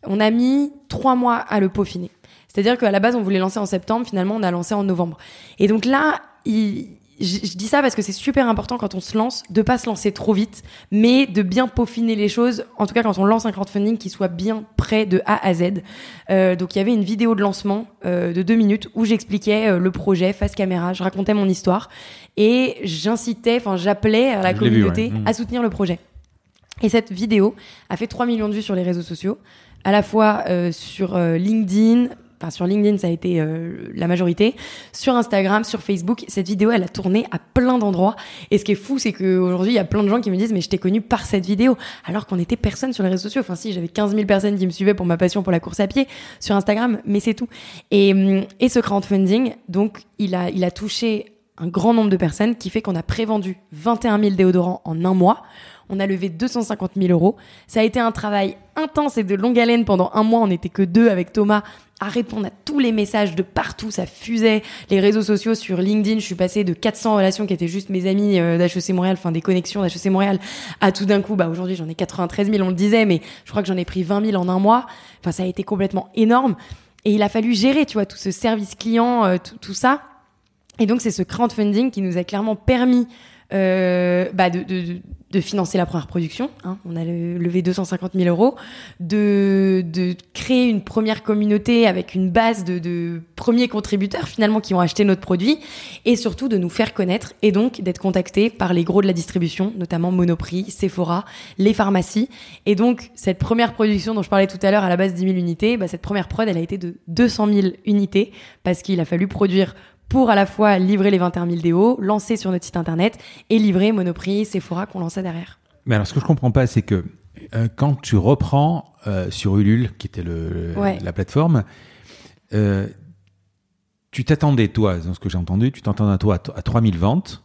on a mis trois mois à le peaufiner. C'est-à-dire qu'à la base, on voulait lancer en septembre, finalement, on a lancé en novembre. Et donc là, il, je, dis ça parce que c'est super important quand on se lance de pas se lancer trop vite, mais de bien peaufiner les choses. En tout cas, quand on lance un crowdfunding, qui soit bien prêt de A à Z. Euh, donc, il y avait une vidéo de lancement euh, de deux minutes où j'expliquais euh, le projet face caméra, je racontais mon histoire et j'incitais, enfin, j'appelais à la communauté mmh. à soutenir le projet. Et cette vidéo a fait 3 millions de vues sur les réseaux sociaux, à la fois euh, sur euh, LinkedIn, enfin sur LinkedIn ça a été euh, la majorité, sur Instagram, sur Facebook, cette vidéo elle a tourné à plein d'endroits. Et ce qui est fou c'est qu'aujourd'hui il y a plein de gens qui me disent mais je t'ai connu par cette vidéo, alors qu'on était personne sur les réseaux sociaux. Enfin si j'avais 15 000 personnes qui me suivaient pour ma passion pour la course à pied sur Instagram, mais c'est tout. Et, hum, et ce crowdfunding, donc il a, il a touché un grand nombre de personnes qui fait qu'on a prévendu 21 000 déodorants en un mois. On a levé 250 000 euros. Ça a été un travail intense et de longue haleine pendant un mois. On n'était que deux avec Thomas à répondre à tous les messages de partout. Ça fusait. Les réseaux sociaux sur LinkedIn, je suis passée de 400 relations qui étaient juste mes amis euh, d'HEC Montréal, enfin des connexions d'HEC Montréal, à tout d'un coup, bah aujourd'hui j'en ai 93 000, on le disait, mais je crois que j'en ai pris 20 000 en un mois. Enfin, ça a été complètement énorme. Et il a fallu gérer, tu vois, tout ce service client, euh, tout, tout ça. Et donc, c'est ce crowdfunding qui nous a clairement permis euh, bah de, financer la première production. Hein. On a levé 250 000 euros, de, créer une première communauté avec une base de, de premiers contributeurs finalement qui ont acheté notre produit, et surtout de nous faire connaître et donc d'être contactés par les gros de la distribution, notamment Monoprix, Sephora, les pharmacies. Et donc cette première production dont je parlais tout à l'heure à la base 10 000 unités, bah, cette première prod, elle a été de 200 000 unités parce qu'il a fallu produire pour à la fois livrer les 21 000 déos, lancer sur notre site internet et livrer Monoprix, Sephora qu'on lançait derrière. Mais alors, ce que je comprends pas, c'est que euh, quand tu reprends euh, sur Ulule, qui était le, Ouais. la plateforme, euh, tu t'attendais, toi, dans ce que j'ai entendu, tu t'attendais, toi, à, à 3000 ventes.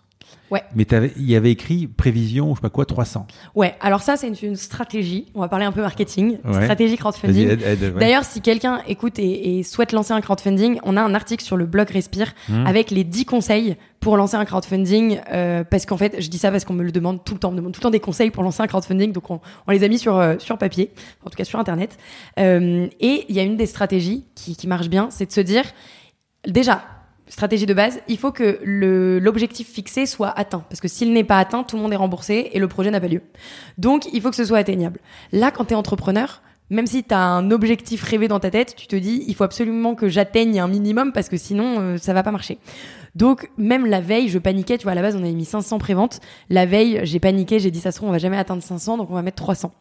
Ouais. Mais il y avait écrit prévision, je sais pas quoi, 300. Ouais, alors ça c'est une, une stratégie, on va parler un peu marketing, Ouais. stratégie crowdfunding. ouais. D'ailleurs, si quelqu'un écoute et, et souhaite lancer un crowdfunding, on a un article sur le blog Respire Mmh. avec les 10 conseils pour lancer un crowdfunding. euh, parce qu'en fait, je dis ça parce qu'on me le demande tout le temps. On me demande tout le temps des conseils pour lancer un crowdfunding. Donc, on, on les a mis sur, euh, sur papier, en tout cas sur Internet. Euh, et il y a une des stratégies qui, qui marche bien, c'est de se dire, déjà, stratégie de base, il faut que le- l'objectif fixé soit atteint. Parce que s'il n'est pas atteint, tout le monde est remboursé et le projet n'a pas lieu. Donc, il faut que ce soit atteignable. Là, quand tu es entrepreneur, même si tu as un objectif rêvé dans ta tête, tu te dis, il faut absolument que j'atteigne un minimum parce que sinon, euh, ça va pas marcher. Donc, même la veille, je paniquais. Tu vois, à la base, on avait mis 500 préventes. La veille, j'ai paniqué. J'ai dit, ça se trouve, on va jamais atteindre 500, donc on va mettre 300.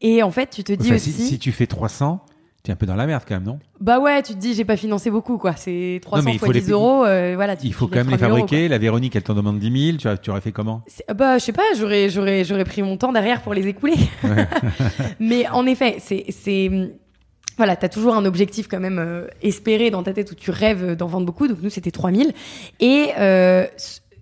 Et en fait, tu te dis Enfin, aussi. si, si tu fais 300, tu es un peu dans la merde quand même, non? Bah ouais, tu te dis, j'ai pas financé beaucoup, quoi. C'est 300 mais il fois faut les 10 payer. euros. euh, voilà, tu- Il faut tu quand même les 3000 euros, fabriquer. la Véronique, elle t'en demande 10 000. Tu, as- tu aurais fait comment? C'est- Bah, je sais pas, j'aurais, j'aurais, j'aurais pris mon temps derrière pour les écouler. Mais en effet, c'est, c'est, voilà, t'as toujours un objectif quand même euh, espéré dans ta tête où tu rêves d'en vendre beaucoup. Donc nous, c'était 3000. Et euh,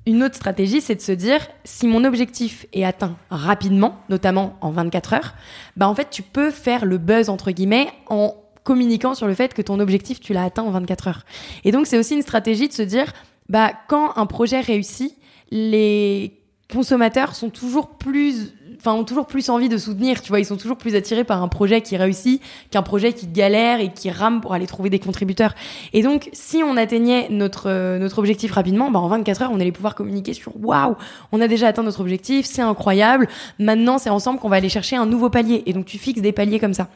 une autre stratégie, c'est de se dire, si mon objectif est atteint rapidement, notamment en 24 heures, bah en fait, tu peux faire le buzz entre guillemets en communiquant sur le fait que ton objectif, tu l'as atteint en 24 heures. Et donc, c'est aussi une stratégie de se dire, bah, quand un projet réussit, les consommateurs sont toujours plus, enfin, ont toujours plus envie de soutenir, tu vois, ils sont toujours plus attirés par un projet qui réussit qu'un projet qui galère et qui rame pour aller trouver des contributeurs. Et donc, si on atteignait notre, euh, notre objectif rapidement, bah, en 24 heures, on allait pouvoir communiquer sur waouh, on a déjà atteint notre objectif, c'est incroyable. Maintenant, c'est ensemble qu'on va aller chercher un nouveau palier. Et donc, tu fixes des paliers comme ça.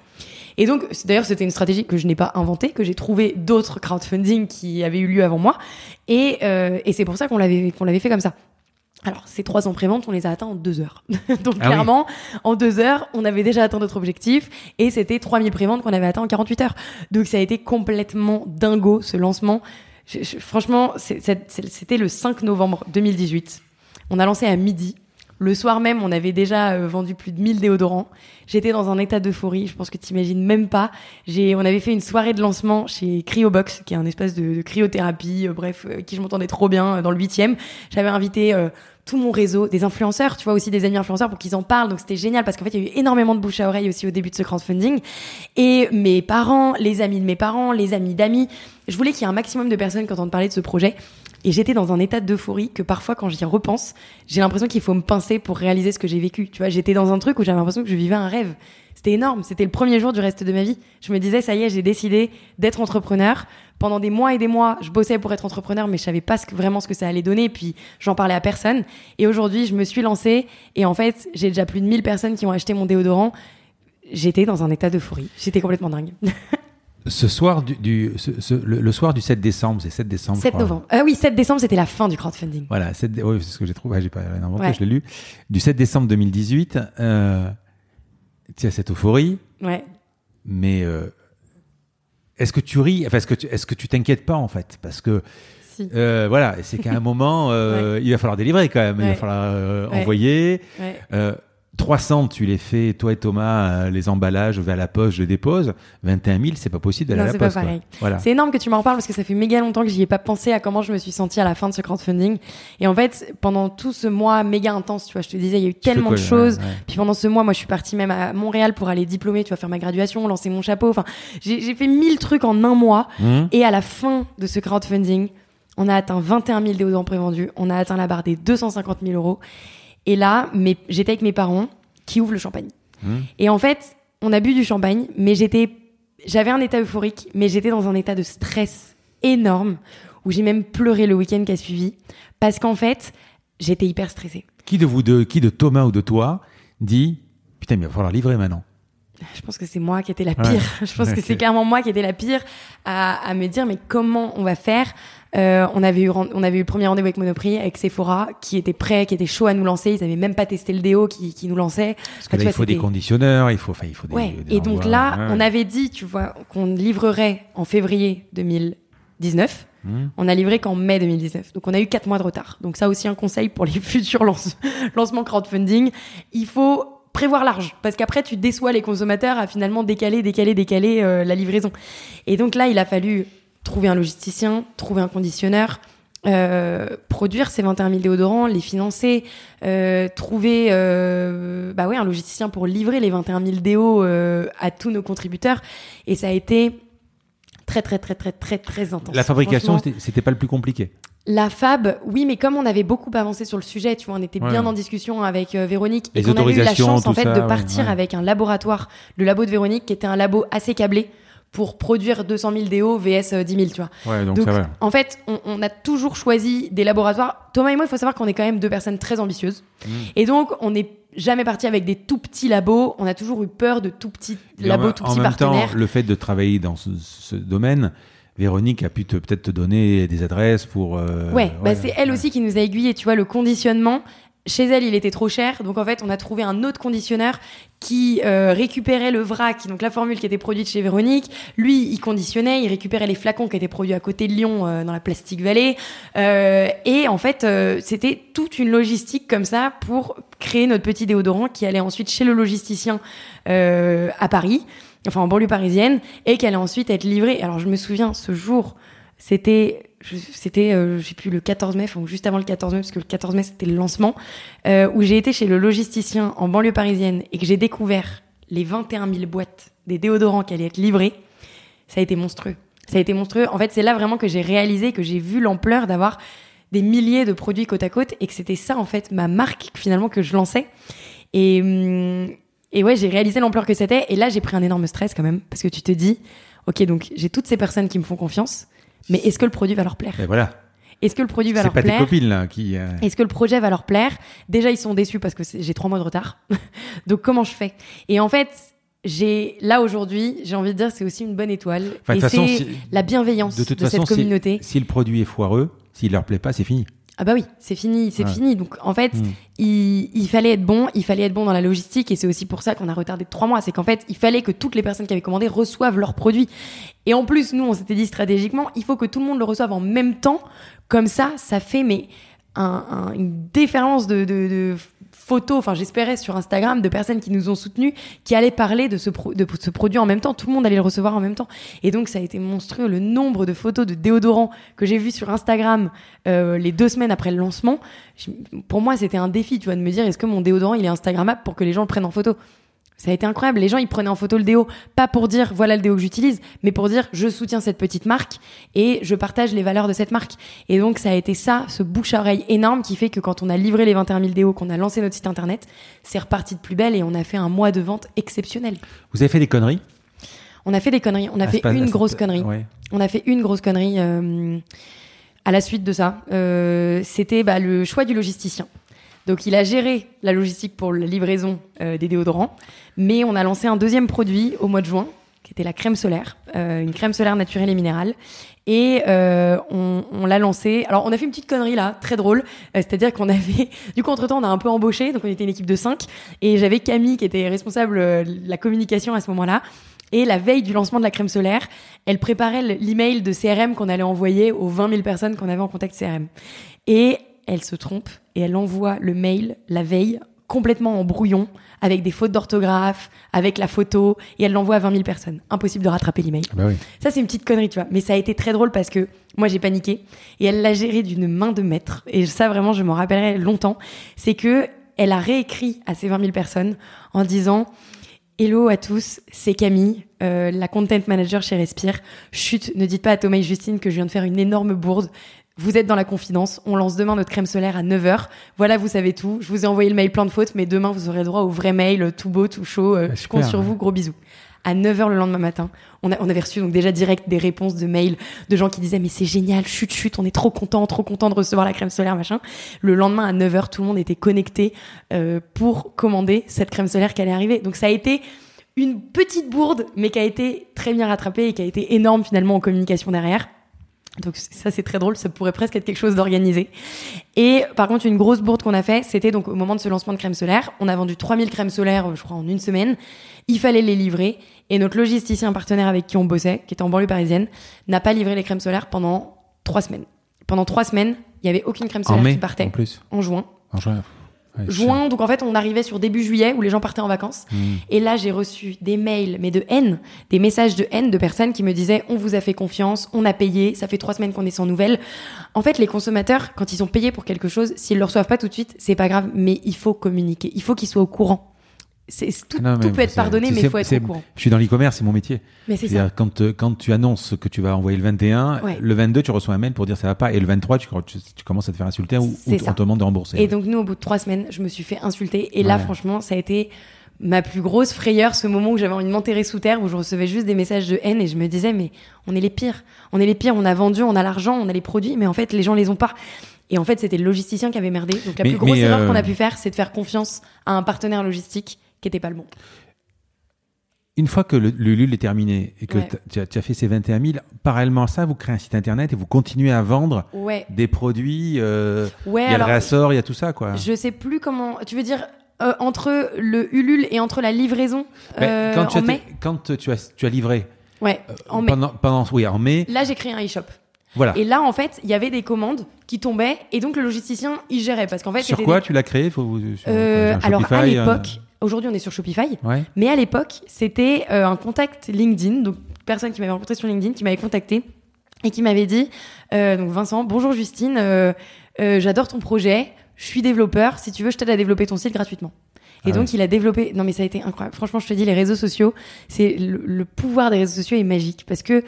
Et donc, d'ailleurs, c'était une stratégie que je n'ai pas inventée, que j'ai trouvé d'autres crowdfunding qui avaient eu lieu avant moi. Et, euh, et c'est pour ça qu'on l'avait, qu'on l'avait fait comme ça. Alors, ces trois ans préventes, on les a atteints en deux heures. Donc, Ah oui. clairement, en deux heures, on avait déjà atteint notre objectif et c'était 3000 préventes qu'on avait atteint en 48 heures. Donc, ça a été complètement dingo, ce lancement. Je- je- franchement, c'était le 5 novembre 2018. On a lancé à midi. Le soir même, on avait déjà euh, vendu plus de 1000 déodorants. J'étais dans un état d'euphorie, je pense que tu imagines même pas. On avait fait une soirée de lancement chez Cryobox, qui est un espace de, cryothérapie, euh, bref, euh, qui je m'entendais trop bien dans le huitième. J'avais invité tout mon réseau, des influenceurs, tu vois, aussi des amis influenceurs pour qu'ils en parlent. Donc c'était génial parce qu'en fait, il y a eu énormément de bouche à oreille aussi au début de ce crowdfunding. Et mes parents, les amis de mes parents, les amis d'amis. Je voulais qu'il y ait un maximum de personnes qui entendent parler de ce projet. Et j'étais dans un état d'euphorie que parfois, quand j'y repense, j'ai l'impression qu'il faut me pincer pour réaliser ce que j'ai vécu. Tu vois, j'étais dans un truc où j'avais l'impression que je vivais un rêve. C'était énorme. C'était le premier jour du reste de ma vie. Je me disais, ça y est, j'ai décidé d'être entrepreneur. Pendant des mois et des mois, je bossais pour être entrepreneur, mais je savais pas vraiment ce que ça allait donner. Puis j'en parlais à personne. Et aujourd'hui, je me suis lancée. Et en fait, j'ai déjà plus de 1000 personnes qui ont acheté mon déodorant. J'étais dans un état d'euphorie. J'étais complètement dingue. Ce soir du, le, soir du 7 décembre, c'est 7 décembre. 7 novembre. Ah oui, 7 décembre, c'était la fin du crowdfunding. Voilà, 7, oui, c'est ce que j'ai trouvé. j'ai pas rien inventé, je l'ai lu. Du 7 décembre 2018, euh, tu as cette euphorie. Ouais. Mais euh, est-ce que tu ris Enfin, est-ce que tu, est-ce que tu t'inquiètes pas en fait? Parce que si. euh, voilà, c'est qu'à un moment, euh, il va falloir délivrer quand même. Il va falloir euh, envoyer. Euh, 300, tu les fais, toi et Thomas, euh, les emballages vers la poste, je dépose. 21 000, c'est pas possible d'aller à la poste. Voilà. C'est énorme que tu m'en reparles parce que ça fait méga longtemps que j'y ai pas pensé à comment je me suis sentie à la fin de ce crowdfunding. Et en fait, pendant tout ce mois méga intense, tu vois, je te disais, il y a eu tellement de choses. Puis pendant ce mois, moi, je suis partie même à Montréal pour aller diplômer, tu vois, faire ma graduation, lancer mon chapeau. Enfin, j'ai fait mille trucs en un mois. Mmh. Et à la fin de ce crowdfunding, on a atteint 21 000 déodorants prévendus. On a atteint la barre des 250 000 euros. Et là, j'étais avec mes parents qui ouvrent le champagne. Mmh. Et en fait, on a bu du champagne, mais j'étais, j'avais un état euphorique, mais j'étais dans un état de stress énorme où j'ai même pleuré le week-end qui a suivi parce qu'en fait, j'étais hyper stressée. Qui de vous deux, qui de Thomas ou de toi, dit putain, mais il va falloir livrer maintenant? Je pense que c'est moi qui étais la pire. Je pense que c'est clairement moi qui étais la pire à, à, me dire mais comment on va faire euh, on avait eu on avait eu le premier rendez-vous avec Monoprix avec Sephora qui était prêt, qui était chaud à nous lancer. Ils avaient même pas testé le déo qui, qui nous lançait. Parce que là, il faut des conditionneurs, il faut, enfin, il faut des. Ouais. et donc là, on avait dit, tu vois, qu'on livrerait en février 2019. Hmm. On a livré qu'en mai 2019. Donc on a eu quatre mois de retard. Donc ça aussi un conseil pour les futurs lancements crowdfunding. Il faut prévoir large parce qu'après tu déçois les consommateurs à finalement décaler, décaler, décaler euh, la livraison. Et donc là, il a fallu trouver un logisticien, trouver un conditionneur, euh, produire ces 21 000 déodorants, les financer, euh, trouver euh, bah ouais, un logisticien pour livrer les 21 000 déos à tous nos contributeurs. Et ça a été très, très, très, très, très, très intense. La fabrication, c'était pas le plus compliqué la Fab, oui, mais comme on avait beaucoup avancé sur le sujet, tu vois, on était bien en discussion avec euh, Véronique et qu'on a eu la chance en fait de partir avec un laboratoire, le labo de Véronique, qui était un labo assez câblé pour produire 200 000 DO VS 10 000, tu vois. donc, en fait, on, a toujours choisi des laboratoires. Thomas et moi, il faut savoir qu'on est quand même deux personnes très ambitieuses. Mmh. Et donc, on n'est jamais parti avec des tout petits labos. On a toujours eu peur de tout petits labos, tout petits partenaires. En même temps, le fait de travailler dans ce, domaine, Véronique a pu peut-être te donner des adresses pour. Euh, ouais, bah c'est elle aussi qui nous a aiguillé. Tu vois, le conditionnement, chez elle, il était trop cher, donc en fait, on a trouvé un autre conditionneur qui euh, récupérait le vrac, donc la formule qui était produite chez Véronique. Lui, il conditionnait, il récupérait les flacons qui étaient produits à côté de Lyon, euh, dans la Plastique Valley. Euh, et en fait, c'était toute une logistique comme ça pour créer notre petit déodorant qui allait ensuite chez le logisticien à Paris, enfin en banlieue parisienne, et qui allait ensuite être livré. Alors, je me souviens, ce jour, c'était c'était, euh, je sais plus, le 14 mai, enfin juste avant le 14 mai, parce que le 14 mai c'était le lancement, euh, où j'ai été chez le logisticien en banlieue parisienne et que j'ai découvert les 21 000 boîtes des déodorants qui allaient être livrés, ça a été monstrueux. Ça a été monstrueux. En fait, c'est là vraiment que j'ai réalisé, que j'ai vu l'ampleur d'avoir des milliers de produits côte à côte et que c'était ça, en fait, ma marque finalement que je lançais. Et, hum, et ouais, j'ai réalisé l'ampleur que c'était. Et là, j'ai pris un énorme stress quand même, parce que tu te dis, ok, donc j'ai toutes ces personnes qui me font confiance mais est-ce que le produit va leur plaire Et voilà. Est-ce que le produit va leur plaire C'est pas tes copines là qui. Euh, est-ce que le projet va leur plaire Déjà, ils sont déçus parce que j'ai trois mois de retard. Donc, comment je fais Et en fait, j'ai là aujourd'hui, j'ai envie de dire, c'est aussi une bonne étoile. et c'est la bienveillance de, toute cette communauté. Si, si, le produit est foireux, s'il leur plaît pas, c'est fini. Ah bah oui, c'est fini, c'est fini. Donc en fait, hmm. il, il, fallait être bon, il fallait être bon dans la logistique et c'est aussi pour ça qu'on a retardé de trois mois. C'est qu'en fait, il fallait que toutes les personnes qui avaient commandé reçoivent leurs produits. Et en plus, nous, on s'était dit stratégiquement, il faut que tout le monde le reçoive en même temps. Comme ça, ça fait mais un, une différence de, de, de photos, enfin j'espérais sur Instagram, de personnes qui nous ont soutenus, qui allaient parler de ce, de ce produit en même temps. Tout le monde allait le recevoir en même temps. Et donc ça a été monstrueux le nombre de photos de déodorants que j'ai vu sur Instagram euh, les deux semaines après le lancement. pour moi, c'était un défi, tu vois, de me dire est-ce que mon déodorant il est Instagrammable pour que les gens le prennent en photo? Ça a été incroyable. Les gens, ils prenaient en photo le déo, pas pour dire voilà le déo que j'utilise, mais pour dire je soutiens cette petite marque et je partage les valeurs de cette marque. Et donc, ça a été ça, ce bouche à oreille énorme qui fait que quand on a livré les 21 000 déos, qu'on a lancé notre site internet, c'est reparti de plus belle et on a fait un mois de vente exceptionnel. Vous avez fait des conneries? On a fait des conneries. On a fait c'est pas- une c'est- grosse connerie. ouais. On a fait une grosse connerie euh, à la suite de ça. Euh, C'était bah, le choix du logisticien. Donc il a géré la logistique pour la livraison euh, des déodorants, mais on a lancé un deuxième produit au mois de juin, qui était la crème solaire, euh, une crème solaire naturelle et minérale. Et euh, on, l'a lancé. Alors on a fait une petite connerie là, très drôle. C'est-à-dire qu'on avait, du coup entre temps on a un peu embauché, donc on était une équipe de cinq, et j'avais Camille qui était responsable de la communication à ce moment-là. Et la veille du lancement de la crème solaire, elle préparait l'email de CRM qu'on allait envoyer aux 20 000 personnes qu'on avait en contact CRM. Et elle se trompe et elle envoie le mail la veille complètement en brouillon, avec des fautes d'orthographe, avec la photo, et elle l'envoie à 20 000 personnes. Impossible de rattraper l'email. Ah bah oui. Ça, c'est une petite connerie, tu vois. Mais ça a été très drôle parce que moi, j'ai paniqué et elle l'a géré d'une main de maître. Et ça, vraiment, je m'en rappellerai longtemps. C'est que elle a réécrit à ces 20 000 personnes en disant Hello à tous, c'est Camille, euh, la content manager chez Respire. Chut, ne dites pas à Thomas et Justine que je viens de faire une énorme bourde. Vous êtes dans la confidence. On lance demain notre crème solaire à 9h. Voilà, vous savez tout. Je vous ai envoyé le mail plein de fautes, mais demain, vous aurez droit au vrai mail, tout beau, tout chaud. Euh, Ah, je compte sur vous. Gros bisous. À 9h le lendemain matin, on, a- on avait reçu donc déjà direct des réponses de mails de gens qui disaient mais c'est génial, chut chut, on est trop content, trop content de recevoir la crème solaire, machin. Le lendemain à 9h, tout le monde était connecté euh, pour commander cette crème solaire qui allait arriver. Donc ça a été une petite bourde, mais qui a été très bien rattrapée et qui a été énorme finalement en communication derrière. Donc ça c'est très drôle, ça pourrait presque être quelque chose d'organisé. Et par contre une grosse bourde qu'on a fait, c'était donc au moment de ce lancement de crème solaire, on a vendu 3000 crèmes solaires euh, je crois en une semaine, il fallait les livrer et notre logisticien partenaire avec qui on bossait, qui était en banlieue parisienne, n'a pas livré les crèmes solaires pendant trois semaines. Pendant trois semaines, il y avait aucune crème En solaire mai, qui partait en plus. en juin. En juin. Ouais, Juin, donc en fait on arrivait sur début juillet où les gens partaient en vacances. Hmm. Et là, j'ai reçu des mails, mais de haine, des messages de haine de personnes qui me disaient on vous a fait confiance, on a payé, ça fait trois semaines qu'on est sans nouvelles. En fait, les consommateurs, quand ils sont payés pour quelque chose, s'ils le reçoivent pas tout de suite, c'est pas grave, mais il faut communiquer, il faut qu'ils soient au courant. Tout, Ah non, tout mais peut être pardonné, mais il faut être au courant. Je suis dans l'e-commerce, c'est mon métier. Mais c'est ça. Quand, euh, quand tu annonces que tu vas envoyer le 21, Ouais. le 22, tu reçois un mail pour dire ça va pas, et le 23, tu, tu, tu commences à te faire insulter ou, ou on te demande de rembourser. Et donc nous, au bout de trois semaines, je me suis fait insulter. Et là, franchement, ça a été ma plus grosse frayeur, ce moment où j'avais envie de m'enterrer sous terre, où je recevais juste des messages de haine et je me disais, mais on est les pires. On est les pires, on a vendu, on a l'argent, on a les produits, mais en fait, les gens les ont pas. Et en fait, c'était le logisticien qui avait merdé. Donc la Mais- plus grosse erreur euh, qu'on a pu faire, c'est de faire confiance à un partenaire logistique qui était pas le bon. Une fois que le, le LUL est terminé et que Ouais. tu, as, fait ces 21 000, parallèlement à ça, vous créez un site internet et vous continuez à vendre Ouais. des produits. euh, Ouais, il y a le réassort, il y a tout ça, quoi. je sais plus comment. Tu veux dire euh, entre le Ulule et entre la livraison euh, quand tu en as, mai quand tu as, tu as livré Ouais, en mai. pendant, pendant, oui, en mai, Là, j'ai créé un e-shop. voilà. Et là, en fait, il y avait des commandes qui tombaient et donc le logisticien, il gérait parce qu'en fait, Sur quoi des- tu l'as créé? Faut vous- sur- Euh, sur alors à euh, l'époque, aujourd'hui on est sur Shopify, Ouais. mais à l'époque c'était euh, un contact LinkedIn, donc personne qui m'avait rencontré sur LinkedIn, qui m'avait contacté et qui m'avait dit, euh, donc Vincent, bonjour Justine, euh, euh, j'adore ton projet, je suis développeur, si tu veux je t'aide à développer ton site gratuitement. Et Ah donc il a développé, non mais ça a été incroyable, franchement je te dis les réseaux sociaux, c'est le, le pouvoir des réseaux sociaux est magique parce que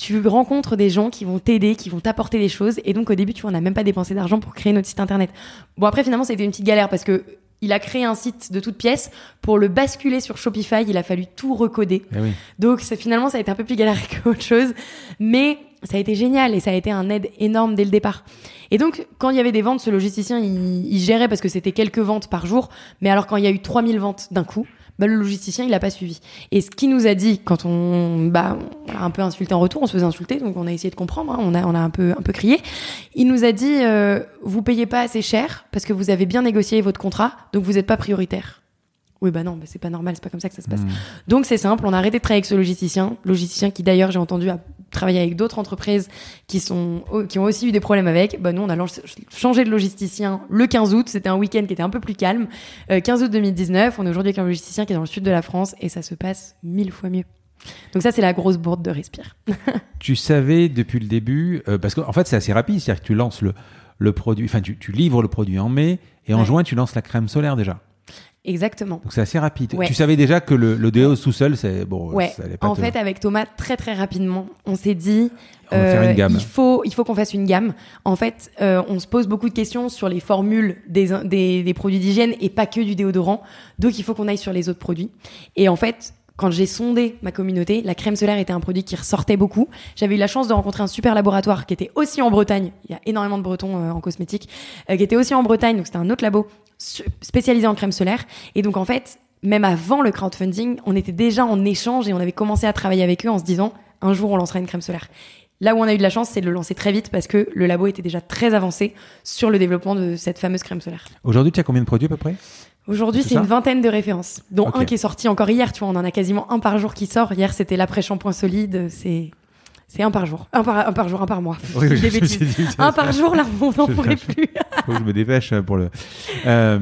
tu rencontres des gens qui vont t'aider, qui vont t'apporter des choses. Et donc, au début, tu vois, on n'a même pas dépensé d'argent pour créer notre site internet. Bon, après, finalement, ça a été une petite galère parce que il a créé un site de toutes pièces. Pour le basculer sur Shopify, il a fallu tout recoder. Eh oui. Donc, ça, finalement, ça a été un peu plus galère qu'autre chose. Mais ça a été génial et ça a été un aide énorme dès le départ. Et donc, quand il y avait des ventes, ce logisticien, il, il gérait parce que c'était quelques ventes par jour. Mais alors, quand il y a eu 3000 ventes d'un coup, bah, le logisticien, il a pas suivi. Et ce qu'il nous a dit quand on, bah, on l'a un peu insulté en retour, on se faisait insulter, donc on a essayé de comprendre, hein, on a, on a un peu, un peu crié. Il nous a dit, euh, vous payez pas assez cher parce que vous avez bien négocié votre contrat, donc vous n'êtes pas prioritaire. Oui, bah non, bah c'est pas normal, c'est pas comme ça que ça se passe. Hmm. Donc c'est simple, on a arrêté de travailler avec ce logisticien, logisticien qui d'ailleurs j'ai entendu a travaillé avec d'autres entreprises qui sont qui ont aussi eu des problèmes avec. Bah nous on a changé de logisticien le 15 août, c'était un week-end qui était un peu plus calme. Euh, 15 août 2019, on est aujourd'hui avec un logisticien qui est dans le sud de la France et ça se passe mille fois mieux. Donc ça c'est la grosse bourde de Respire. Tu savais depuis le début, euh, parce qu'en fait c'est assez rapide, c'est-à-dire que tu lances le, le produit, enfin tu, tu livres le produit en mai et en Ouais. juin tu lances la crème solaire déjà. Exactement. Donc c'est assez rapide. Ouais. Tu savais déjà que le, le déo tout seul, c'est bon. Ouais. ça pas En te- fait, avec Thomas, très très rapidement, on s'est dit, On va faire une gamme. il faut, il faut qu'on fasse une gamme. En fait, euh, on se pose beaucoup de questions sur les formules des, des, des produits d'hygiène et pas que du déodorant. Donc, il faut qu'on aille sur les autres produits. Et en fait, quand j'ai sondé ma communauté, la crème solaire était un produit qui ressortait beaucoup. J'avais eu la chance de rencontrer un super laboratoire qui était aussi en Bretagne. Il y a énormément de Bretons euh, en cosmétique, euh, qui était aussi en Bretagne. Donc, c'était un autre labo spécialisé en crème solaire. Et donc, en fait, même avant le crowdfunding, on était déjà en échange et on avait commencé à travailler avec eux en se disant un jour on lancera une crème solaire. Là où on a eu de la chance, c'est de le lancer très vite parce que le labo était déjà très avancé sur le développement de cette fameuse crème solaire. Aujourd'hui, tu as combien de produits à peu près? Aujourd'hui, C'est une vingtaine de références, dont un qui est sorti encore hier. Tu vois, on en a quasiment un par jour qui sort. Hier, c'était l'après-shampoing solide. C'est c'est un par jour, un par, un par jour, un par mois. Oui, oui, Des bêtises. dit, Un par jour, là, on n'en pourrait plus. faut que je me dépêche pour le. Euh,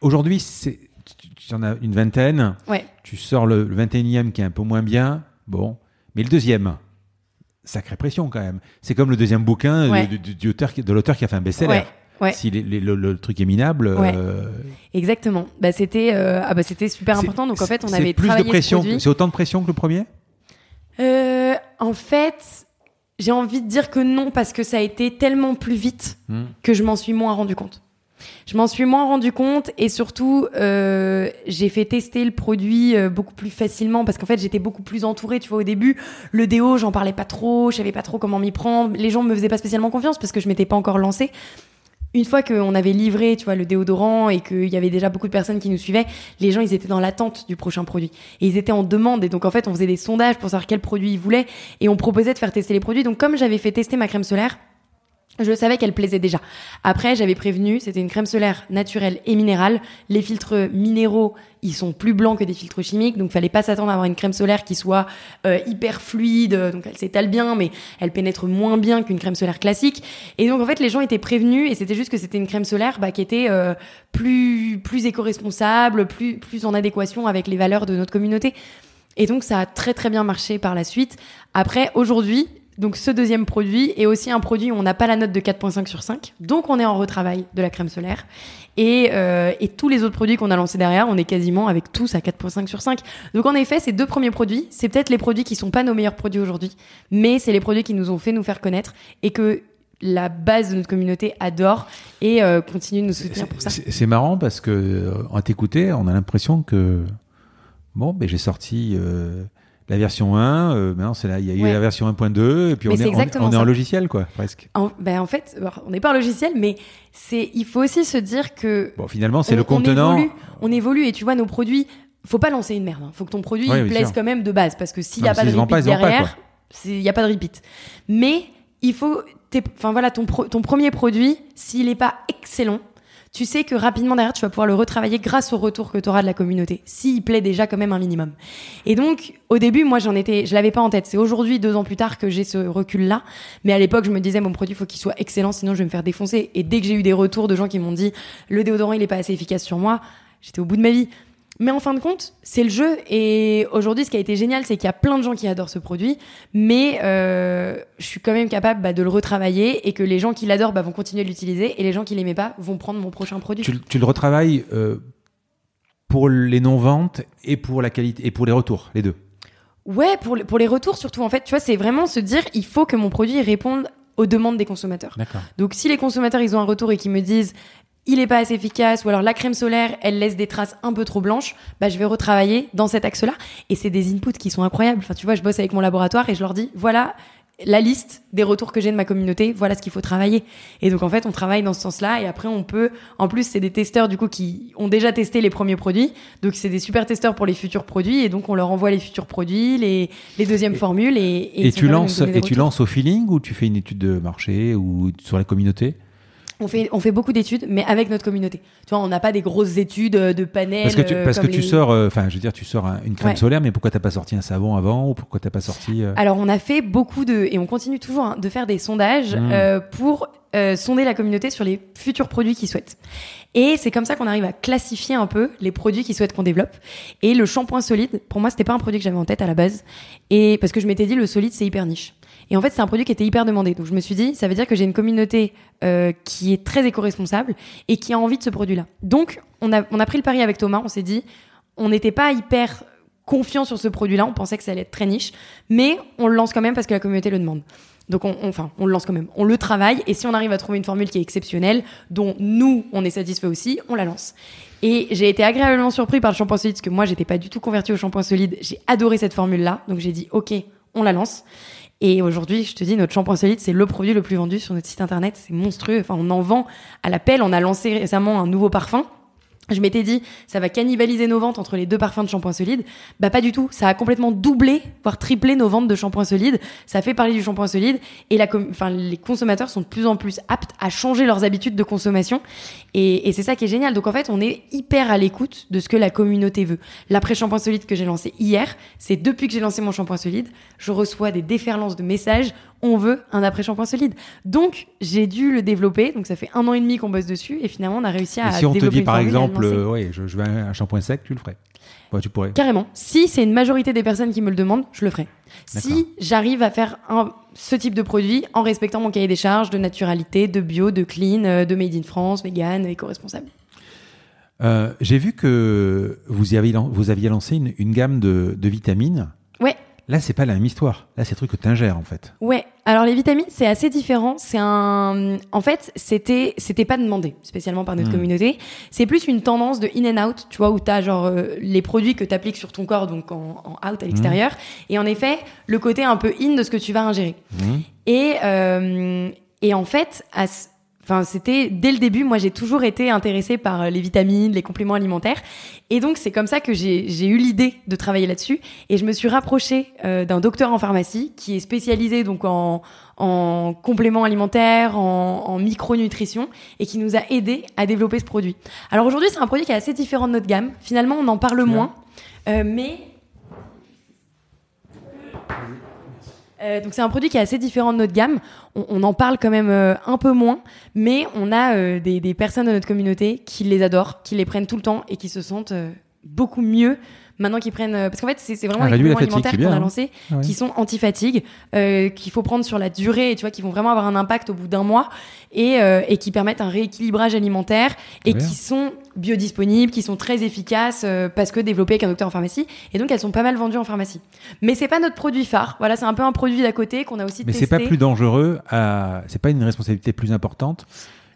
Aujourd'hui, c'est tu, en as une vingtaine. Ouais. Tu sors le, le 21e qui est un peu moins bien. Bon, mais le deuxième, sacrée pression quand même. C'est comme le deuxième bouquin Ouais. de, l'auteur qui a fait un best-seller. Ouais, ouais. Si les- les- le, le truc est minable, Ouais. euh, Exactement. Bah, c'était euh, ah bah, c'était super important. Donc, en fait, on c'est avait plus de travaillé ce pression. C'est autant de pression que le premier? Euh, en fait, j'ai envie de dire que non, parce que ça a été tellement plus vite Hmm. que je m'en suis moins rendu compte. Je m'en suis moins rendu compte et surtout, euh, j'ai fait tester le produit euh, beaucoup plus facilement parce qu'en fait, j'étais beaucoup plus entourée. Tu vois, au début, le déo, j'en parlais pas trop, je savais pas trop comment m'y prendre. Les gens me faisaient pas spécialement confiance parce que je m'étais pas encore lancée. Une fois qu'on avait livré, tu vois, le déodorant et qu'il y avait déjà beaucoup de personnes qui nous suivaient, les gens, ils étaient dans l'attente du prochain produit. Et ils étaient en demande. Et donc, en fait, on faisait des sondages pour savoir quel produit ils voulaient et on proposait de faire tester les produits. Donc, comme j'avais fait tester ma crème solaire, je savais qu'elle plaisait déjà. Après, j'avais prévenu, c'était une crème solaire naturelle et minérale. Les filtres minéraux, ils sont plus blancs que des filtres chimiques, donc fallait pas s'attendre à avoir une crème solaire qui soit euh, hyper fluide, donc elle s'étale bien, mais elle pénètre moins bien qu'une crème solaire classique. Et donc en fait, les gens étaient prévenus, et c'était juste que c'était une crème solaire bah, qui était euh, plus plus éco-responsable, plus plus en adéquation avec les valeurs de notre communauté. Et donc ça a très très bien marché par la suite. Après, aujourd'hui, donc ce deuxième produit est aussi un produit où on n'a pas la note de 4.5 sur 5. Donc on est en retravail de la crème solaire. Et, euh, et tous les autres produits qu'on a lancés derrière, on est quasiment avec tous à 4.5 sur 5. Donc en effet, ces deux premiers produits, c'est peut-être les produits qui sont pas nos meilleurs produits aujourd'hui, mais c'est les produits qui nous ont fait nous faire connaître et que la base de notre communauté adore et euh, continue de nous soutenir pour ça. C'est marrant parce que euh, en t'écouter, on a l'impression que bon, ben j'ai sorti euh, la version 1, euh, maintenant c'est là, il y a eu Ouais. la version 1.2 et puis Mais on c'est est, on- est en logiciel quoi, presque. En, ben en fait, on n'est pas un logiciel, mais c'est, il faut aussi se dire que Bon, finalement, c'est le contenant. On évolue, on évolue et tu vois, nos produits, faut pas lancer une merde. hein. Faut que ton produit Ouais, il plaise sûr. quand même de base parce que s'il n'y a pas de repeat derrière, il n'y a pas de repeat. Mais il faut, enfin voilà, ton, pro- ton premier produit, s'il n'est pas excellent, tu sais que rapidement derrière, tu vas pouvoir le retravailler grâce au retour que tu auras de la communauté, s'il plaît déjà quand même un minimum. Et donc, au début, moi, j'en étais, je l'avais pas en tête. C'est aujourd'hui, deux ans plus tard, que j'ai ce recul-là. Mais à l'époque, je me disais, mon produit, faut qu'il soit excellent, sinon je vais me faire défoncer. Et dès que j'ai eu des retours de gens qui m'ont dit, le déodorant, il est pas assez efficace sur moi, j'étais au bout de ma vie. Mais en fin de compte, c'est le jeu. Et aujourd'hui, ce qui a été génial, c'est qu'il y a plein de gens qui adorent ce produit. Mais euh, je suis quand même capable bah, de le retravailler et que les gens qui l'adorent bah, vont continuer de l'utiliser et les gens qui l'aimaient pas vont prendre mon prochain produit. Tu, le- tu le retravailles euh, pour les non-ventes et pour la qualité et pour les retours, les deux. Ouais, pour, les- pour les retours surtout, en fait, tu vois, c'est vraiment se dire, il faut que mon produit réponde aux demandes des consommateurs. Donc si les consommateurs, ils ont un retour et qu'ils me disent, il est pas assez efficace, ou alors la crème solaire, elle laisse des traces un peu trop blanches, bah, je vais retravailler dans cet axe-là. Et c'est des inputs qui sont incroyables. Enfin, tu vois, je bosse avec mon laboratoire et je leur dis, voilà la liste des retours que j'ai de ma communauté, voilà ce qu'il faut travailler. Et donc en fait, on travaille dans ce sens-là et après on peut en plus c'est des testeurs du coup qui ont déjà testé les premiers produits. Donc c'est des super testeurs pour les futurs produits et donc on leur envoie les futurs produits, les, les deuxièmes formules et et, Et, tu lances et tu lances au feeling ou tu fais une étude de marché ou sur la communauté? On fait, on fait beaucoup d'études, mais avec notre communauté. Tu vois, on n'a pas des grosses études euh, de panels. Parce que tu, euh, parce que tu les- sors, euh, enfin, je veux dire, tu sors un- une crème Ouais. solaire, mais pourquoi t'as pas sorti un savon avant ou pourquoi t'as pas sorti euh, Alors, on a fait beaucoup de, et on continue toujours hein, de faire des sondages Mm. euh, pour sonder la communauté sur les futurs produits qu'ils souhaitent. Et c'est comme ça qu'on arrive à classifier un peu les produits qu'ils souhaitent qu'on développe. Et le shampoing solide, pour moi, c'était pas un produit que j'avais en tête à la base. Et parce que je m'étais dit, le solide, c'est hyper niche. Et en fait, c'est un produit qui était hyper demandé. Donc je me suis dit, ça veut dire que j'ai une communauté euh, qui est très éco-responsable et qui a envie de ce produit-là. Donc on a, on a pris le pari avec Thomas, on s'est dit, on n'était pas hyper confiant sur ce produit-là, on pensait que ça allait être très niche, mais on le lance quand même parce que la communauté le demande. Donc on, enfin, on le lance quand même. On le travaille et si on arrive à trouver une formule qui est exceptionnelle, dont nous on est satisfait aussi, on la lance. Et j'ai été agréablement surpris par le shampoing solide parce que moi j'étais pas du tout convertie au shampoing solide. J'ai adoré cette formule là, donc j'ai dit ok, on la lance. Et aujourd'hui, je te dis, notre shampoing solide, c'est le produit le plus vendu sur notre site internet. C'est monstrueux. Enfin, on en vend à l'appel. On a lancé récemment un nouveau parfum je m'étais dit, ça va cannibaliser nos ventes entre les deux parfums de shampoing solide. Bah pas du tout. Ça a complètement doublé, voire triplé nos ventes de shampoing solide. Ça fait parler du shampoing solide et la, les consommateurs sont de plus en plus aptes à changer leurs habitudes de consommation. Et, et c'est ça qui est génial. Donc en fait, on est hyper à l'écoute de ce que la communauté veut. L'après-shampoing solide que j'ai lancé hier, c'est depuis que j'ai lancé mon shampoing solide, je reçois des déferlances de messages on veut un après-shampoing solide. Donc, j'ai dû le développer. Donc, ça fait un an et demi qu'on bosse dessus. Et finalement, on a réussi à. Et si on te dit, par exemple, euh, je, veux un, shampoing sec, tu le ferais tu pourrais. Carrément. Si c'est une majorité des personnes qui me le demandent, je le ferai. Si j'arrive à faire ce type de produit en respectant mon cahier des charges de naturalité, de bio, de clean, euh, de made in France, vegan, éco-responsable. Euh, j'ai vu que vous aviez, vous aviez lancé une, gamme de, de vitamines. Ouais. Là, c'est pas la même histoire. Là, c'est le truc que tu ingères, en fait. Ouais. Alors, les vitamines, c'est assez différent. C'est un, en fait, c'était, c'était pas demandé, spécialement par notre hmm. communauté. C'est plus une tendance de in and out, tu vois, où t'as genre euh, les produits que t'appliques sur ton corps, donc en, out à l'extérieur. Hmm. Et en effet, le côté un peu in de ce que tu vas ingérer. Hmm. Et, euh, et en fait, à, Enfin, c'était dès le début, moi j'ai toujours été intéressée par euh, les vitamines, les compléments alimentaires. Et donc c'est comme ça que j'ai eu l'idée de travailler là-dessus. Et je me suis rapprochée euh, d'un docteur en pharmacie qui est spécialisé donc en, en compléments alimentaires, en, en micronutrition, et qui nous a aidé à développer ce produit. Alors aujourd'hui c'est un produit qui est assez différent de notre gamme. Finalement on en parle moins, euh, mais Euh, donc c'est un produit qui est assez différent de notre gamme. On, en parle quand même euh, un peu moins, mais on a euh, des, des, personnes de notre communauté qui les adorent, qui les prennent tout le temps et qui se sentent beaucoup mieux maintenant qu'ils prennent parce qu'en fait c'est vraiment les compléments alimentaires qu'on a hein. lancés ah qui sont anti-fatigue qu'il faut prendre sur la durée et tu vois qui vont vraiment avoir un impact au bout d'un mois et, et qui permettent un rééquilibrage alimentaire et qui sont biodisponibles, qui sont très efficaces euh, parce que développées avec un docteur en pharmacie. Et donc, elles sont pas mal vendues en pharmacie. Mais c'est pas notre produit phare. Voilà, c'est un peu un produit d'à côté qu'on a aussi Mais c'est pas plus dangereux. À... C'est pas une responsabilité plus importante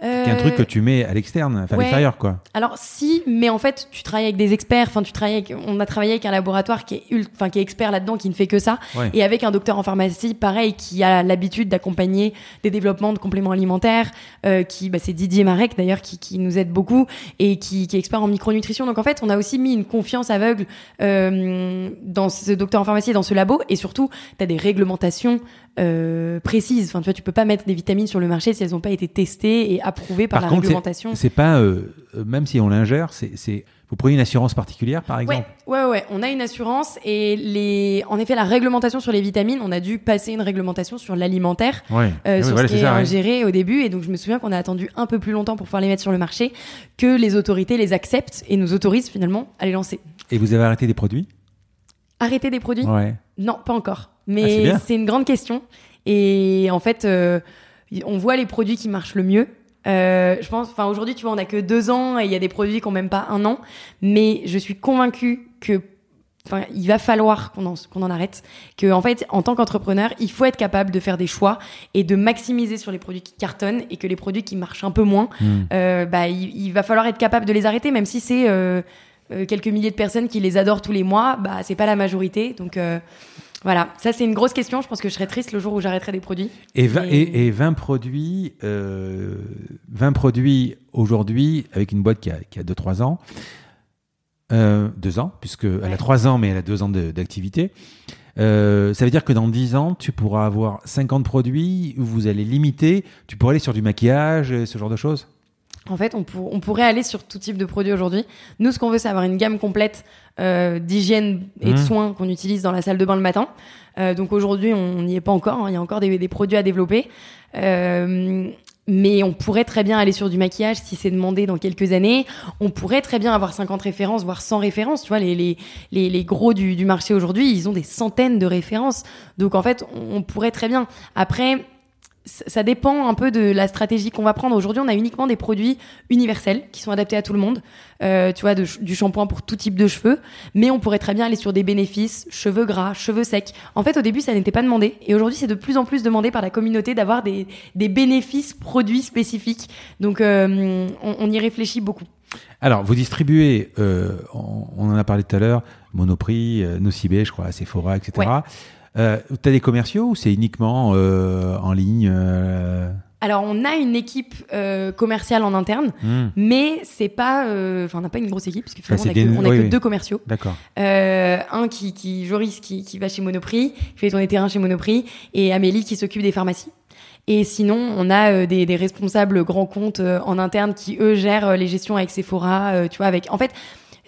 c'est un truc que tu mets à l'externe, enfin à l'extérieur, quoi. Alors si, mais en fait, tu travailles avec des experts. Enfin, tu travailles. Avec, on a travaillé avec un laboratoire qui est, enfin, qui est expert là-dedans, qui ne fait que ça, et avec un docteur en pharmacie, pareil, qui a l'habitude d'accompagner des développements de compléments alimentaires. Euh, qui, bah, c'est Didier Marek d'ailleurs, qui, qui, nous aide beaucoup et qui, qui, est expert en micronutrition. Donc en fait, on a aussi mis une confiance aveugle euh, dans ce docteur en pharmacie, dans ce labo, et surtout, tu as des réglementations euh, précises. Enfin, tu vois, tu peux pas mettre des vitamines sur le marché si elles n'ont pas été testées et approuvées par, la réglementation. C'est pas, euh, même si on l'ingère, c'est vous prenez une assurance particulière, par exemple? ouais, ouais, ouais, on a une assurance et les, en effet, la réglementation sur les vitamines, on a dû passer une réglementation sur l'alimentaire, ouais. euh, sur ce qui est, ingéré au début. Et donc, je me souviens qu'on a attendu un peu plus longtemps pour pouvoir les mettre sur le marché, que les autorités les acceptent et nous autorisent finalement à les lancer. Et vous avez arrêté des produits? Arrêter des produits? Ouais. Non, pas encore. Mais ah, c'est une grande question. Et en fait, euh, on voit les produits qui marchent le mieux. Euh, je pense, enfin aujourd'hui, tu vois, on a que deux ans et il y a des produits qui ont même pas un an. Mais je suis convaincue que Enfin, il va falloir qu'on en, qu'on en arrête. Que, en fait, en tant qu'entrepreneur, il faut être capable de faire des choix et de maximiser sur les produits qui cartonnent et que les produits qui marchent un peu moins, hmm. euh, bah, il, va falloir être capable de les arrêter, même si c'est euh, euh, quelques milliers de personnes qui les adorent tous les mois, bah, c'est pas la majorité. Donc, euh, voilà, ça c'est une grosse question. Je pense que je serais triste le jour où j'arrêterai des produits. Et 20, et... 20 produits, 20 euh, produits aujourd'hui avec une boîte qui a, qui a 2-3 ans. Euh, deux ans, puisqu'elle elle a trois ans, mais elle a deux ans d'activité. Euh, ça veut dire que dans 10 ans, tu pourras avoir 50 produits, vous allez limiter, tu pourras aller sur du maquillage, ce genre de choses? En fait, on, on, pourrait aller sur tout type de produits aujourd'hui. Nous, ce qu'on veut, c'est avoir une gamme complète euh, d'hygiène et de mmh. soins qu'on utilise dans la salle de bain le matin. Euh, donc aujourd'hui, on n'y est pas encore. Hein. Il y a encore des, des, produits à développer. Euh, mais on pourrait très bien aller sur du maquillage si c'est demandé dans quelques années. On pourrait très bien avoir 50 références, voire 100 références. Tu vois, les, les, les, les gros du, du marché aujourd'hui, ils ont des centaines de références. Donc en fait, on pourrait très bien. Après, ça dépend un peu de la stratégie qu'on va prendre. Aujourd'hui, on a uniquement des produits universels qui sont adaptés à tout le monde. Euh, tu vois, de, du shampoing pour tout type de cheveux. Mais on pourrait très bien aller sur des bénéfices, cheveux gras, cheveux secs. En fait, au début, ça n'était pas demandé. Et aujourd'hui, c'est de plus en plus demandé par la communauté d'avoir des, des, bénéfices produits spécifiques. Donc, euh, on, on, y réfléchit beaucoup. Alors, vous distribuez, euh, on, on, en a parlé tout à l'heure, Monoprix, Nocibé, je crois, Sephora, etc. Ouais. Euh, tu as des commerciaux ou c'est uniquement euh, en ligne euh? Alors, on a une équipe euh, commerciale en interne, mmh. mais c'est pas, enfin, on n'a pas une grosse équipe parce que finalement, on a, que, on a oui, que oui. deux commerciaux. D'accord. Un qui, qui Joris, qui, qui va chez Monoprix, qui fait tourner terrain chez Monoprix, et Amélie qui s'occupe des pharmacies. Et sinon, on a des, des, responsables grands comptes en interne qui eux gèrent les gestions avec Sephora, tu vois, avec. En fait,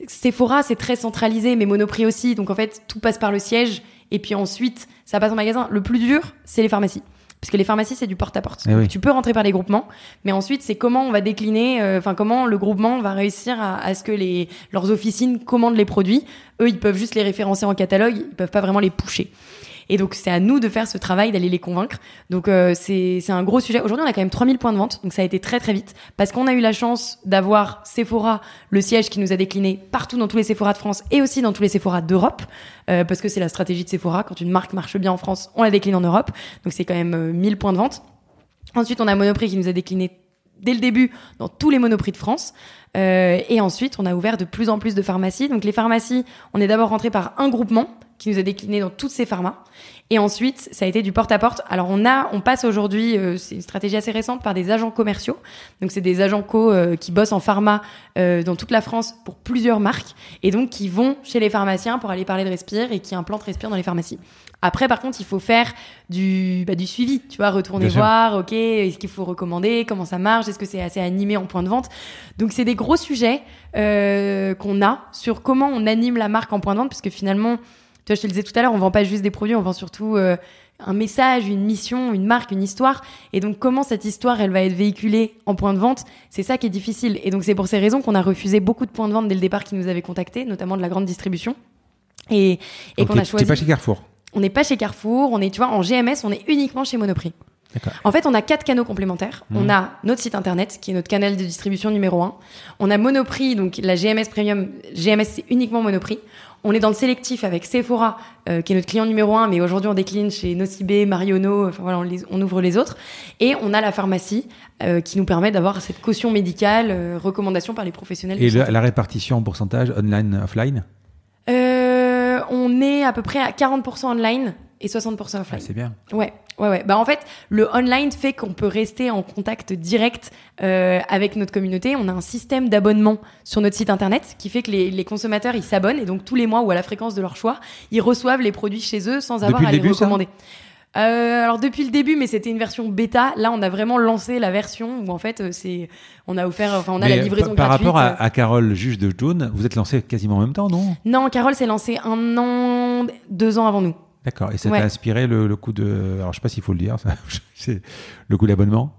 Sephora c'est très centralisé, mais Monoprix aussi, donc en fait, tout passe par le siège et puis ensuite ça passe en magasin. Le plus dur, c'est les pharmacies. Parce que les pharmacies, c'est du porte-à-porte. Eh oui. Tu peux rentrer par les groupements, mais ensuite, c'est comment on va décliner, euh, enfin, comment le groupement va réussir à, à, ce que les, leurs officines commandent les produits. Eux, ils peuvent juste les référencer en catalogue, ils peuvent pas vraiment les pusher. Et donc, c'est à nous de faire ce travail, d'aller les convaincre. Donc, euh, c'est un gros sujet. Aujourd'hui, on a quand même 3000 points de vente. Donc, ça a été très, très vite. Parce qu'on a eu la chance d'avoir Sephora, le siège qui nous a décliné partout dans tous les Sephora de France et aussi dans tous les Sephora d'Europe. Euh, parce que c'est la stratégie de Sephora. Quand une marque marche bien en France, on la décline en Europe. Donc, c'est quand même euh, 1000 points de vente. Ensuite, on a Monoprix qui nous a décliné dès le début dans tous les Monoprix de France. Euh, et ensuite, on a ouvert de plus en plus de pharmacies. Donc les pharmacies, on est d'abord rentré par un groupement qui nous a décliné dans toutes ces pharmas. Et ensuite, ça a été du porte-à-porte. Alors on a, on passe aujourd'hui, euh, c'est une stratégie assez récente, par des agents commerciaux. Donc c'est des agents co euh, qui bossent en pharma euh, dans toute la France pour plusieurs marques et donc qui vont chez les pharmaciens pour aller parler de Respire et qui implantent Respire dans les pharmacies. Après, par contre, il faut faire du, bah, du suivi, tu vois, retourner Bien sûr. voir, ok, est-ce qu'il faut recommander, comment ça marche, est-ce que c'est assez animé en point de vente. Donc, c'est des gros sujets euh, qu'on a sur comment on anime la marque en point de vente, parce que finalement, vois, je te le disais tout à l'heure, on vend pas juste des produits, on vend surtout euh, un message, une mission, une marque, une histoire. Et donc, comment cette histoire, elle va être véhiculée en point de vente, c'est ça qui est difficile. Et donc, c'est pour ces raisons qu'on a refusé beaucoup de points de vente dès le départ qui nous avaient contactés, notamment de la grande distribution. Et, et qu'on a choisi. Pas chez Carrefour On n'est pas chez Carrefour, on est, tu vois, en GMS, on est uniquement chez Monoprix. En fait, on a quatre canaux complémentaires. Mmh. On a notre site internet, qui est notre canal de distribution numéro un. On a Monoprix, donc la GMS Premium. GMS, c'est uniquement Monoprix. On est dans le sélectif avec Sephora, euh, qui est notre client numéro un, mais aujourd'hui on décline chez Nocibé, Mariono, enfin voilà, on, les, on, ouvre les autres. Et on a la pharmacie, euh, qui nous permet d'avoir cette caution médicale, euh, recommandation par les professionnels. Et le, la répartition en pourcentage online-offline euh, On est à peu près à 40% online et 60% offline. Ah, c'est bien. Ouais, ouais, ouais. Bah en fait, le online fait qu'on peut rester en contact direct euh, avec notre communauté. On a un système d'abonnement sur notre site internet qui fait que les, les consommateurs ils s'abonnent et donc tous les mois ou à la fréquence de leur choix, ils reçoivent les produits chez eux sans avoir Depuis à le les début, recommander. Euh, alors depuis le début, mais c'était une version bêta. Là, on a vraiment lancé la version où en fait, euh, c'est, on a offert, enfin, on a Mais la livraison par gratuite. rapport à, à, Carole, juge de June, vous êtes lancé quasiment en même temps, non? Non, Carole s'est lancée un an, deux ans avant nous. D'accord. Et ça t'a inspiré le, le coup de. Alors, je sais pas s'il faut le dire, ça. le coup d'abonnement?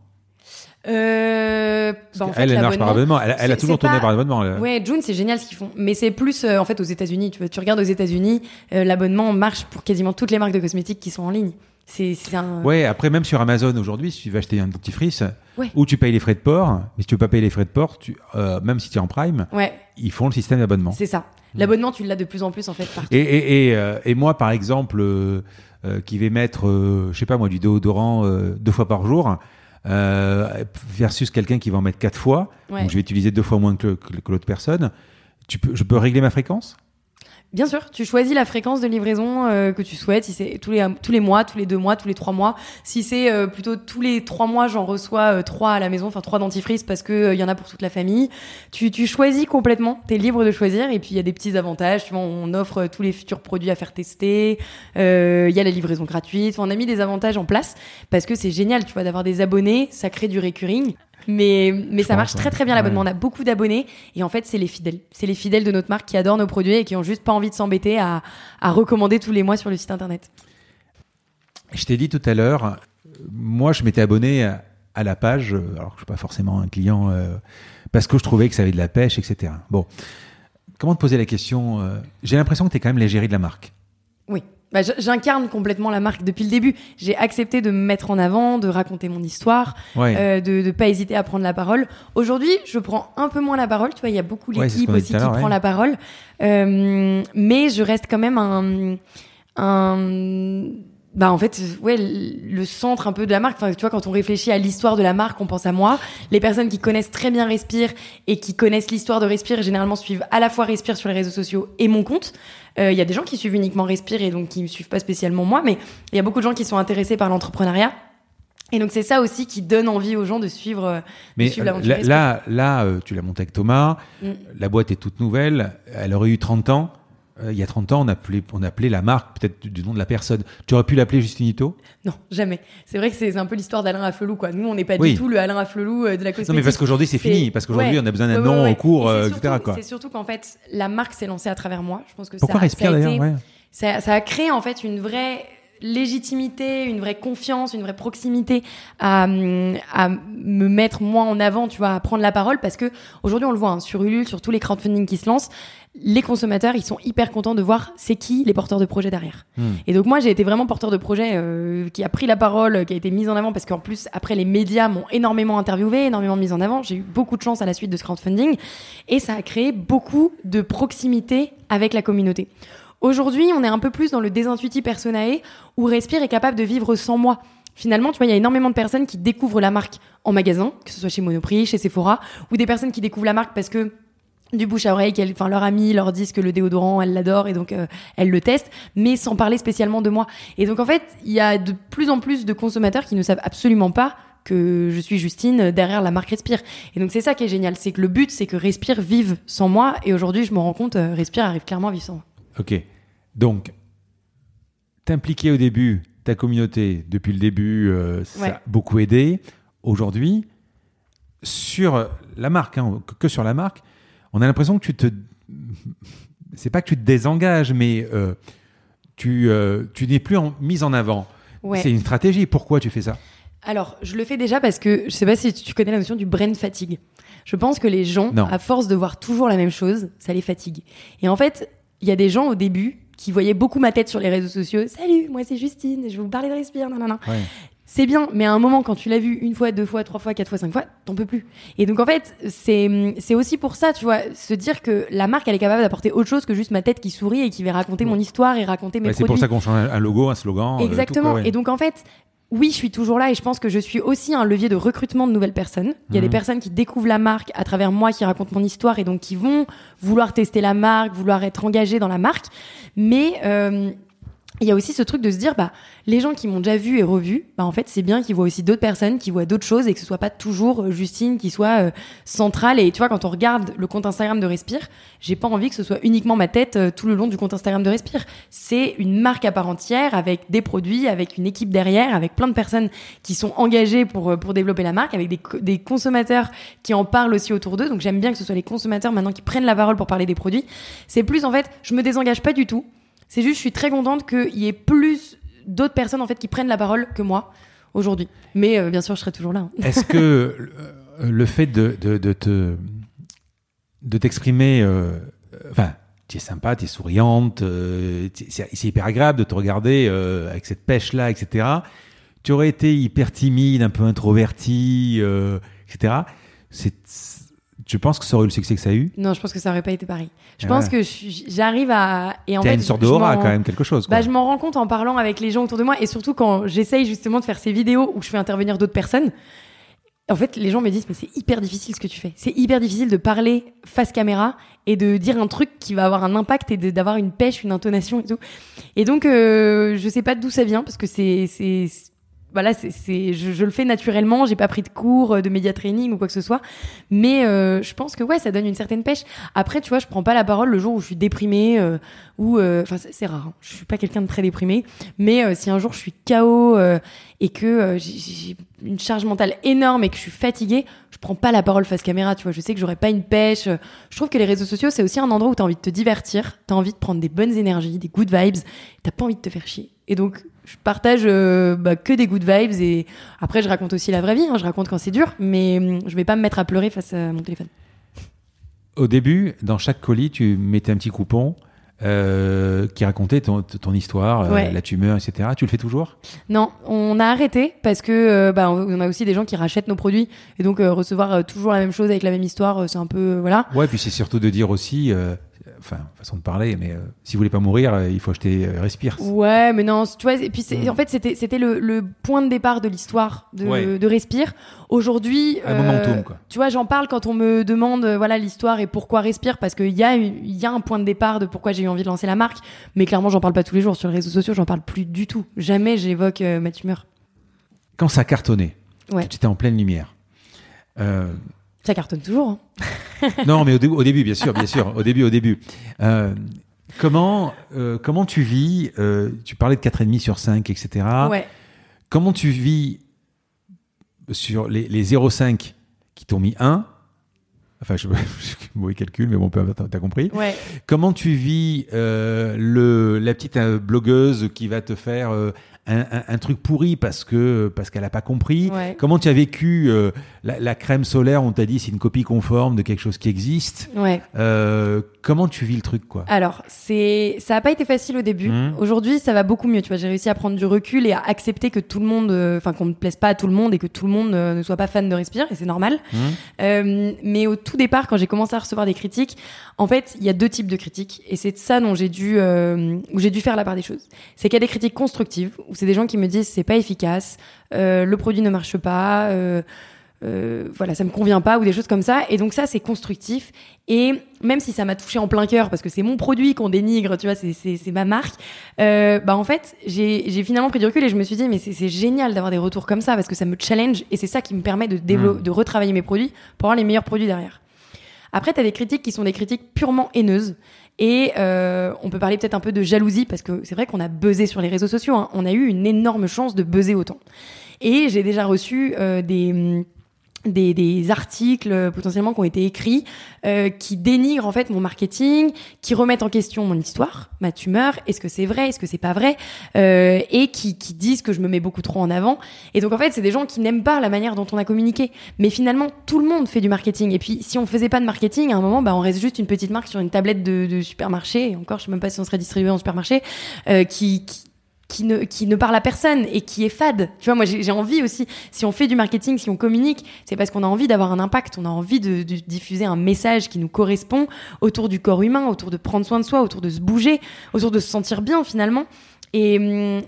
Euh, bah, en fait, elle, elle marche par abonnement. Elle, elle a toujours tourné pas- par abonnement. elle. Ouais, June, c'est génial ce qu'ils font. Mais c'est plus, euh, en fait, aux États-Unis. Tu, regardes aux États-Unis, euh, l'abonnement marche pour quasiment toutes les marques de cosmétiques qui sont en ligne. C'est un. Ouais, après, même sur Amazon aujourd'hui, si tu veux acheter un dentifrice, Ouais. ou tu payes les frais de port, mais si tu veux pas payer les frais de port, tu, euh, même si tu es en Prime, Ouais, ils font le système d'abonnement. c'est ça. L'abonnement, tu l'as de plus en plus, en fait, partout. Et, et, et, euh, et moi, par exemple, euh, euh, qui vais mettre, euh, je sais pas moi, du déodorant euh, deux fois par jour, euh, versus quelqu'un qui va en mettre quatre fois, Ouais. donc je vais utiliser deux fois moins que, que, que l'autre personne, tu peux, je peux régler ma fréquence? Bien sûr, tu choisis la fréquence de livraison euh, que tu souhaites. Si c'est tous les tous les mois, tous les deux mois, tous les trois mois. Si c'est euh, plutôt tous les trois mois, j'en reçois euh, trois à la maison, enfin trois dentifrices parce que euh, il y en a pour toute la famille. Tu, tu choisis complètement. T'es libre de choisir. Et puis il y a des petits avantages. Tu vois, on offre tous les futurs produits à faire tester. Euh, Il y a la livraison gratuite. On a mis des avantages en place parce que c'est génial. Tu vois, d'avoir des abonnés, ça crée du recurring. Mais, mais Je ça marche très très bien l'abonnement. Ouais. On a beaucoup d'abonnés et en fait c'est les fidèles. C'est les fidèles de notre marque qui adorent nos produits et qui ont juste pas envie de s'embêter à, à recommander tous les mois sur le site internet. Je t'ai dit tout à l'heure, moi je m'étais abonné à, à la page, euh, alors que je suis pas forcément un client, euh, parce que je trouvais que ça avait de la pêche, etc. Bon, comment te poser la question euh, J'ai l'impression que tu es quand même l'égérie de la marque. Bah, J'incarne complètement la marque depuis le début. J'ai accepté de me mettre en avant, de raconter mon histoire, Ouais. euh, de ne pas hésiter à prendre la parole. Aujourd'hui, je prends un peu moins la parole. Tu vois, il y a beaucoup l'équipe aussi qui prend ouais. la parole. Euh, mais je reste quand même un... un bah en fait ouais le centre un peu de la marque enfin tu vois quand on réfléchit à l'histoire de la marque on pense à moi les personnes qui connaissent très bien Respire et qui connaissent l'histoire de Respire généralement suivent à la fois Respire sur les réseaux sociaux et mon compte Euh, il y a des gens qui suivent uniquement Respire et donc qui ne suivent pas spécialement moi mais il y a beaucoup de gens qui sont intéressés par l'entrepreneuriat et donc c'est ça aussi qui donne envie aux gens de suivre euh, Mais suivre euh, l'aventure là, là, là, tu l'as monté avec Thomas. Mm. La boîte est toute nouvelle. Elle aurait eu 30 ans. Euh, il y a 30 ans, on appelait, on appelait la marque peut-être du, nom de la personne. Tu aurais pu l'appeler Justinito non jamais c'est vrai que c'est un peu l'histoire d'Alain Afflelou quoi nous on n'est pas Oui. du tout le Alain Afflelou euh, de la cosmétique Non, mais parce qu'aujourd'hui, c'est fini. Parce qu'aujourd'hui, ouais. on a besoin d'un Ouais, nom ouais. au cours, euh, surtout- etc. C'est surtout qu'en fait, la marque s'est lancée à travers moi. Je pense que Pourquoi ça, Respire ça a été- ça, ça a créé en fait une vraie légitimité, une vraie confiance, une vraie proximité à, hum, à me mettre moi en avant, tu vois, à prendre la parole parce que aujourd'hui on le voit hein, sur Ulule, sur tous les crowdfunding qui se lancent, les consommateurs ils sont hyper contents de voir c'est qui les porteurs de projets derrière. Hmm. Et donc moi j'ai été vraiment porteur de projet euh, qui a pris la parole, qui a été mise en avant parce qu'en plus après les médias m'ont énormément interviewé, énormément mis en avant. J'ai eu beaucoup de chance à la suite de ce crowdfunding et ça a créé beaucoup de proximité avec la communauté. Aujourd'hui on est un peu plus dans le désintuitif personae où Respire est capable de vivre sans moi. Finalement, tu vois, il y a énormément de personnes qui découvrent la marque en magasin, que ce soit chez Monoprix, chez Sephora, ou des personnes qui découvrent la marque parce que du bouche à oreille, enfin leur ami leur disent que le déodorant, elle l'adore et donc euh, elle le teste, mais sans parler spécialement de moi. Et donc en fait, il y a de plus en plus de consommateurs qui ne savent absolument pas que je suis Justine derrière la marque Respire. Et donc c'est ça qui est génial, c'est que le but c'est que Respire vive sans moi et aujourd'hui je me rends compte, euh, Respire arrive clairement à vivre sans moi. Ok. Donc, t'impliquer au début ta communauté depuis le début, euh, ça Ouais. a beaucoup aidé. Aujourd'hui, sur la marque, hein, que sur la marque, on a l'impression que tu te. C'est pas que tu te désengages, mais euh, tu, euh, tu n'es plus en, mise en avant. Ouais. C'est une stratégie. Pourquoi tu fais ça? Alors, je le fais déjà parce que je sais pas si tu connais la notion du brain fatigue. Je pense que les gens, Non. à force de voir toujours la même chose, ça les fatigue. Et en fait, il y a des gens au début qui voyaient beaucoup ma tête sur les réseaux sociaux. Salut, moi c'est Justine, je vais vous parler de Respire, nanana. Ouais. C'est bien, mais à un moment, quand tu l'as vu une fois, deux fois, trois fois, quatre fois, cinq fois, t'en peux plus. Et donc, en fait, c'est c'est aussi pour ça, tu vois, se dire que la marque, elle est capable d'apporter autre chose que juste ma tête qui sourit et qui va raconter mon histoire et raconter mes Ouais, c'est produits. pour ça qu'on change un logo, un slogan. euh, Exactement. tout, quoi, ouais. Et donc en fait, oui, je suis toujours là et je pense que je suis aussi un levier de recrutement de nouvelles personnes. Il y a Mhm. des personnes qui découvrent la marque à travers moi, qui racontent mon histoire et donc qui vont vouloir tester la marque, vouloir être engagées dans la marque. Mais euh, il y a aussi ce truc de se dire, bah, les gens qui m'ont déjà vu et revu, bah, en fait, c'est bien qu'ils voient aussi d'autres personnes, qui voient d'autres choses et que ce soit pas toujours euh, Justine qui soit euh, centrale. Et tu vois, quand on regarde le compte Instagram de Respire, j'ai pas envie que ce soit uniquement ma tête euh, tout le long du compte Instagram de Respire. C'est une marque à part entière avec des produits, avec une équipe derrière, avec plein de personnes qui sont engagées pour, pour développer la marque, avec des, des consommateurs qui en parlent aussi autour d'eux. Donc j'aime bien que ce soit les consommateurs maintenant qui prennent la parole pour parler des produits. C'est plus en fait, je me désengage pas du tout. C'est juste, je suis très contente qu'il y ait plus d'autres personnes en fait qui prennent la parole que moi aujourd'hui. Mais euh, bien sûr, je serai toujours là. hein. Est-ce que euh, le fait de, de, te de t'exprimer, euh, enfin, tu es sympa, tu es souriante, c'est hyper agréable de te regarder avec cette pêche là, etc. Tu aurais été hyper timide, un peu introverti, etc. je pense que ça aurait eu le succès que ça a eu? Non, je pense que ça aurait pas été pareil. Je Ah pense ouais. que j'arrive à et en Tu as fait, une sorte de aura quand même, quelque chose. Quoi. Bah, je m'en rends compte en parlant avec les gens autour de moi et surtout quand j'essaye justement de faire ces vidéos où je fais intervenir d'autres personnes. En fait, les gens me disent mais c'est hyper difficile ce que tu fais. C'est hyper difficile de parler face caméra et de dire un truc qui va avoir un impact et de- d'avoir une pêche, une intonation et tout. Et donc euh, je sais pas d'où ça vient parce que c'est c'est voilà, c'est, c'est, je, je le fais naturellement, j'ai pas pris de cours euh, de média training ou quoi que ce soit, mais euh, je pense que ouais, ça donne une certaine pêche. Après, tu vois, je prends pas la parole le jour où je suis déprimée euh, ou, euh, enfin, c'est, rare. hein. Je suis pas quelqu'un de très déprimé, mais euh, si un jour je suis KO et que j'ai, une charge mentale énorme et que je suis fatiguée, je prends pas la parole face caméra. Tu vois, je sais que j'aurai pas une pêche. Je trouve que les réseaux sociaux c'est aussi un endroit où t'as envie de te divertir, t'as envie de prendre des bonnes énergies, des good vibes, t'as pas envie de te faire chier. Et donc je partage euh, bah, que des good vibes et après je raconte aussi la vraie vie. hein. je raconte quand c'est dur, mais hum, je vais pas me mettre à pleurer face à mon téléphone. Au début, dans chaque colis, tu mettais un petit coupon euh, qui racontait ton, ton histoire, euh, Ouais. la tumeur, etc. Tu le fais toujours? Non, on a arrêté parce que euh, bah, on a aussi des gens qui rachètent nos produits et donc euh, recevoir euh, toujours la même chose avec la même histoire, euh, c'est un peu euh, voilà. Ouais, puis c'est surtout de dire aussi, euh, enfin, façon de parler, mais euh, si vous voulez pas mourir, euh, il faut acheter euh, Respire. Ouais, mais non, tu vois, et puis Mm. en fait c'était c'était le, le point de départ de l'histoire de, Ouais. de Respire. Aujourd'hui, Un momentum, quoi. tu vois, j'en parle quand on me demande voilà l'histoire et pourquoi Respire parce qu'il y a il y a un point de départ de pourquoi j'ai eu envie de lancer la marque, mais clairement j'en parle pas tous les jours sur les réseaux sociaux, j'en parle plus du tout. Jamais j'évoque ma tumeur. Quand ça cartonnait, Ouais. tu étais en pleine lumière. Ça cartonne toujours. hein. non, mais au, dé- au début, bien sûr, bien sûr, au début, au début. Euh, comment, euh, comment tu vis euh, Tu parlais de 4,5 sur 5, etc. Ouais. Comment tu vis sur les, les 0,5 qui t'ont mis 1 Enfin, je mauvais calcul, mais bon, t'as compris. Ouais. Comment tu vis le, la petite blogueuse qui va te faire un, un- un truc pourri parce que parce qu'elle n'a pas compris Ouais. Comment tu as vécu euh, la, la crème solaire On t'a dit c'est une copie conforme de quelque chose qui existe. Ouais. Euh, comment tu vis le truc quoi Alors, c'est ça a pas été facile au début. Mhm. Aujourd'hui, ça va beaucoup mieux. Tu vois, j'ai réussi à prendre du recul et à accepter que tout le monde, euh, enfin qu'on ne plaise pas à tout le monde et que tout le monde euh, ne soit pas fan de Respire et c'est normal. Hum Euh, mais au tout départ, quand j'ai commencé à recevoir des critiques, en fait, il y a deux types de critiques et c'est de ça dont j'ai dû euh, où j'ai dû faire la part des choses. C'est qu'il y a des critiques constructives où c'est des gens qui me disent c'est pas efficace, euh, le produit ne marche pas. Euh, voilà, ça me convient pas ou des choses comme ça. Et donc ça, c'est constructif. Et même si ça m'a touché en plein cœur parce que c'est mon produit qu'on dénigre, tu vois, c'est c'est c'est ma marque. Euh, bah en fait, j'ai j'ai finalement pris du recul et je me suis dit mais c'est c'est génial d'avoir des retours comme ça parce que ça me challenge et c'est ça qui me permet de développer, Mm. de retravailler mes produits pour avoir les meilleurs produits derrière. Après, tu as des critiques qui sont des critiques purement haineuses. Et euh, on peut parler peut-être un peu de jalousie, parce que c'est vrai qu'on a buzzé sur les réseaux sociaux. hein. On a eu une énorme chance de buzzer autant. Et j'ai déjà reçu euh, des, des, des articles euh, potentiellement qui ont été écrits euh, qui dénigrent en fait mon marketing, qui remettent en question mon histoire, ma tumeur, est-ce que c'est vrai, est-ce que c'est pas vrai, euh, et qui, qui disent que je me mets beaucoup trop en avant. Et donc en fait, c'est des gens qui n'aiment pas la manière dont on a communiqué. Mais finalement, tout le monde fait du marketing. Et puis si on faisait pas de marketing, à un moment, bah, on reste juste une petite marque sur une tablette de, de supermarché. Et encore, je sais même pas si on serait distribué en supermarché, euh, qui, qui qui ne, parle à personne et qui est fade. Tu vois, moi, j'ai envie aussi, si on fait du marketing, si on communique, c'est parce qu'on a envie d'avoir un impact, on a envie de, diffuser un message qui nous correspond autour du corps humain, autour de prendre soin de soi, autour de se bouger, autour de se sentir bien finalement. Et, hum,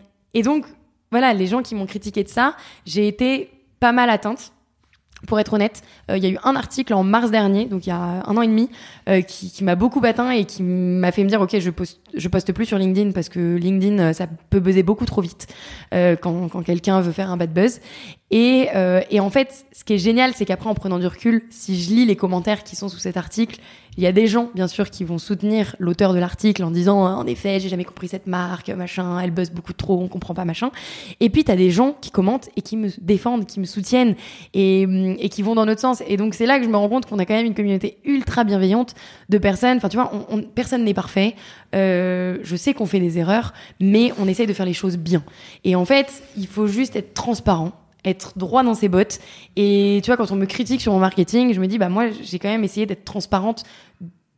donc, voilà, les gens qui m'ont critiqué de ça, j'ai été pas mal atteinte. Pour être honnête, euh, il y a eu un article en mars dernier, donc il y a un an et demi, euh, qui, qui m'a beaucoup atteint et qui m'a fait me dire ok, je poste, je poste plus sur LinkedIn parce que LinkedIn euh, ça peut buzzer beaucoup trop vite euh, quand, quelqu'un veut faire un bad buzz. Et, euh, et en fait, ce qui est génial, c'est qu'après, en prenant du recul, si je lis les commentaires qui sont sous cet article, il y a des gens, bien sûr, qui vont soutenir l'auteur de l'article en disant, en effet, j'ai jamais compris cette marque, machin, elle buzz beaucoup trop, on comprend pas, machin. Et puis, t'as des gens qui commentent et qui me défendent, qui me soutiennent et, hum, qui vont dans notre sens. Et donc, c'est là que je me rends compte qu'on a quand même une communauté ultra bienveillante de personnes. Enfin, tu vois, on, on- personne n'est parfait. Je sais qu'on fait des erreurs, mais on essaye de faire les choses bien. Et en fait, il faut juste être transparent être droit dans ses bottes et tu vois quand on me critique sur mon marketing je me dis bah moi j'ai quand même essayé d'être transparente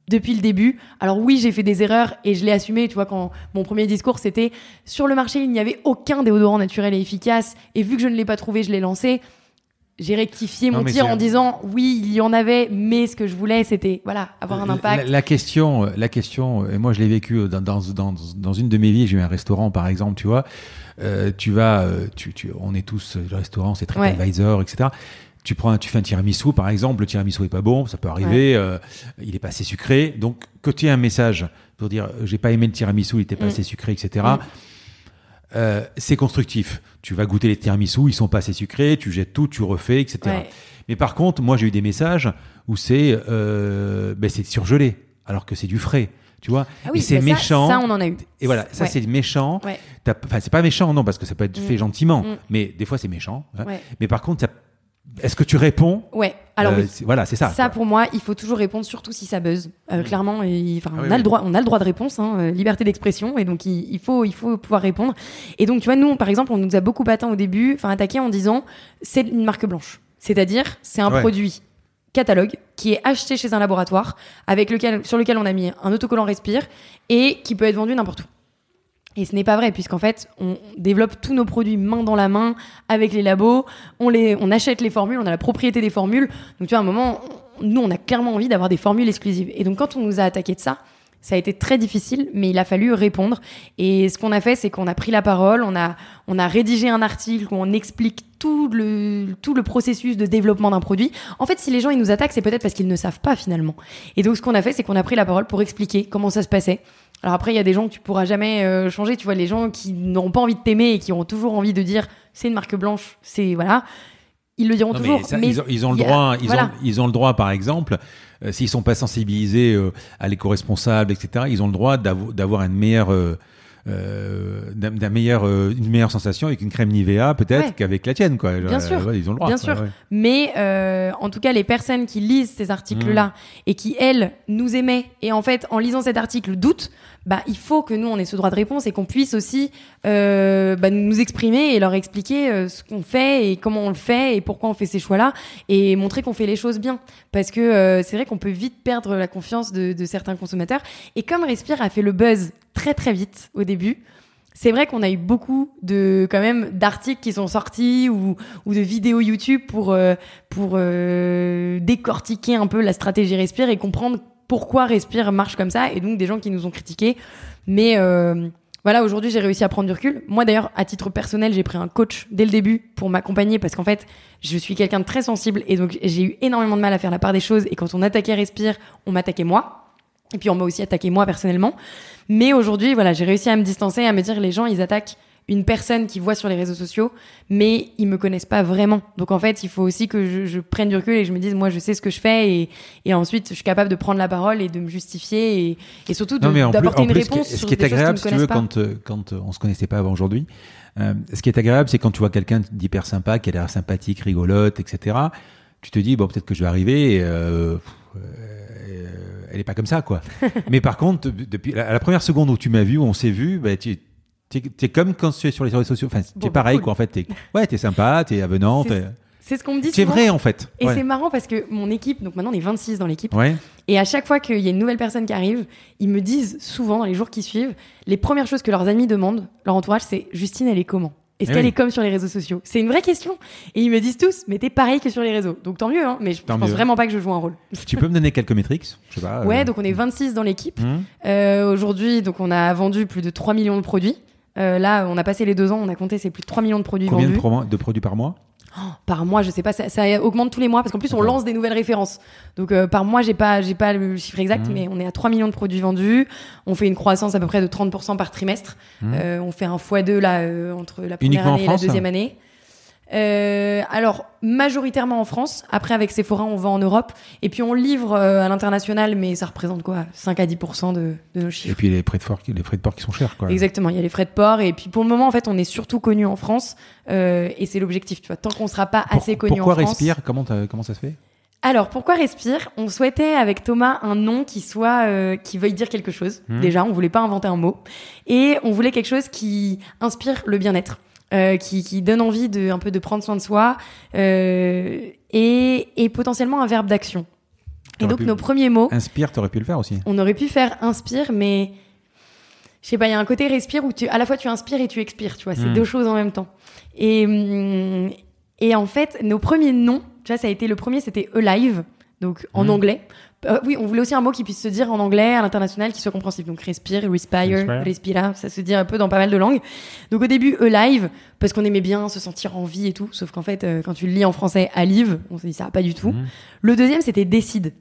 depuis le début. Alors oui, j'ai fait des erreurs et je l'ai assumé. Tu vois, quand mon premier discours c'était sur le marché, il n'y avait aucun déodorant naturel et efficace. Et vu que je ne l'ai pas trouvé, je l'ai lancé. J'ai rectifié Non, mon tir en disant oui, il y en avait, mais ce que je voulais, c'était voilà avoir un impact. la question, la question, et moi je l'ai vécu dans, dans, dans, dans une de mes vies, j'ai eu un restaurant par exemple, tu vois, euh, tu vas, euh, tu, tu, on est tous, le restaurant c'est Ouais. TripAdvisor, etc. Tu prends, un- tu fais un tiramisu par exemple, le tiramisu est pas bon, ça peut arriver, euh, il est pas assez sucré, donc que tu aies un message pour dire j'ai pas aimé le tiramisu, il était pas Mm. assez sucré, etc. euh, c'est constructif. Tu vas goûter les tiramisu, ils sont pas assez sucrés, tu jettes tout, tu refais, etc. Ouais. Mais par contre, moi j'ai eu des messages où c'est euh, ben, c'est surgelé, alors que c'est du frais, tu vois. Ah oui, et c'est ça- méchant. Ça, on en a eu. Et voilà, ça Ouais. c'est méchant. Ouais. Enfin, c'est pas méchant, non, parce que ça peut être Mm. fait gentiment, Mm. mais des fois c'est méchant. hein. Mais par contre, ça- est-ce que tu réponds? Ouais. Alors Euh, oui. Voilà, c'est ça. Ça, pour moi, il faut toujours répondre, surtout si ça buzz. Euh, Mm. Clairement, et, Ah on, oui, a oui. le droit, on a le droit de réponse, hein, euh, liberté d'expression, et donc il, il faut, il faut pouvoir répondre. Et donc, tu vois, nous, par exemple, on nous a beaucoup atteint au début, enfin attaqué en disant c'est une marque blanche. C'est-à-dire, c'est un Ouais. produit catalogue qui est acheté chez un laboratoire, avec lequel, sur lequel on a mis un autocollant respire, et qui peut être vendu n'importe où. Et ce n'est pas vrai, puisqu'en fait, on développe tous nos produits main dans la main avec les labos, on, les, on achète les formules, on a la propriété des formules. Donc, tu vois, à un moment, nous, on a clairement envie d'avoir des formules exclusives. Et donc, quand on nous a attaqué de ça, ça a été très difficile, mais il a fallu répondre. Et ce qu'on a fait, c'est qu'on a pris la parole, on a, on a rédigé un article où on explique tout le, tout le processus de développement d'un produit. En fait, si les gens ils nous attaquent, c'est peut-être parce qu'ils ne savent pas finalement. Et donc, ce qu'on a fait, c'est qu'on a pris la parole pour expliquer comment ça se passait. Alors après, il y a des gens que tu pourras jamais euh, changer. Tu vois, les gens qui n'auront pas envie de t'aimer et qui auront toujours envie de dire c'est une marque blanche, c'est voilà. Ils le diront Non, toujours. mais ça, mais ils, ont, ils ont le a- droit, ils, voilà. ont, ils ont le droit, par exemple, euh, s'ils sont pas sensibilisés euh, à l'éco-responsable, etc., ils ont le droit d'avo- d'avoir une meilleure, euh, euh, d'un meilleur, euh, une meilleure sensation avec une crème Nivea peut-être Ouais. qu'avec la tienne, quoi. Bien sûr. ouais, ils ont le droit. Bien quoi, sûr. ouais. Mais euh, en tout cas, les personnes qui lisent ces articles-là Mmh. et qui, elles, nous aimaient, et en fait, en lisant cet article, doutent, bah, il faut que nous, on ait ce droit de réponse et qu'on puisse aussi euh, bah, nous exprimer et leur expliquer euh, ce qu'on fait et comment on le fait et pourquoi on fait ces choix-là et montrer qu'on fait les choses bien. Parce que euh, c'est vrai qu'on peut vite perdre la confiance de, de certains consommateurs. Et comme Respire a fait le buzz très très vite au début, c'est vrai qu'on a eu beaucoup de quand même d'articles qui sont sortis ou, ou de vidéos YouTube pour euh, pour euh, décortiquer un peu la stratégie Respire et comprendre pourquoi Respire marche comme ça et donc des gens qui nous ont critiqués. Mais euh, voilà aujourd'hui j'ai réussi à prendre du recul. Moi d'ailleurs à titre personnel j'ai pris un coach dès le début pour m'accompagner parce qu'en fait je suis quelqu'un de très sensible et donc j'ai eu énormément de mal à faire la part des choses et quand on attaquait Respire on m'attaquait moi et puis on m'a aussi attaqué moi personnellement mais aujourd'hui, voilà, j'ai réussi à me distancer, à me dire les gens, ils attaquent une personne qu'ils voient sur les réseaux sociaux, mais ils me connaissent pas vraiment. Donc en fait, il faut aussi que je, je prenne du recul et que je me dise, moi, je sais ce que je fais et, et ensuite, je suis capable de prendre la parole et de me justifier et, et surtout d'apporter une plus, réponse ce qui, ce sur qui est des agréable, si tu veux, quand, euh, quand euh, on se connaissait pas avant aujourd'hui, euh, ce qui est agréable, c'est quand tu vois quelqu'un d'hyper sympa, qui a l'air sympathique, rigolote, etc. Tu te dis, bon, peut-être que je vais arriver et, euh, euh, elle est pas comme ça, quoi. mais par contre, depuis la, la première seconde où tu m'as vu, où on s'est vu, bah, tu es, es comme quand tu es sur les réseaux sociaux. Enfin, Bon, tu es bah, pareil, cool. quoi. En fait, t'es, ouais, t'es sympa, t'es avenante. C'est- t'es- C'est ce qu'on me dit C'est vrai, en fait. Et ouais. c'est marrant parce que mon équipe, donc maintenant on est 26 dans l'équipe, Ouais. Et à chaque fois qu'il y a une nouvelle personne qui arrive, ils me disent souvent dans les jours qui suivent, les premières choses que leurs amis demandent, leur entourage, c'est Justine, elle est comment? Est-ce Eh qu'elle oui. est comme sur les réseaux sociaux? C'est une vraie question. Et ils me disent tous, mais t'es pareil que sur les réseaux. Donc tant mieux, hein, mais je, Tant pense mieux. vraiment pas que je joue un rôle. tu peux me donner quelques métriques? Je sais pas. euh, Ouais, donc on est 26 dans l'équipe. hum, Euh, Aujourd'hui, donc on a vendu plus de 3 millions de produits. Euh, là, on a passé les deux ans, on a compté, c'est plus de 3 millions de produits Combien vendus. pro- de produits par mois? Par mois, je sais pas, ça, ça augmente tous les mois parce qu'en plus on lance des nouvelles références. Donc euh, par mois, j'ai pas, j'ai pas le chiffre exact, Mhm. mais on est à 3 millions de produits vendus. On fait une croissance à peu près de 30% par trimestre. Mhm. Euh, on fait un x2 là euh, entre la première Uniquement année et la hein deuxième année. Euh, alors majoritairement en France. Après avec Sephora, on vend en Europe et puis on livre euh, à l'international, mais ça représente quoi? 5 à 10% de, de nos chiffres. Et puis les frais de port, les frais de port qui sont chers, quoi. Exactement, il y a les frais de port et puis pour le moment en fait on est surtout connu en France euh, et c'est l'objectif, tu vois. Tant qu'on sera pas Pour- assez connu pourquoi en France. Respire? Comment, comment ça se fait? Alors, pourquoi Respire? On souhaitait avec Thomas un nom qui soit euh, qui veuille dire quelque chose. Mhm. Déjà, on voulait pas inventer un mot et on voulait quelque chose qui inspire le bien-être, euh, qui, qui donne envie de un peu de prendre soin de soi euh, et, et potentiellement un verbe d'action. Et donc nos premiers mots, Inspire, t'aurais pu le faire aussi. on aurait pu faire inspire, mais je sais pas, il y a un côté respire où tu, à la fois tu inspires et tu expires, tu vois, c'est Mm. deux choses en même temps. Et, hum, et en fait, nos premiers noms, tu vois, ça a été le premier, c'était Alive, donc en Mm. anglais. Euh, oui, on voulait aussi un mot qui puisse se dire en anglais, à l'international, qui soit compréhensible. Donc respire, respire, Respire. respira, ça se dit un peu dans pas mal de langues. Donc au début, Alive, parce qu'on aimait bien se sentir en vie et tout, sauf qu'en fait, euh, quand tu le lis en français, Alive, on se dit ça pas du tout. Mhm. Le deuxième, c'était décide.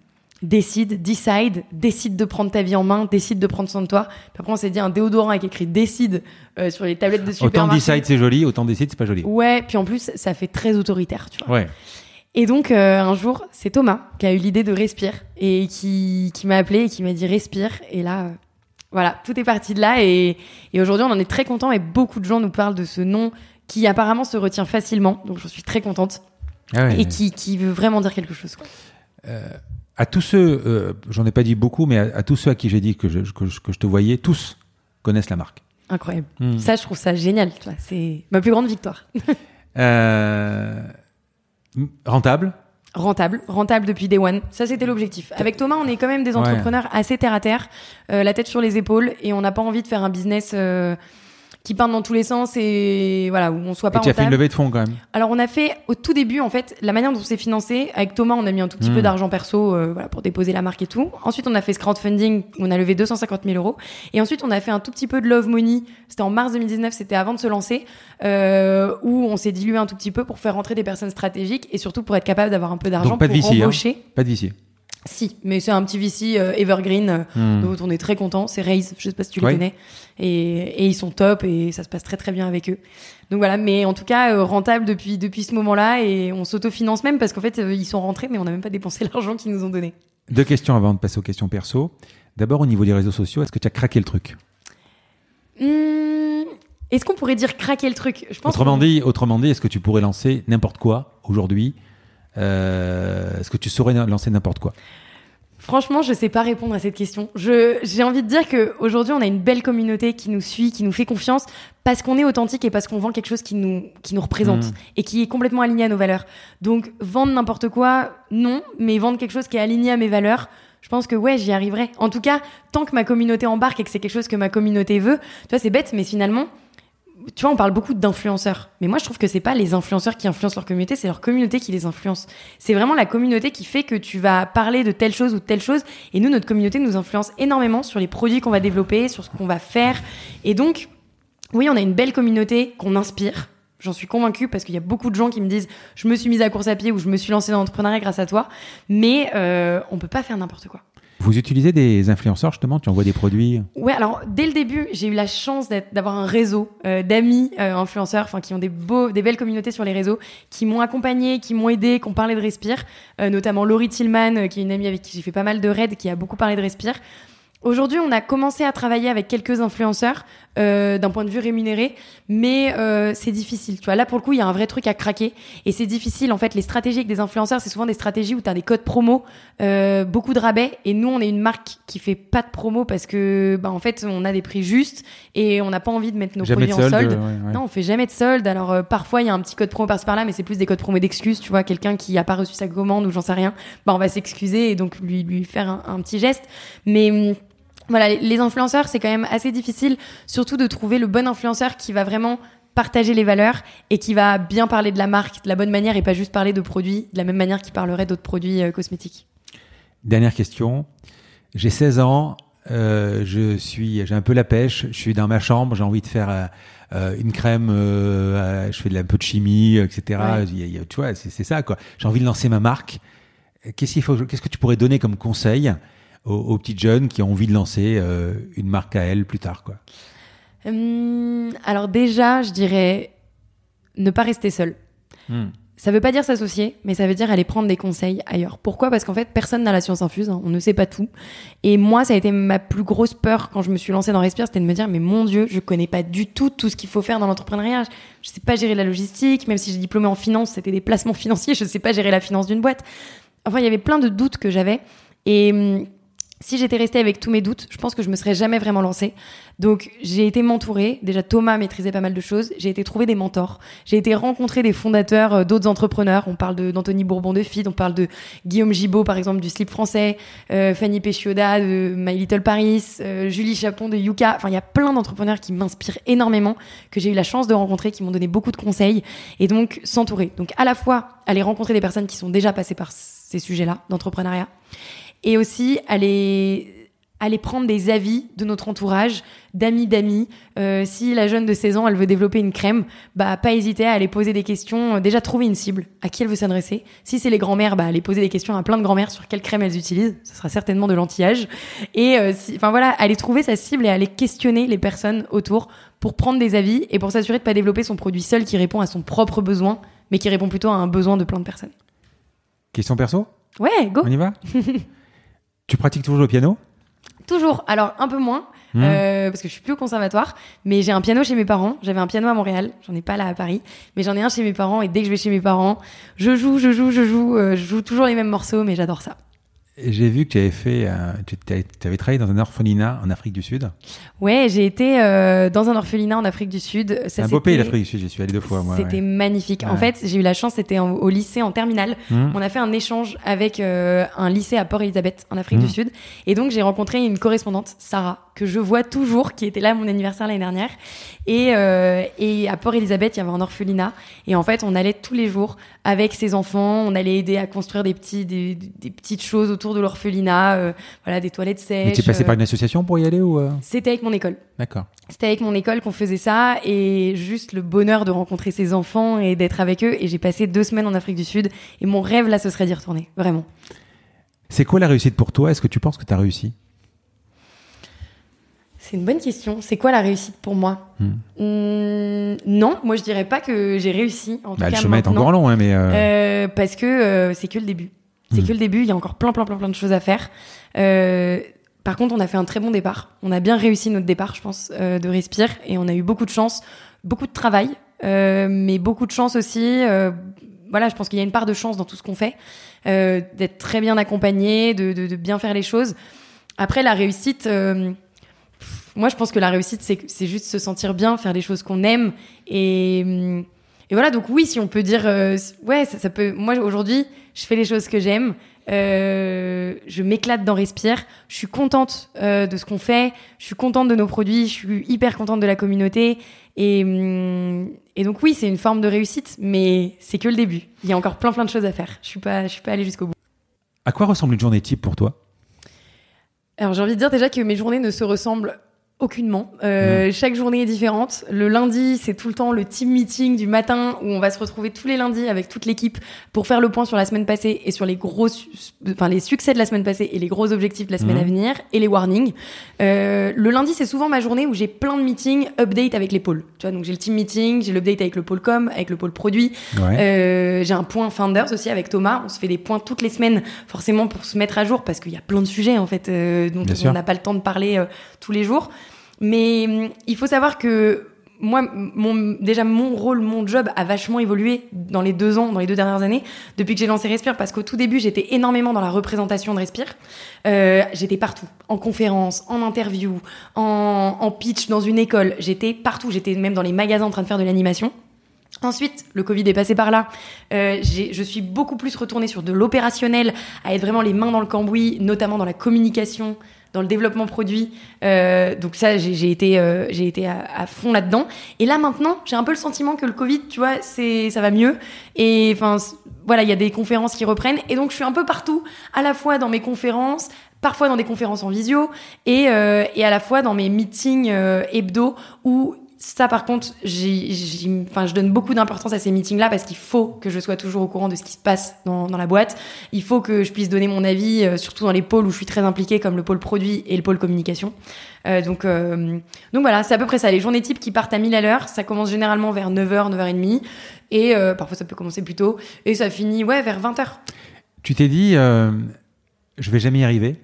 Décide, decide, décide de prendre ta vie en main, décide de prendre soin de toi. Puis après, on s'est dit un déodorant avec écrit décide euh, sur les tablettes de Autant supermarché. Decide c'est joli, autant Decide c'est pas joli. Ouais, puis en plus, ça fait très autoritaire, tu vois. Ouais. Et donc, euh, un jour, c'est Thomas qui a eu l'idée de Respire et qui, qui m'a appelé et qui m'a dit Respire. Et là, euh, voilà, tout est parti de là. Et, et aujourd'hui, on en est très content et beaucoup de gens nous parlent de ce nom qui apparemment se retient facilement. Donc, j'en suis très contente. Ah ouais. et qui, qui veut vraiment dire quelque chose. quoi. À tous ceux, euh, j'en ai pas dit beaucoup, mais à, à tous ceux à qui j'ai dit que je, que, je, que je te voyais, tous connaissent la marque. Incroyable. Hmm. Ça, je trouve ça génial. C'est ma plus grande victoire. Euh, rentable? Rentable, rentable depuis Day One. Ça, c'était l'objectif. Avec Thomas, on est quand même des Ouais. entrepreneurs assez terre à terre, euh, la tête sur les épaules, et on n'a pas envie de faire un business euh, qui part dans tous les sens et voilà où on soit pas Et tu as fait une levée de fonds quand même. Alors on a fait au tout début en fait la manière dont on s'est financé avec Thomas on a mis un tout petit peu d'argent perso euh, voilà pour déposer la marque et tout. Ensuite on a fait ce crowdfunding on a levé 250 000 euros et ensuite on a fait un tout petit peu de love money. C'était en mars 2019, c'était avant de se lancer euh, où on s'est dilué un tout petit peu pour faire rentrer des personnes stratégiques et surtout pour être capable d'avoir un peu d'argent pour VC, hein. embaucher. Pas de vicier. Si, mais c'est un petit VC euh, evergreen euh, Hmm. dont on est très content. C'est Raise, je sais pas si tu Ouais. connais. Et, et ils sont top et ça se passe très très bien avec eux. Donc voilà, mais en tout cas euh, rentable depuis depuis ce moment-là et on s'autofinance même parce qu'en fait euh, ils sont rentrés mais on n'a même pas dépensé l'argent qu'ils nous ont donné. Deux questions avant de passer aux questions perso. D'abord, au niveau des réseaux sociaux, est-ce que tu as craqué le truc? Hmm, Est-ce qu'on pourrait dire craquer le truc? Je pense. Autrement dit, autrement dit, est-ce que tu pourrais lancer n'importe quoi aujourd'hui? Euh, Est-ce que tu saurais lancer n'importe quoi? Franchement, je sais pas répondre à cette question. Je, j'ai envie de dire que aujourd'hui, on a une belle communauté qui nous suit, qui nous fait confiance, parce qu'on est authentique et parce qu'on vend quelque chose qui nous, qui nous représente Mhm. et qui est complètement aligné à nos valeurs. Donc, vendre n'importe quoi, non, mais vendre quelque chose qui est aligné à mes valeurs, je pense que ouais, j'y arriverai. En tout cas, tant que ma communauté embarque et que c'est quelque chose que ma communauté veut, tu vois, c'est bête, mais finalement, tu vois, on parle beaucoup d'influenceurs. Mais moi, je trouve que c'est pas les influenceurs qui influencent leur communauté, c'est leur communauté qui les influence. C'est vraiment la communauté qui fait que tu vas parler de telle chose ou de telle chose. Et nous, notre communauté nous influence énormément sur les produits qu'on va développer, sur ce qu'on va faire. Et donc, oui, on a une belle communauté qu'on inspire. J'en suis convaincue parce qu'il y a beaucoup de gens qui me disent je me suis mise à course à pied ou je me suis lancée dans l'entrepreneuriat grâce à toi. Mais euh, on peut pas faire n'importe quoi. Vous utilisez des influenceurs justement Tu envoies des produits Ouais, alors dès le début, j'ai eu la chance d'avoir un réseau euh, d'amis euh, influenceurs, enfin qui ont des beaux, des belles communautés sur les réseaux, qui m'ont accompagné, qui m'ont aidé, qui ont parlé de Respire, euh, notamment Laurie Tillman, qui est une amie avec qui j'ai fait pas mal de raids, qui a beaucoup parlé de Respire. Aujourd'hui, on a commencé à travailler avec quelques influenceurs euh, d'un point de vue rémunéré, mais euh, c'est difficile. Tu vois, là pour le coup, il y a un vrai truc à craquer et c'est difficile. En fait, les stratégies avec des influenceurs, c'est souvent des stratégies où tu as des codes promo, euh, beaucoup de rabais. Et nous, on est une marque qui fait pas de promo parce que, bah, en fait, on a des prix justes et on n'a pas envie de mettre nos Jamais produits en solde solde. ouais, ouais. Non, on fait jamais de solde. Alors euh, parfois il y a un petit code promo par-ci par-là, mais c'est plus des codes promo d'excuses. Tu vois, quelqu'un qui a pas reçu sa commande ou j'en sais rien, bah on va s'excuser et donc lui lui faire un, un petit geste. Mais hum, voilà, les- influenceurs c'est quand même assez difficile, surtout de trouver le bon influenceur qui va vraiment partager les valeurs et qui va bien parler de la marque de la bonne manière et pas juste parler de produits de la même manière qu'il parlerait d'autres produits euh, cosmétiques. Dernière question. J'ai 16 ans, euh, je suis, j'ai un peu la pêche, je suis dans ma chambre, j'ai envie de faire euh, une crème, je fais de un peu de chimie, etc. Ouais. Il y a- il y a- tu vois, c'est c'est ça quoi. J'ai envie de lancer ma marque. Qu'est-ce qu'il faut, qu'est-ce que tu pourrais donner comme conseil aux, aux petites jeunes qui ont envie de lancer euh, une marque à elles plus tard quoi Hum, alors déjà, je dirais ne pas rester seul. Ça veut pas dire s'associer, mais ça veut dire aller prendre des conseils ailleurs. Pourquoi? Parce qu'en fait, personne n'a la science infuse, hein, on ne sait pas tout. Et moi, ça a été ma plus grosse peur quand je me suis lancée dans Respire, c'était de me dire, mais mon Dieu, je connais pas du tout tout ce qu'il faut faire dans l'entrepreneuriat. Je sais pas gérer la logistique, même si j'ai diplômé en finance, c'était des placements financiers, je sais pas gérer la finance d'une boîte. Enfin, il y avait plein de doutes que j'avais. Et hum, si j'étais restée avec tous mes doutes, je pense que je me serais jamais vraiment lancée. Donc j'ai été m'entourer. Déjà Thomas maîtrisait pas mal de choses. J'ai été trouver des mentors. J'ai été rencontrer des fondateurs euh, d'autres entrepreneurs. On parle d'Anthony Bourbon de Feed, on parle de Guillaume Gibaud par exemple du Slip français, euh, Fanny Péchioda de My Little Paris, euh, Julie Chapon de Yuka. Enfin il y a plein d'entrepreneurs qui m'inspirent énormément, que j'ai eu la chance de rencontrer, qui m'ont donné beaucoup de conseils. Et donc s'entourer. Donc à la fois aller rencontrer des personnes qui sont déjà passées par ces sujets-là d'entrepreneuriat et aussi aller aller prendre des avis de notre entourage, d'amis d'amis. Euh, si la jeune de 16 ans, elle veut développer une crème, bah pas hésiter à aller poser des questions. Euh, Déjà trouver une cible, à qui elle veut s'adresser. Si c'est les grand-mères, bah aller poser des questions à plein de grand-mères sur quelle crème elles utilisent. Ce sera certainement de l'anti-âge. Et euh, si- enfin voilà, aller trouver sa cible et aller questionner les personnes autour pour prendre des avis et pour s'assurer de pas développer son produit seul qui répond à son propre besoin, mais qui répond plutôt à un besoin de plein de personnes. Question perso? Ouais, go. On y va? Tu pratiques toujours le piano? Toujours. Alors, un peu moins. mmh. euh, parce que je suis plus au conservatoire, mais j'ai un piano chez mes parents. J'avais un piano à Montréal, j'en ai pas là à Paris, mais j'en ai un chez mes parents. Et dès que je vais chez mes parents, je joue, je joue, je joue, euh, je joue toujours les mêmes morceaux, mais j'adore ça. J'ai vu que tu avais fait, euh, tu avais travaillé dans un orphelinat en Afrique du Sud. Ouais, j'ai été euh, dans un orphelinat en Afrique du Sud. C'est un beau pays l'Afrique du Sud, j'y suis allé deux fois. C'était magnifique. En fait, j'ai eu la chance, c'était au lycée en terminale. Mmh. On a fait un échange avec euh, un lycée à Port-Elizabeth en Afrique du mmh. Sud, et donc j'ai rencontré une correspondante, Sarah, que je vois toujours, qui était là à mon anniversaire l'année dernière. Et, et à Port-Elizabeth, il y avait un orphelinat, et en fait, on allait tous les jours avec ses enfants, on allait aider à construire des petits, des, des petites choses autour de l'orphelinat, euh, voilà, des toilettes sèches. Mais tu es passé par une association pour y aller ou euh C'était avec mon école. D'accord. C'était avec mon école qu'on faisait ça et juste le bonheur de rencontrer ces enfants et d'être avec eux. Et j'ai passé deux semaines en Afrique du Sud et mon rêve là, ce serait d'y retourner, vraiment. C'est quoi la réussite pour toi? Est-ce que tu penses que tu as réussi? C'est une bonne question. C'est quoi la réussite pour moi? Hmm. Hmm, Non, moi je dirais pas que j'ai réussi. En bah, le chemin est encore long, hein, mais parce que c'est que le début. C'est hmm. que le début, il y a encore plein, plein, plein, plein de choses à faire. Euh, par contre, on a fait un très bon départ. On a bien réussi notre départ, je pense, euh, de Respire. Et on a eu beaucoup de chance, beaucoup de travail, euh, mais beaucoup de chance aussi. voilà, je pense qu'il y a une part de chance dans tout ce qu'on fait, d'être très bien accompagné, de, de, de, bien faire les choses. Après, la réussite, moi, je pense que la réussite, c'est juste se sentir bien, faire les choses qu'on aime. Et, et voilà, donc oui, si on peut dire, ouais, ça, ça peut. Moi, aujourd'hui, je fais les choses que j'aime, euh, je m'éclate dans Respire, je suis contente euh, de ce qu'on fait, je suis contente de nos produits, je suis hyper contente de la communauté. Et, hum, et donc oui, c'est une forme de réussite, mais c'est que le début. Il y a encore plein plein de choses à faire. Je suis pas, je suis pas allée jusqu'au bout. À quoi ressemble une journée type pour toi? Alors j'ai envie de dire déjà que mes journées ne se ressemblent Aucunement. Euh, chaque journée est différente. Le lundi, c'est tout le temps le team meeting du matin où on va se retrouver tous les lundis avec toute l'équipe pour faire le point sur la semaine passée et sur les gros, enfin les succès de la semaine passée et les gros objectifs de la semaine à venir et les warnings. Euh, le lundi, c'est souvent ma journée où j'ai plein de meetings, update avec les pôles. Tu vois, donc j'ai le team meeting, j'ai l'update avec le pôle com, avec le pôle produit. Euh, j'ai un point founders aussi avec Thomas. On se fait des points toutes les semaines, forcément pour se mettre à jour parce qu'il y a plein de sujets en fait dont on n'a pas le temps de parler tous les jours. Mais hum, il faut savoir que moi, mon, déjà mon rôle, mon job a vachement évolué dans les deux ans, dans les deux dernières années, depuis que j'ai lancé Respire, parce qu'au tout début, j'étais énormément dans la représentation de Respire. Euh, j'étais partout, en conférence, en interview, en, en pitch dans une école. J'étais partout. J'étais même dans les magasins en train de faire de l'animation. Ensuite, le Covid est passé par là. Euh, je suis beaucoup plus retournée sur de l'opérationnel, à être vraiment les mains dans le cambouis, notamment dans la communication, dans le développement produit. Euh, donc ça, j'ai été, euh, j'ai été à, fond là-dedans. Et là maintenant, j'ai un peu le sentiment que le Covid, tu vois, c'est, ça va mieux. Et enfin, voilà, il y a des conférences qui reprennent. Et donc je suis un peu partout, à la fois dans mes conférences, parfois dans des conférences en visio, et, euh, et à la fois dans mes meetings euh, hebdo où ça, par contre, enfin, je donne beaucoup d'importance à ces meetings-là parce qu'il faut que je sois toujours au courant de ce qui se passe dans, dans, la boîte. Il faut que je puisse donner mon avis, euh, surtout dans les pôles où je suis très impliquée, comme le pôle produit et le pôle communication. Euh, donc, euh, donc voilà, c'est à peu près ça. Les journées types qui partent à 1000 à l'heure, ça commence généralement vers 9h, 9h30. Et euh, parfois, ça peut commencer plus tôt. Et ça finit, ouais, vers 20h. Tu t'es dit, je vais jamais y arriver?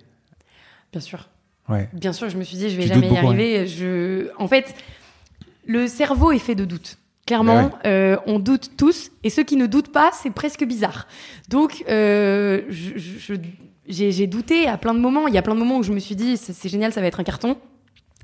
Bien sûr. Ouais. Bien sûr, je me suis dit, je vais jamais y hein. arriver. Je... En fait le cerveau est fait de doutes. Clairement, euh, on doute tous, et ceux qui ne doutent pas, c'est presque bizarre. Donc, euh, j'ai douté à plein de moments. Il y a plein de moments où je me suis dit, c'est génial, ça va être un carton.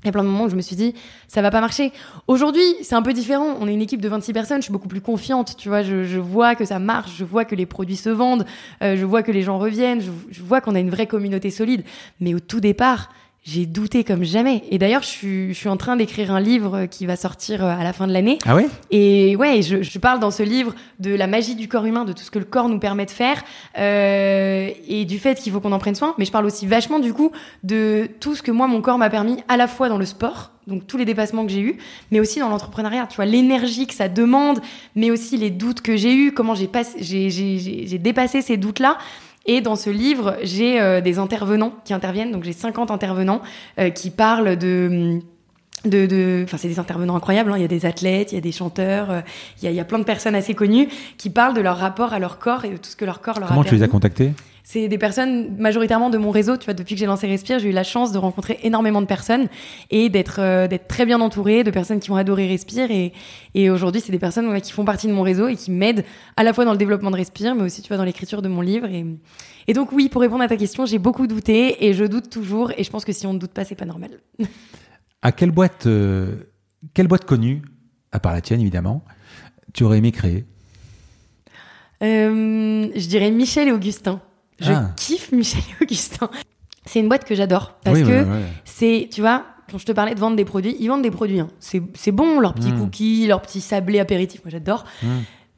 Il y a plein de moments où je me suis dit, ça va pas marcher. Aujourd'hui, c'est un peu différent. On est une équipe de 26 personnes. Je suis beaucoup plus confiante. Tu vois, je, vois que ça marche. Je vois que les produits se vendent. Euh, je vois que les gens reviennent. je vois qu'on a une vraie communauté solide. Mais au tout départ, j'ai douté comme jamais. Et d'ailleurs, je suis, je suis en train d'écrire un livre qui va sortir euh, à la fin de l'année. Ah ouais? Et ouais, je, je, parle dans ce livre de la magie du corps humain, de tout ce que le corps nous permet de faire, euh, et du fait qu'il faut qu'on en prenne soin. Mais je parle aussi vachement du coup de tout ce que moi, mon corps m'a permis, à la fois dans le sport, donc tous les dépassements que j'ai eus, mais aussi dans l'entrepreneuriat. Tu vois, l'énergie que ça demande, mais aussi les doutes que j'ai eus, comment j'ai, j'ai dépassé ces doutes-là. Et dans ce livre, j'ai euh, des intervenants qui interviennent. Donc j'ai 50 intervenants euh, qui parlent de de, enfin c'est des intervenants incroyables. hein. Il y a des athlètes, il y a des chanteurs, euh, il y, a, il y a plein de personnes assez connues qui parlent de leur rapport à leur corps et de tout ce que leur corps leur Comment a tu les as contactés? C'est des personnes majoritairement de mon réseau. Tu vois, depuis que j'ai lancé Respire, j'ai eu la chance de rencontrer énormément de personnes et d'être euh, d'être très bien entourée de personnes qui ont adoré Respire. Et, et aujourd'hui, c'est des personnes ouais, qui font partie de mon réseau et qui m'aident à la fois dans le développement de Respire, mais aussi tu vois dans l'écriture de mon livre. Et, et donc oui, pour répondre à ta question, j'ai beaucoup douté et je doute toujours. Et je pense que si on ne doute pas, c'est pas normal. À quelle boîte, euh, quelle boîte connue, à part la tienne évidemment, tu aurais aimé créer? Euh, je dirais Michel et Augustin. Je Ah. kiffe Michel et Augustin. C'est une boîte que j'adore parce Oui, que ouais, ouais. c'est, tu vois, quand je te parlais de vendre des produits, ils vendent des produits. hein. C'est, bon, leurs petits Mm. cookies, leurs petits sablés apéritifs, moi j'adore. Mm.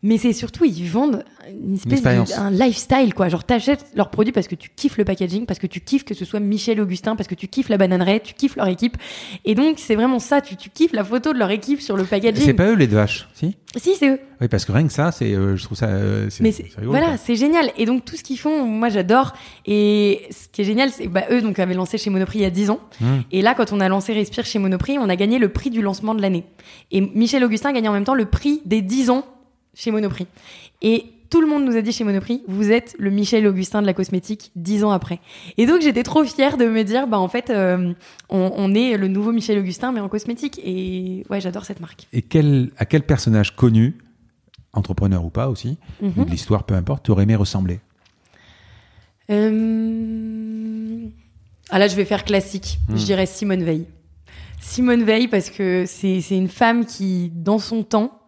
Mais c'est surtout, ils vendent une espèce de, un lifestyle, quoi. Genre, t'achètes leurs produits parce que tu kiffes le packaging, parce que tu kiffes que ce soit Michel Augustin, parce que tu kiffes la bananeraie, tu kiffes leur équipe. Et donc, c'est vraiment ça, tu, tu kiffes la photo de leur équipe sur le C'est packaging. pas eux les deux vaches, si? Si, c'est eux. Oui, parce que rien que ça, c'est, euh, je trouve ça, euh, c'est, Mais c'est- c'est rigolo, voilà, c'est génial. Et donc tout ce qu'ils font, moi j'adore. Et ce qui est génial, c'est bah, eux donc avaient lancé chez Monoprix il y a 10 ans. Mm. Et là, quand on a lancé Respire chez Monoprix, on a gagné le prix du lancement de l'année. Et Michel Augustin gagnait en même temps le prix des 10 ans chez Monoprix. Et tout le monde nous a dit chez Monoprix, vous êtes le Michel Augustin de la cosmétique 10 ans après. Et donc j'étais trop fière de me dire, bah en fait, euh, on, on est le nouveau Michel Augustin mais en cosmétique. Et ouais, j'adore cette marque. Et quel, à quel personnage connu, entrepreneur ou pas aussi, Mhm. ou de l'histoire, peu importe, tu aurais aimé ressembler? Euh... Ah là, je vais faire classique. Hmm. Je dirais Simone Veil. Simone Veil parce que c'est une femme qui, dans son temps,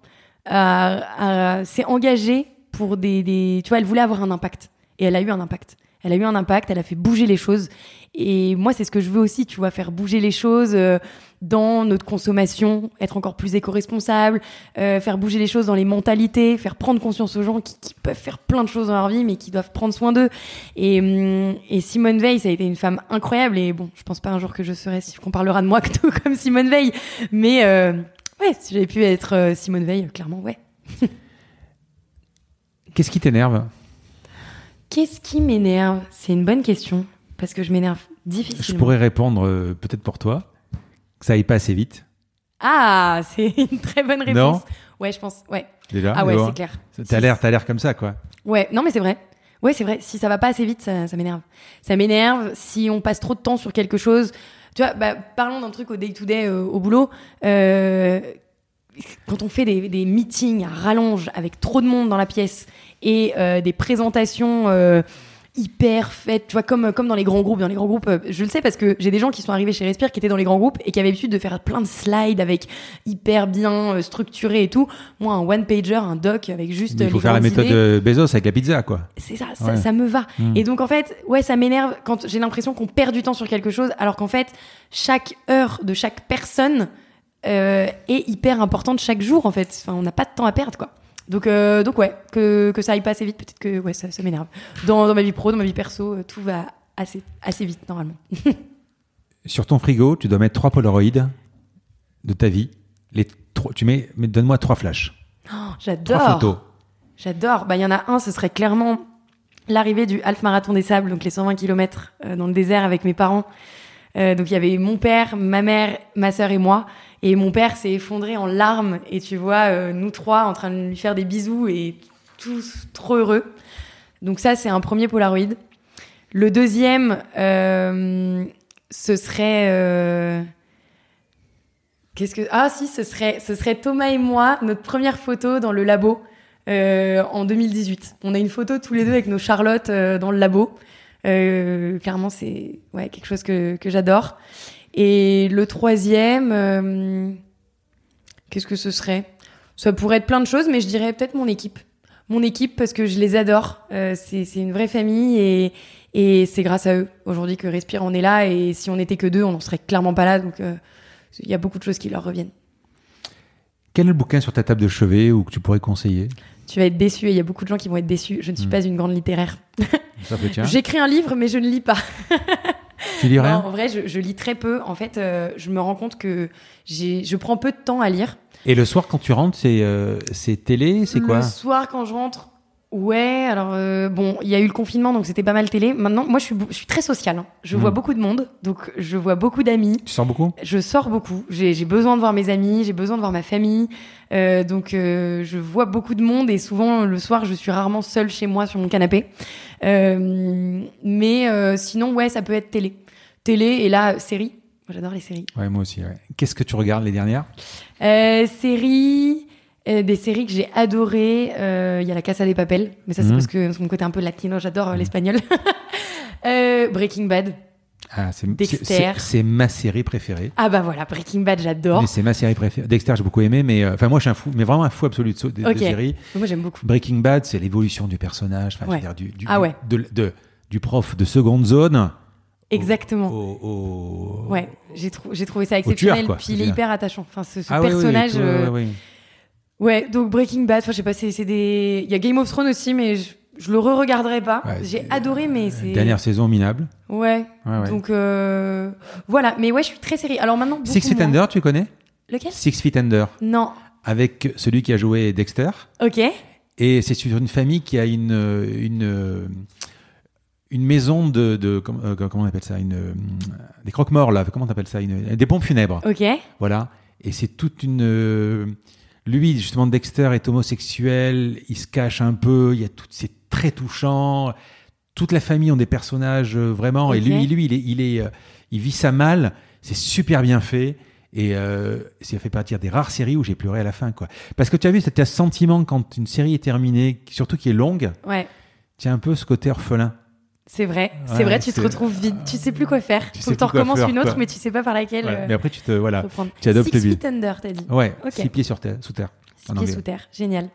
a- a- s'est engagée pour des, des... Tu vois, elle voulait avoir un impact. Et elle a eu un impact. Elle a eu un impact, elle a fait bouger les choses. Et moi, c'est ce que je veux aussi, tu vois, faire bouger les choses euh, dans notre consommation, être encore plus éco-responsable, euh, faire bouger les choses dans les mentalités, faire prendre conscience aux gens qui, qui peuvent faire plein de choses dans leur vie, mais qui doivent prendre soin d'eux. Et, hum, et Simone Veil, ça a été une femme incroyable. Et bon, je pense pas un jour que je serai, qu'on parlera de moi tout comme Simone Veil. Mais euh, ouais, si j'avais pu être euh, Simone Veil, clairement, ouais. Qu'est-ce qui t'énerve? Qu'est-ce qui m'énerve? C'est une bonne question, parce que je m'énerve difficilement. Je pourrais répondre euh, peut-être pour toi, que ça aille pas assez vite, Ah, c'est une très bonne réponse. Non Ouais, je pense. Ouais. déjà? Ah ouais, c'est clair. T'as l'air, t'as l'air comme ça, quoi. Ouais, non, mais c'est vrai. Ouais, c'est vrai. Si ça va pas assez vite, ça, ça m'énerve. Ça m'énerve si on passe trop de temps sur quelque chose. Tu vois, bah, parlons d'un truc au day-to-day euh, au boulot. Euh, quand on fait des, des meetings à rallonge avec trop de monde dans la pièce et euh, des présentations euh, hyper faites, tu vois, comme, comme dans les grands groupes. Dans les grands groupes, euh, je le sais parce que j'ai des gens qui sont arrivés chez Respire qui étaient dans les grands groupes et qui avaient l'habitude de faire plein de slides avec hyper bien euh, structuré et tout. Moi, un one-pager, un doc avec juste Il faut les faire la méthode idées. Bezos avec la pizza, quoi. C'est ça, ça, Ouais. ça me va. Mm. Et donc en fait, ouais, ça m'énerve quand j'ai l'impression qu'on perd du temps sur quelque chose, alors qu'en fait, chaque heure de chaque personne euh, est hyper importante chaque jour, en fait. Enfin, on n'a pas de temps à perdre, quoi. Donc, euh, donc ouais, que, que ça aille pas assez vite, peut-être que ouais, ça, ça m'énerve. Dans, dans ma vie pro, dans ma vie perso, euh, tout va assez, assez vite, normalement. Sur ton frigo, tu dois mettre trois Polaroids de ta vie. Les trois, tu mets, mais donne-moi trois flashs, Oh, trois J'adore. photos. J'adore. Bah, il y en a un, ce serait clairement l'arrivée du Half Marathon des Sables, donc les 120 km dans le désert avec mes parents. Euh, donc il y avait mon père, ma mère, ma sœur et moi. Et mon père s'est effondré en larmes. Et tu vois, euh, nous trois en train de lui faire des bisous et tous trop heureux. Donc ça, c'est un premier Polaroid. Le deuxième, euh, ce serait... euh, Qu'est-ce que... Ah si, ce serait, ce serait Thomas et moi, notre première photo dans le labo en 2018. On a une photo tous les deux avec nos Charlottes dans le labo. Clairement, c'est ouais, quelque chose que, que j'adore. Et le troisième, euh, qu'est-ce que ce serait? Ça pourrait être plein de choses, mais je dirais peut-être mon équipe. Mon équipe, parce que je les adore. Euh, c'est une vraie famille et, et c'est grâce à eux aujourd'hui que Respire en est là. Et si on n'était que deux, on n'en serait clairement pas là. Donc euh, il y a beaucoup de choses qui leur reviennent. Quel est le bouquin sur ta table de chevet ou que tu pourrais conseiller? Tu vas être déçu et il y a beaucoup de gens qui vont être déçus. Je ne suis Hmm. pas une grande littéraire. J'écris un livre, mais je ne lis pas. Tu lis Non, rien en vrai, je, je lis très peu. En fait, euh, je me rends compte que je prends peu de temps à lire. Et le soir, quand tu rentres, c'est euh, c'est télé, c'est quoi? Le soir, quand je rentre, Ouais, alors euh, bon, il y a eu le confinement, donc c'était pas mal télé. Maintenant, moi, je suis, je suis très sociale. hein. Je vois beaucoup de monde, donc je vois beaucoup d'amis. Tu sors beaucoup? Je sors beaucoup. J'ai besoin de voir mes amis, j'ai besoin de voir ma famille. Euh, donc, euh, je vois beaucoup de monde et souvent, le soir, je suis rarement seule chez moi sur mon canapé. Euh, mais euh, sinon, ouais, ça peut être télé. Télé et là, série. J'adore les séries. Ouais, moi aussi. ouais. Qu'est-ce que tu regardes les dernières? Euh, séries, euh, des séries que j'ai adorées. Euh, Il y a La Casa des Papel, mais ça c'est Mhm. parce que mon côté un peu latino, j'adore euh, l'espagnol. Euh, Breaking Bad. ah, c'est, Dexter. c'est- ma série préférée. Ah bah voilà, Breaking Bad, j'adore. Mais c'est ma série préférée. Dexter, j'ai beaucoup aimé, mais enfin moi je suis un fou, mais vraiment un fou absolu de, de- de Ok. séries. Moi j'aime beaucoup. Breaking Bad, c'est l'évolution du personnage, Ouais. dire, du, du, Ah ouais. de- de- du prof de seconde zone. Exactement. Au, au- Ouais, j'ai trou- j'ai trouvé ça tueur, exceptionnel. quoi, puis il est hyper attachant. Enfin, ce, ce Ah oui, oui, oui, personnage. Ouais, donc Breaking Bad. Enfin, je sais pas, c'est c'est des. Il y a Game of Thrones aussi, mais je, je le re-regarderai pas. Ouais, j'ai adoré, mais c'est. Dernière saison minable. Ouais. Ouais, ouais. Donc euh, voilà. Mais ouais, je suis très série. Alors maintenant. Six Feet moins. Under, tu connais? Lequel? Six Feet Under, Non. avec celui qui a joué Dexter. Ok. Et c'est sur une famille qui a une, une, une maison de, de comment, euh, comment on appelle ça? Une, euh, Des croque-morts, là. Comment on appelle ça? Une, Des pompes funèbres. Ok. Voilà. Et c'est toute une. Lui, justement, Dexter est homosexuel, il se cache un peu, il y a tout, c'est très touchant. Toute la famille ont des personnages euh, vraiment, et lui, lui, il est, il est, euh, il vit ça mal. C'est super bien fait. Et euh, ça fait partie des rares séries où j'ai pleuré à la fin, quoi. Parce que tu as vu, c'était un sentiment quand une série est terminée, surtout qui est longue, Ouais. tu as un peu ce côté orphelin. C'est vrai, Ouais, c'est vrai, tu te retrouves vide, tu sais plus quoi faire. Tu Faut que t'en recommences faire, une autre, quoi. mais tu sais pas par laquelle euh, Mais après, tu te, voilà, tu adoptes Six le Feet Under, t'as dit. Ouais, Ok. six pieds sur terre, sous terre. Six pieds sous terre, génial.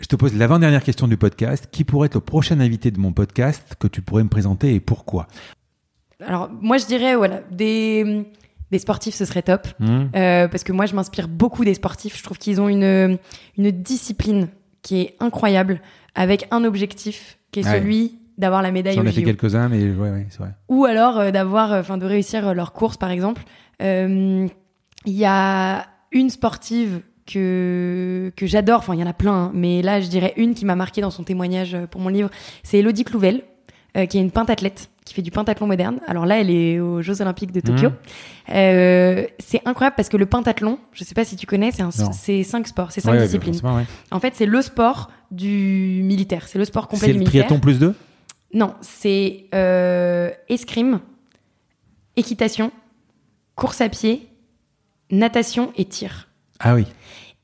Je te pose l'avant-dernière question du podcast. Qui pourrait être le prochain invité de mon podcast que tu pourrais me présenter et pourquoi? Alors moi je dirais voilà des des sportifs ce serait top Hmm Euh, parce que moi je m'inspire beaucoup des sportifs. Je trouve qu'ils ont une une discipline qui est incroyable avec un objectif qui est Ouais. celui d'avoir la médaille J'en ai fait quelques-uns, mais ouais, ouais, c'est vrai. ou alors euh, d'avoir, euh, enfin, de réussir euh, leur course, par exemple. Il y a une sportive que que j'adore. Enfin, il y en a plein, hein, mais là, je dirais une qui m'a marqué dans son témoignage pour mon livre. C'est Elodie Clouvel, euh, qui est une pentathlète qui fait du pentathlon moderne. Alors là, elle est aux Jeux Olympiques de Tokyo. Euh, c'est incroyable parce que le pentathlon, je sais pas si tu connais, c'est un- c'est cinq sports, c'est cinq Ouais, disciplines. ouais. En fait, c'est le sport du militaire. C'est le sport complet C'est du le militaire. triathlon plus 2 Non, c'est euh, escrime, équitation, course à pied, natation et tir. Ah oui.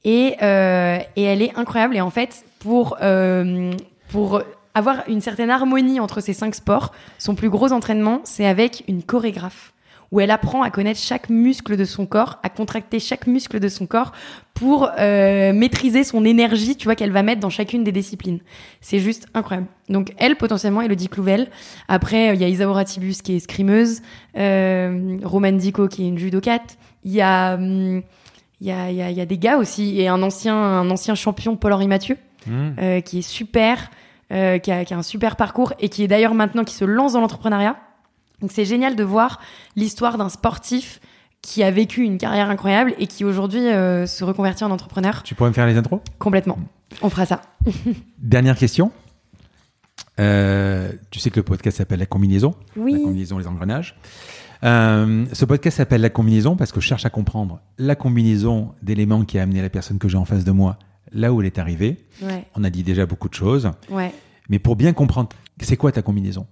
Et, euh, et elle est incroyable. Et en fait, pour, euh, pour avoir une certaine harmonie entre ces cinq sports, son plus gros entraînement, c'est avec une chorégraphe où elle apprend à connaître chaque muscle de son corps, à contracter chaque muscle de son corps pour euh, maîtriser son énergie, tu vois, qu'elle va mettre dans chacune des disciplines. C'est juste incroyable. Donc elle, potentiellement, Elodie Clouvel. Après, euh, il y a Isaura Tibus qui est scrimeuse, euh, Roman Dico qui est une judokate. Il y a... hum, il y a, il y, a, y a des gars aussi, et un ancien, un ancien champion, Paul-Henri Mathieu, Hmm. euh, qui est super, euh, qui, a, qui a un super parcours, et qui est d'ailleurs maintenant qui se lance dans l'entrepreneuriat. Donc c'est génial de voir l'histoire d'un sportif qui a vécu une carrière incroyable et qui aujourd'hui euh, se reconvertit en entrepreneur Tu pourrais me faire les intros? Complètement. On fera ça. Dernière question. Euh, tu sais que le podcast s'appelle La combinaison. La Oui. combinaison, les engrenages. Euh, ce podcast s'appelle La combinaison parce que je cherche à comprendre la combinaison d'éléments qui a amené la personne que j'ai en face de moi là où elle est arrivée. Ouais, On a dit déjà beaucoup de choses, ouais. mais pour bien comprendre, c'est quoi ta combinaison?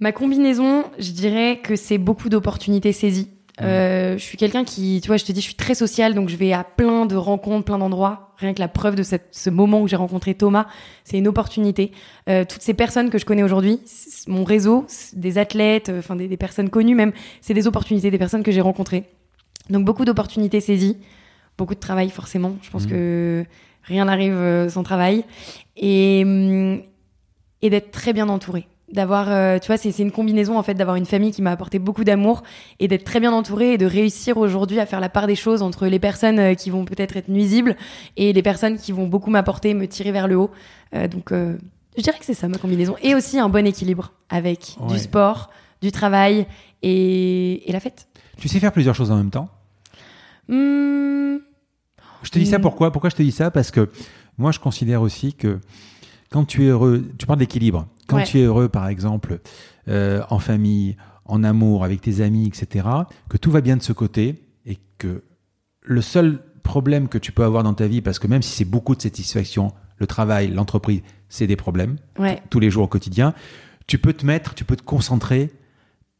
Ma combinaison, je dirais que c'est beaucoup d'opportunités saisies. Euh, je suis quelqu'un qui, tu vois, je te dis, je suis très sociale, donc je vais à plein de rencontres, plein d'endroits. Rien que la preuve de cette, ce moment où j'ai rencontré Thomas, c'est une opportunité. Euh, toutes ces personnes que je connais aujourd'hui, mon réseau, des athlètes, euh, enfin des, des personnes connues même, c'est des opportunités, des personnes que j'ai rencontrées. Donc beaucoup d'opportunités saisies, beaucoup de travail forcément. Je pense Mhm. que rien n'arrive sans travail et hum, et d'être très bien entouré d'avoir euh, tu vois c'est c'est une combinaison en fait d'avoir une famille qui m'a apporté beaucoup d'amour et d'être très bien entouré et de réussir aujourd'hui à faire la part des choses entre les personnes euh, qui vont peut-être être nuisibles et les personnes qui vont beaucoup m'apporter me tirer vers le haut. Euh, donc euh, je dirais que c'est ça ma combinaison. Et aussi un bon équilibre avec Ouais. du sport du travail et, et la fête. Tu sais faire plusieurs choses en même temps? Hmm, Je te dis ça Mm. pourquoi? Pourquoi je te dis ça? Parce que moi, je considère aussi que quand tu es heureux, tu parles d'équilibre. Quand Ouais. tu es heureux, par exemple, euh, en famille, en amour, avec tes amis, etc., que tout va bien de ce côté et que le seul problème que tu peux avoir dans ta vie, parce que même si c'est beaucoup de satisfaction, le travail, l'entreprise, c'est des problèmes Ouais. tous les jours au quotidien, tu peux te mettre, tu peux te concentrer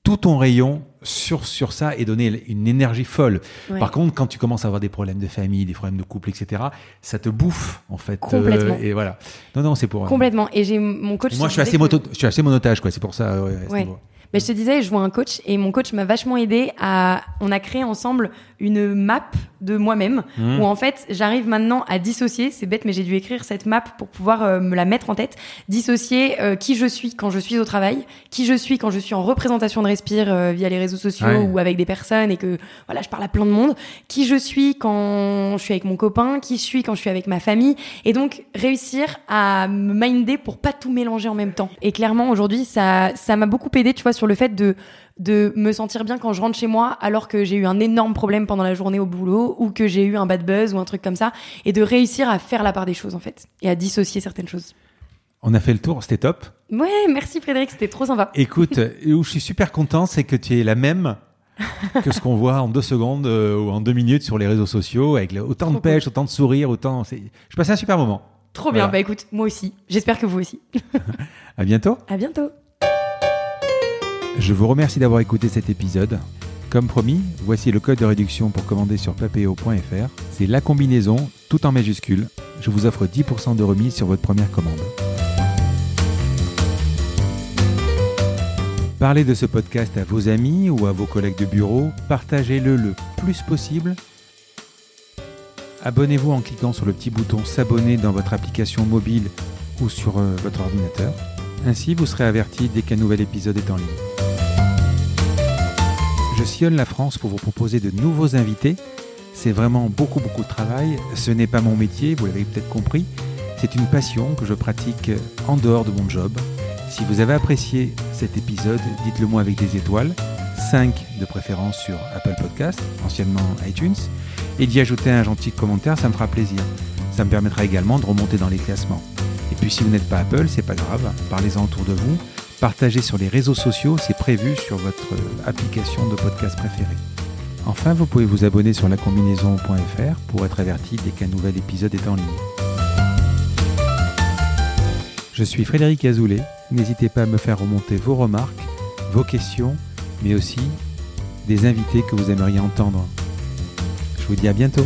tout ton rayon sur, sur ça et donner une énergie folle. Ouais. Par contre, quand tu commences à avoir des problèmes de famille, des problèmes de couple, etc., ça te bouffe, en fait. Complètement. Euh, et voilà. Non, non, c'est pour. Complètement. Et j'ai mon coach. Moi, je suis, assez que- moto, je suis assez monotage, quoi. C'est pour ça. ouais. Mais je te disais, je vois un coach et mon coach m'a vachement aidé à. On a créé ensemble une map de moi-même Mhm. où en fait j'arrive maintenant à dissocier. C'est bête, mais j'ai dû écrire cette map pour pouvoir euh, me la mettre en tête. Dissocier euh, qui je suis quand je suis au travail, qui je suis quand je suis en représentation de Respire euh, via les réseaux sociaux Ouais. ou avec des personnes et que voilà je parle à plein de monde. Qui je suis quand je suis avec mon copain, qui je suis quand je suis avec ma famille. Et donc réussir à me minder pour pas tout mélanger en même temps. Et clairement aujourd'hui ça ça m'a beaucoup aidé, tu vois, sur le fait de de me sentir bien quand je rentre chez moi alors que j'ai eu un énorme problème pendant la journée au boulot ou que j'ai eu un bad buzz ou un truc comme ça et de réussir à faire la part des choses en fait et à dissocier certaines choses. On a fait le tour, c'était top. Ouais, merci Frédéric, c'était trop sympa. Écoute, où je suis super content, c'est que tu es la même que ce qu'on voit en deux secondes euh, ou en deux minutes sur les réseaux sociaux, avec le- autant de pêche, autant de sourire, autant. Je passais un super moment. Trop bien. Bah écoute, moi aussi. J'espère que vous aussi. À bientôt. À bientôt. Je vous remercie d'avoir écouté cet épisode. Comme promis, voici le code de réduction pour commander sur papéo.fr. C'est la combinaison, tout en majuscule. Je vous offre 10% de remise sur votre première commande. Parlez de ce podcast à vos amis ou à vos collègues de bureau. Partagez-le le plus possible. Abonnez-vous en cliquant sur le petit bouton s'abonner dans votre application mobile ou sur euh, votre ordinateur. Ainsi, vous serez averti dès qu'un nouvel épisode est en ligne. Je sillonne la France pour vous proposer de nouveaux invités. C'est vraiment beaucoup beaucoup de travail. Ce n'est pas mon métier, vous l'avez peut-être compris. C'est une passion que je pratique en dehors de mon job. Si vous avez apprécié cet épisode, dites-le moi avec des étoiles, 5 de préférence sur Apple Podcast, anciennement iTunes, et d'y ajouter un gentil commentaire, ça me fera plaisir. Ça me permettra également de remonter dans les classements. Puis si vous n'êtes pas Apple, c'est pas grave, parlez-en autour de vous, partagez sur les réseaux sociaux, c'est prévu sur votre euh, application de podcast préférée. Enfin, vous pouvez vous abonner sur lacombinaison.fr pour être averti dès qu'un nouvel épisode est en ligne. Je suis Frédéric Azoulay, n'hésitez pas à me faire remonter vos remarques, vos questions, mais aussi des invités que vous aimeriez entendre. Je vous dis à bientôt.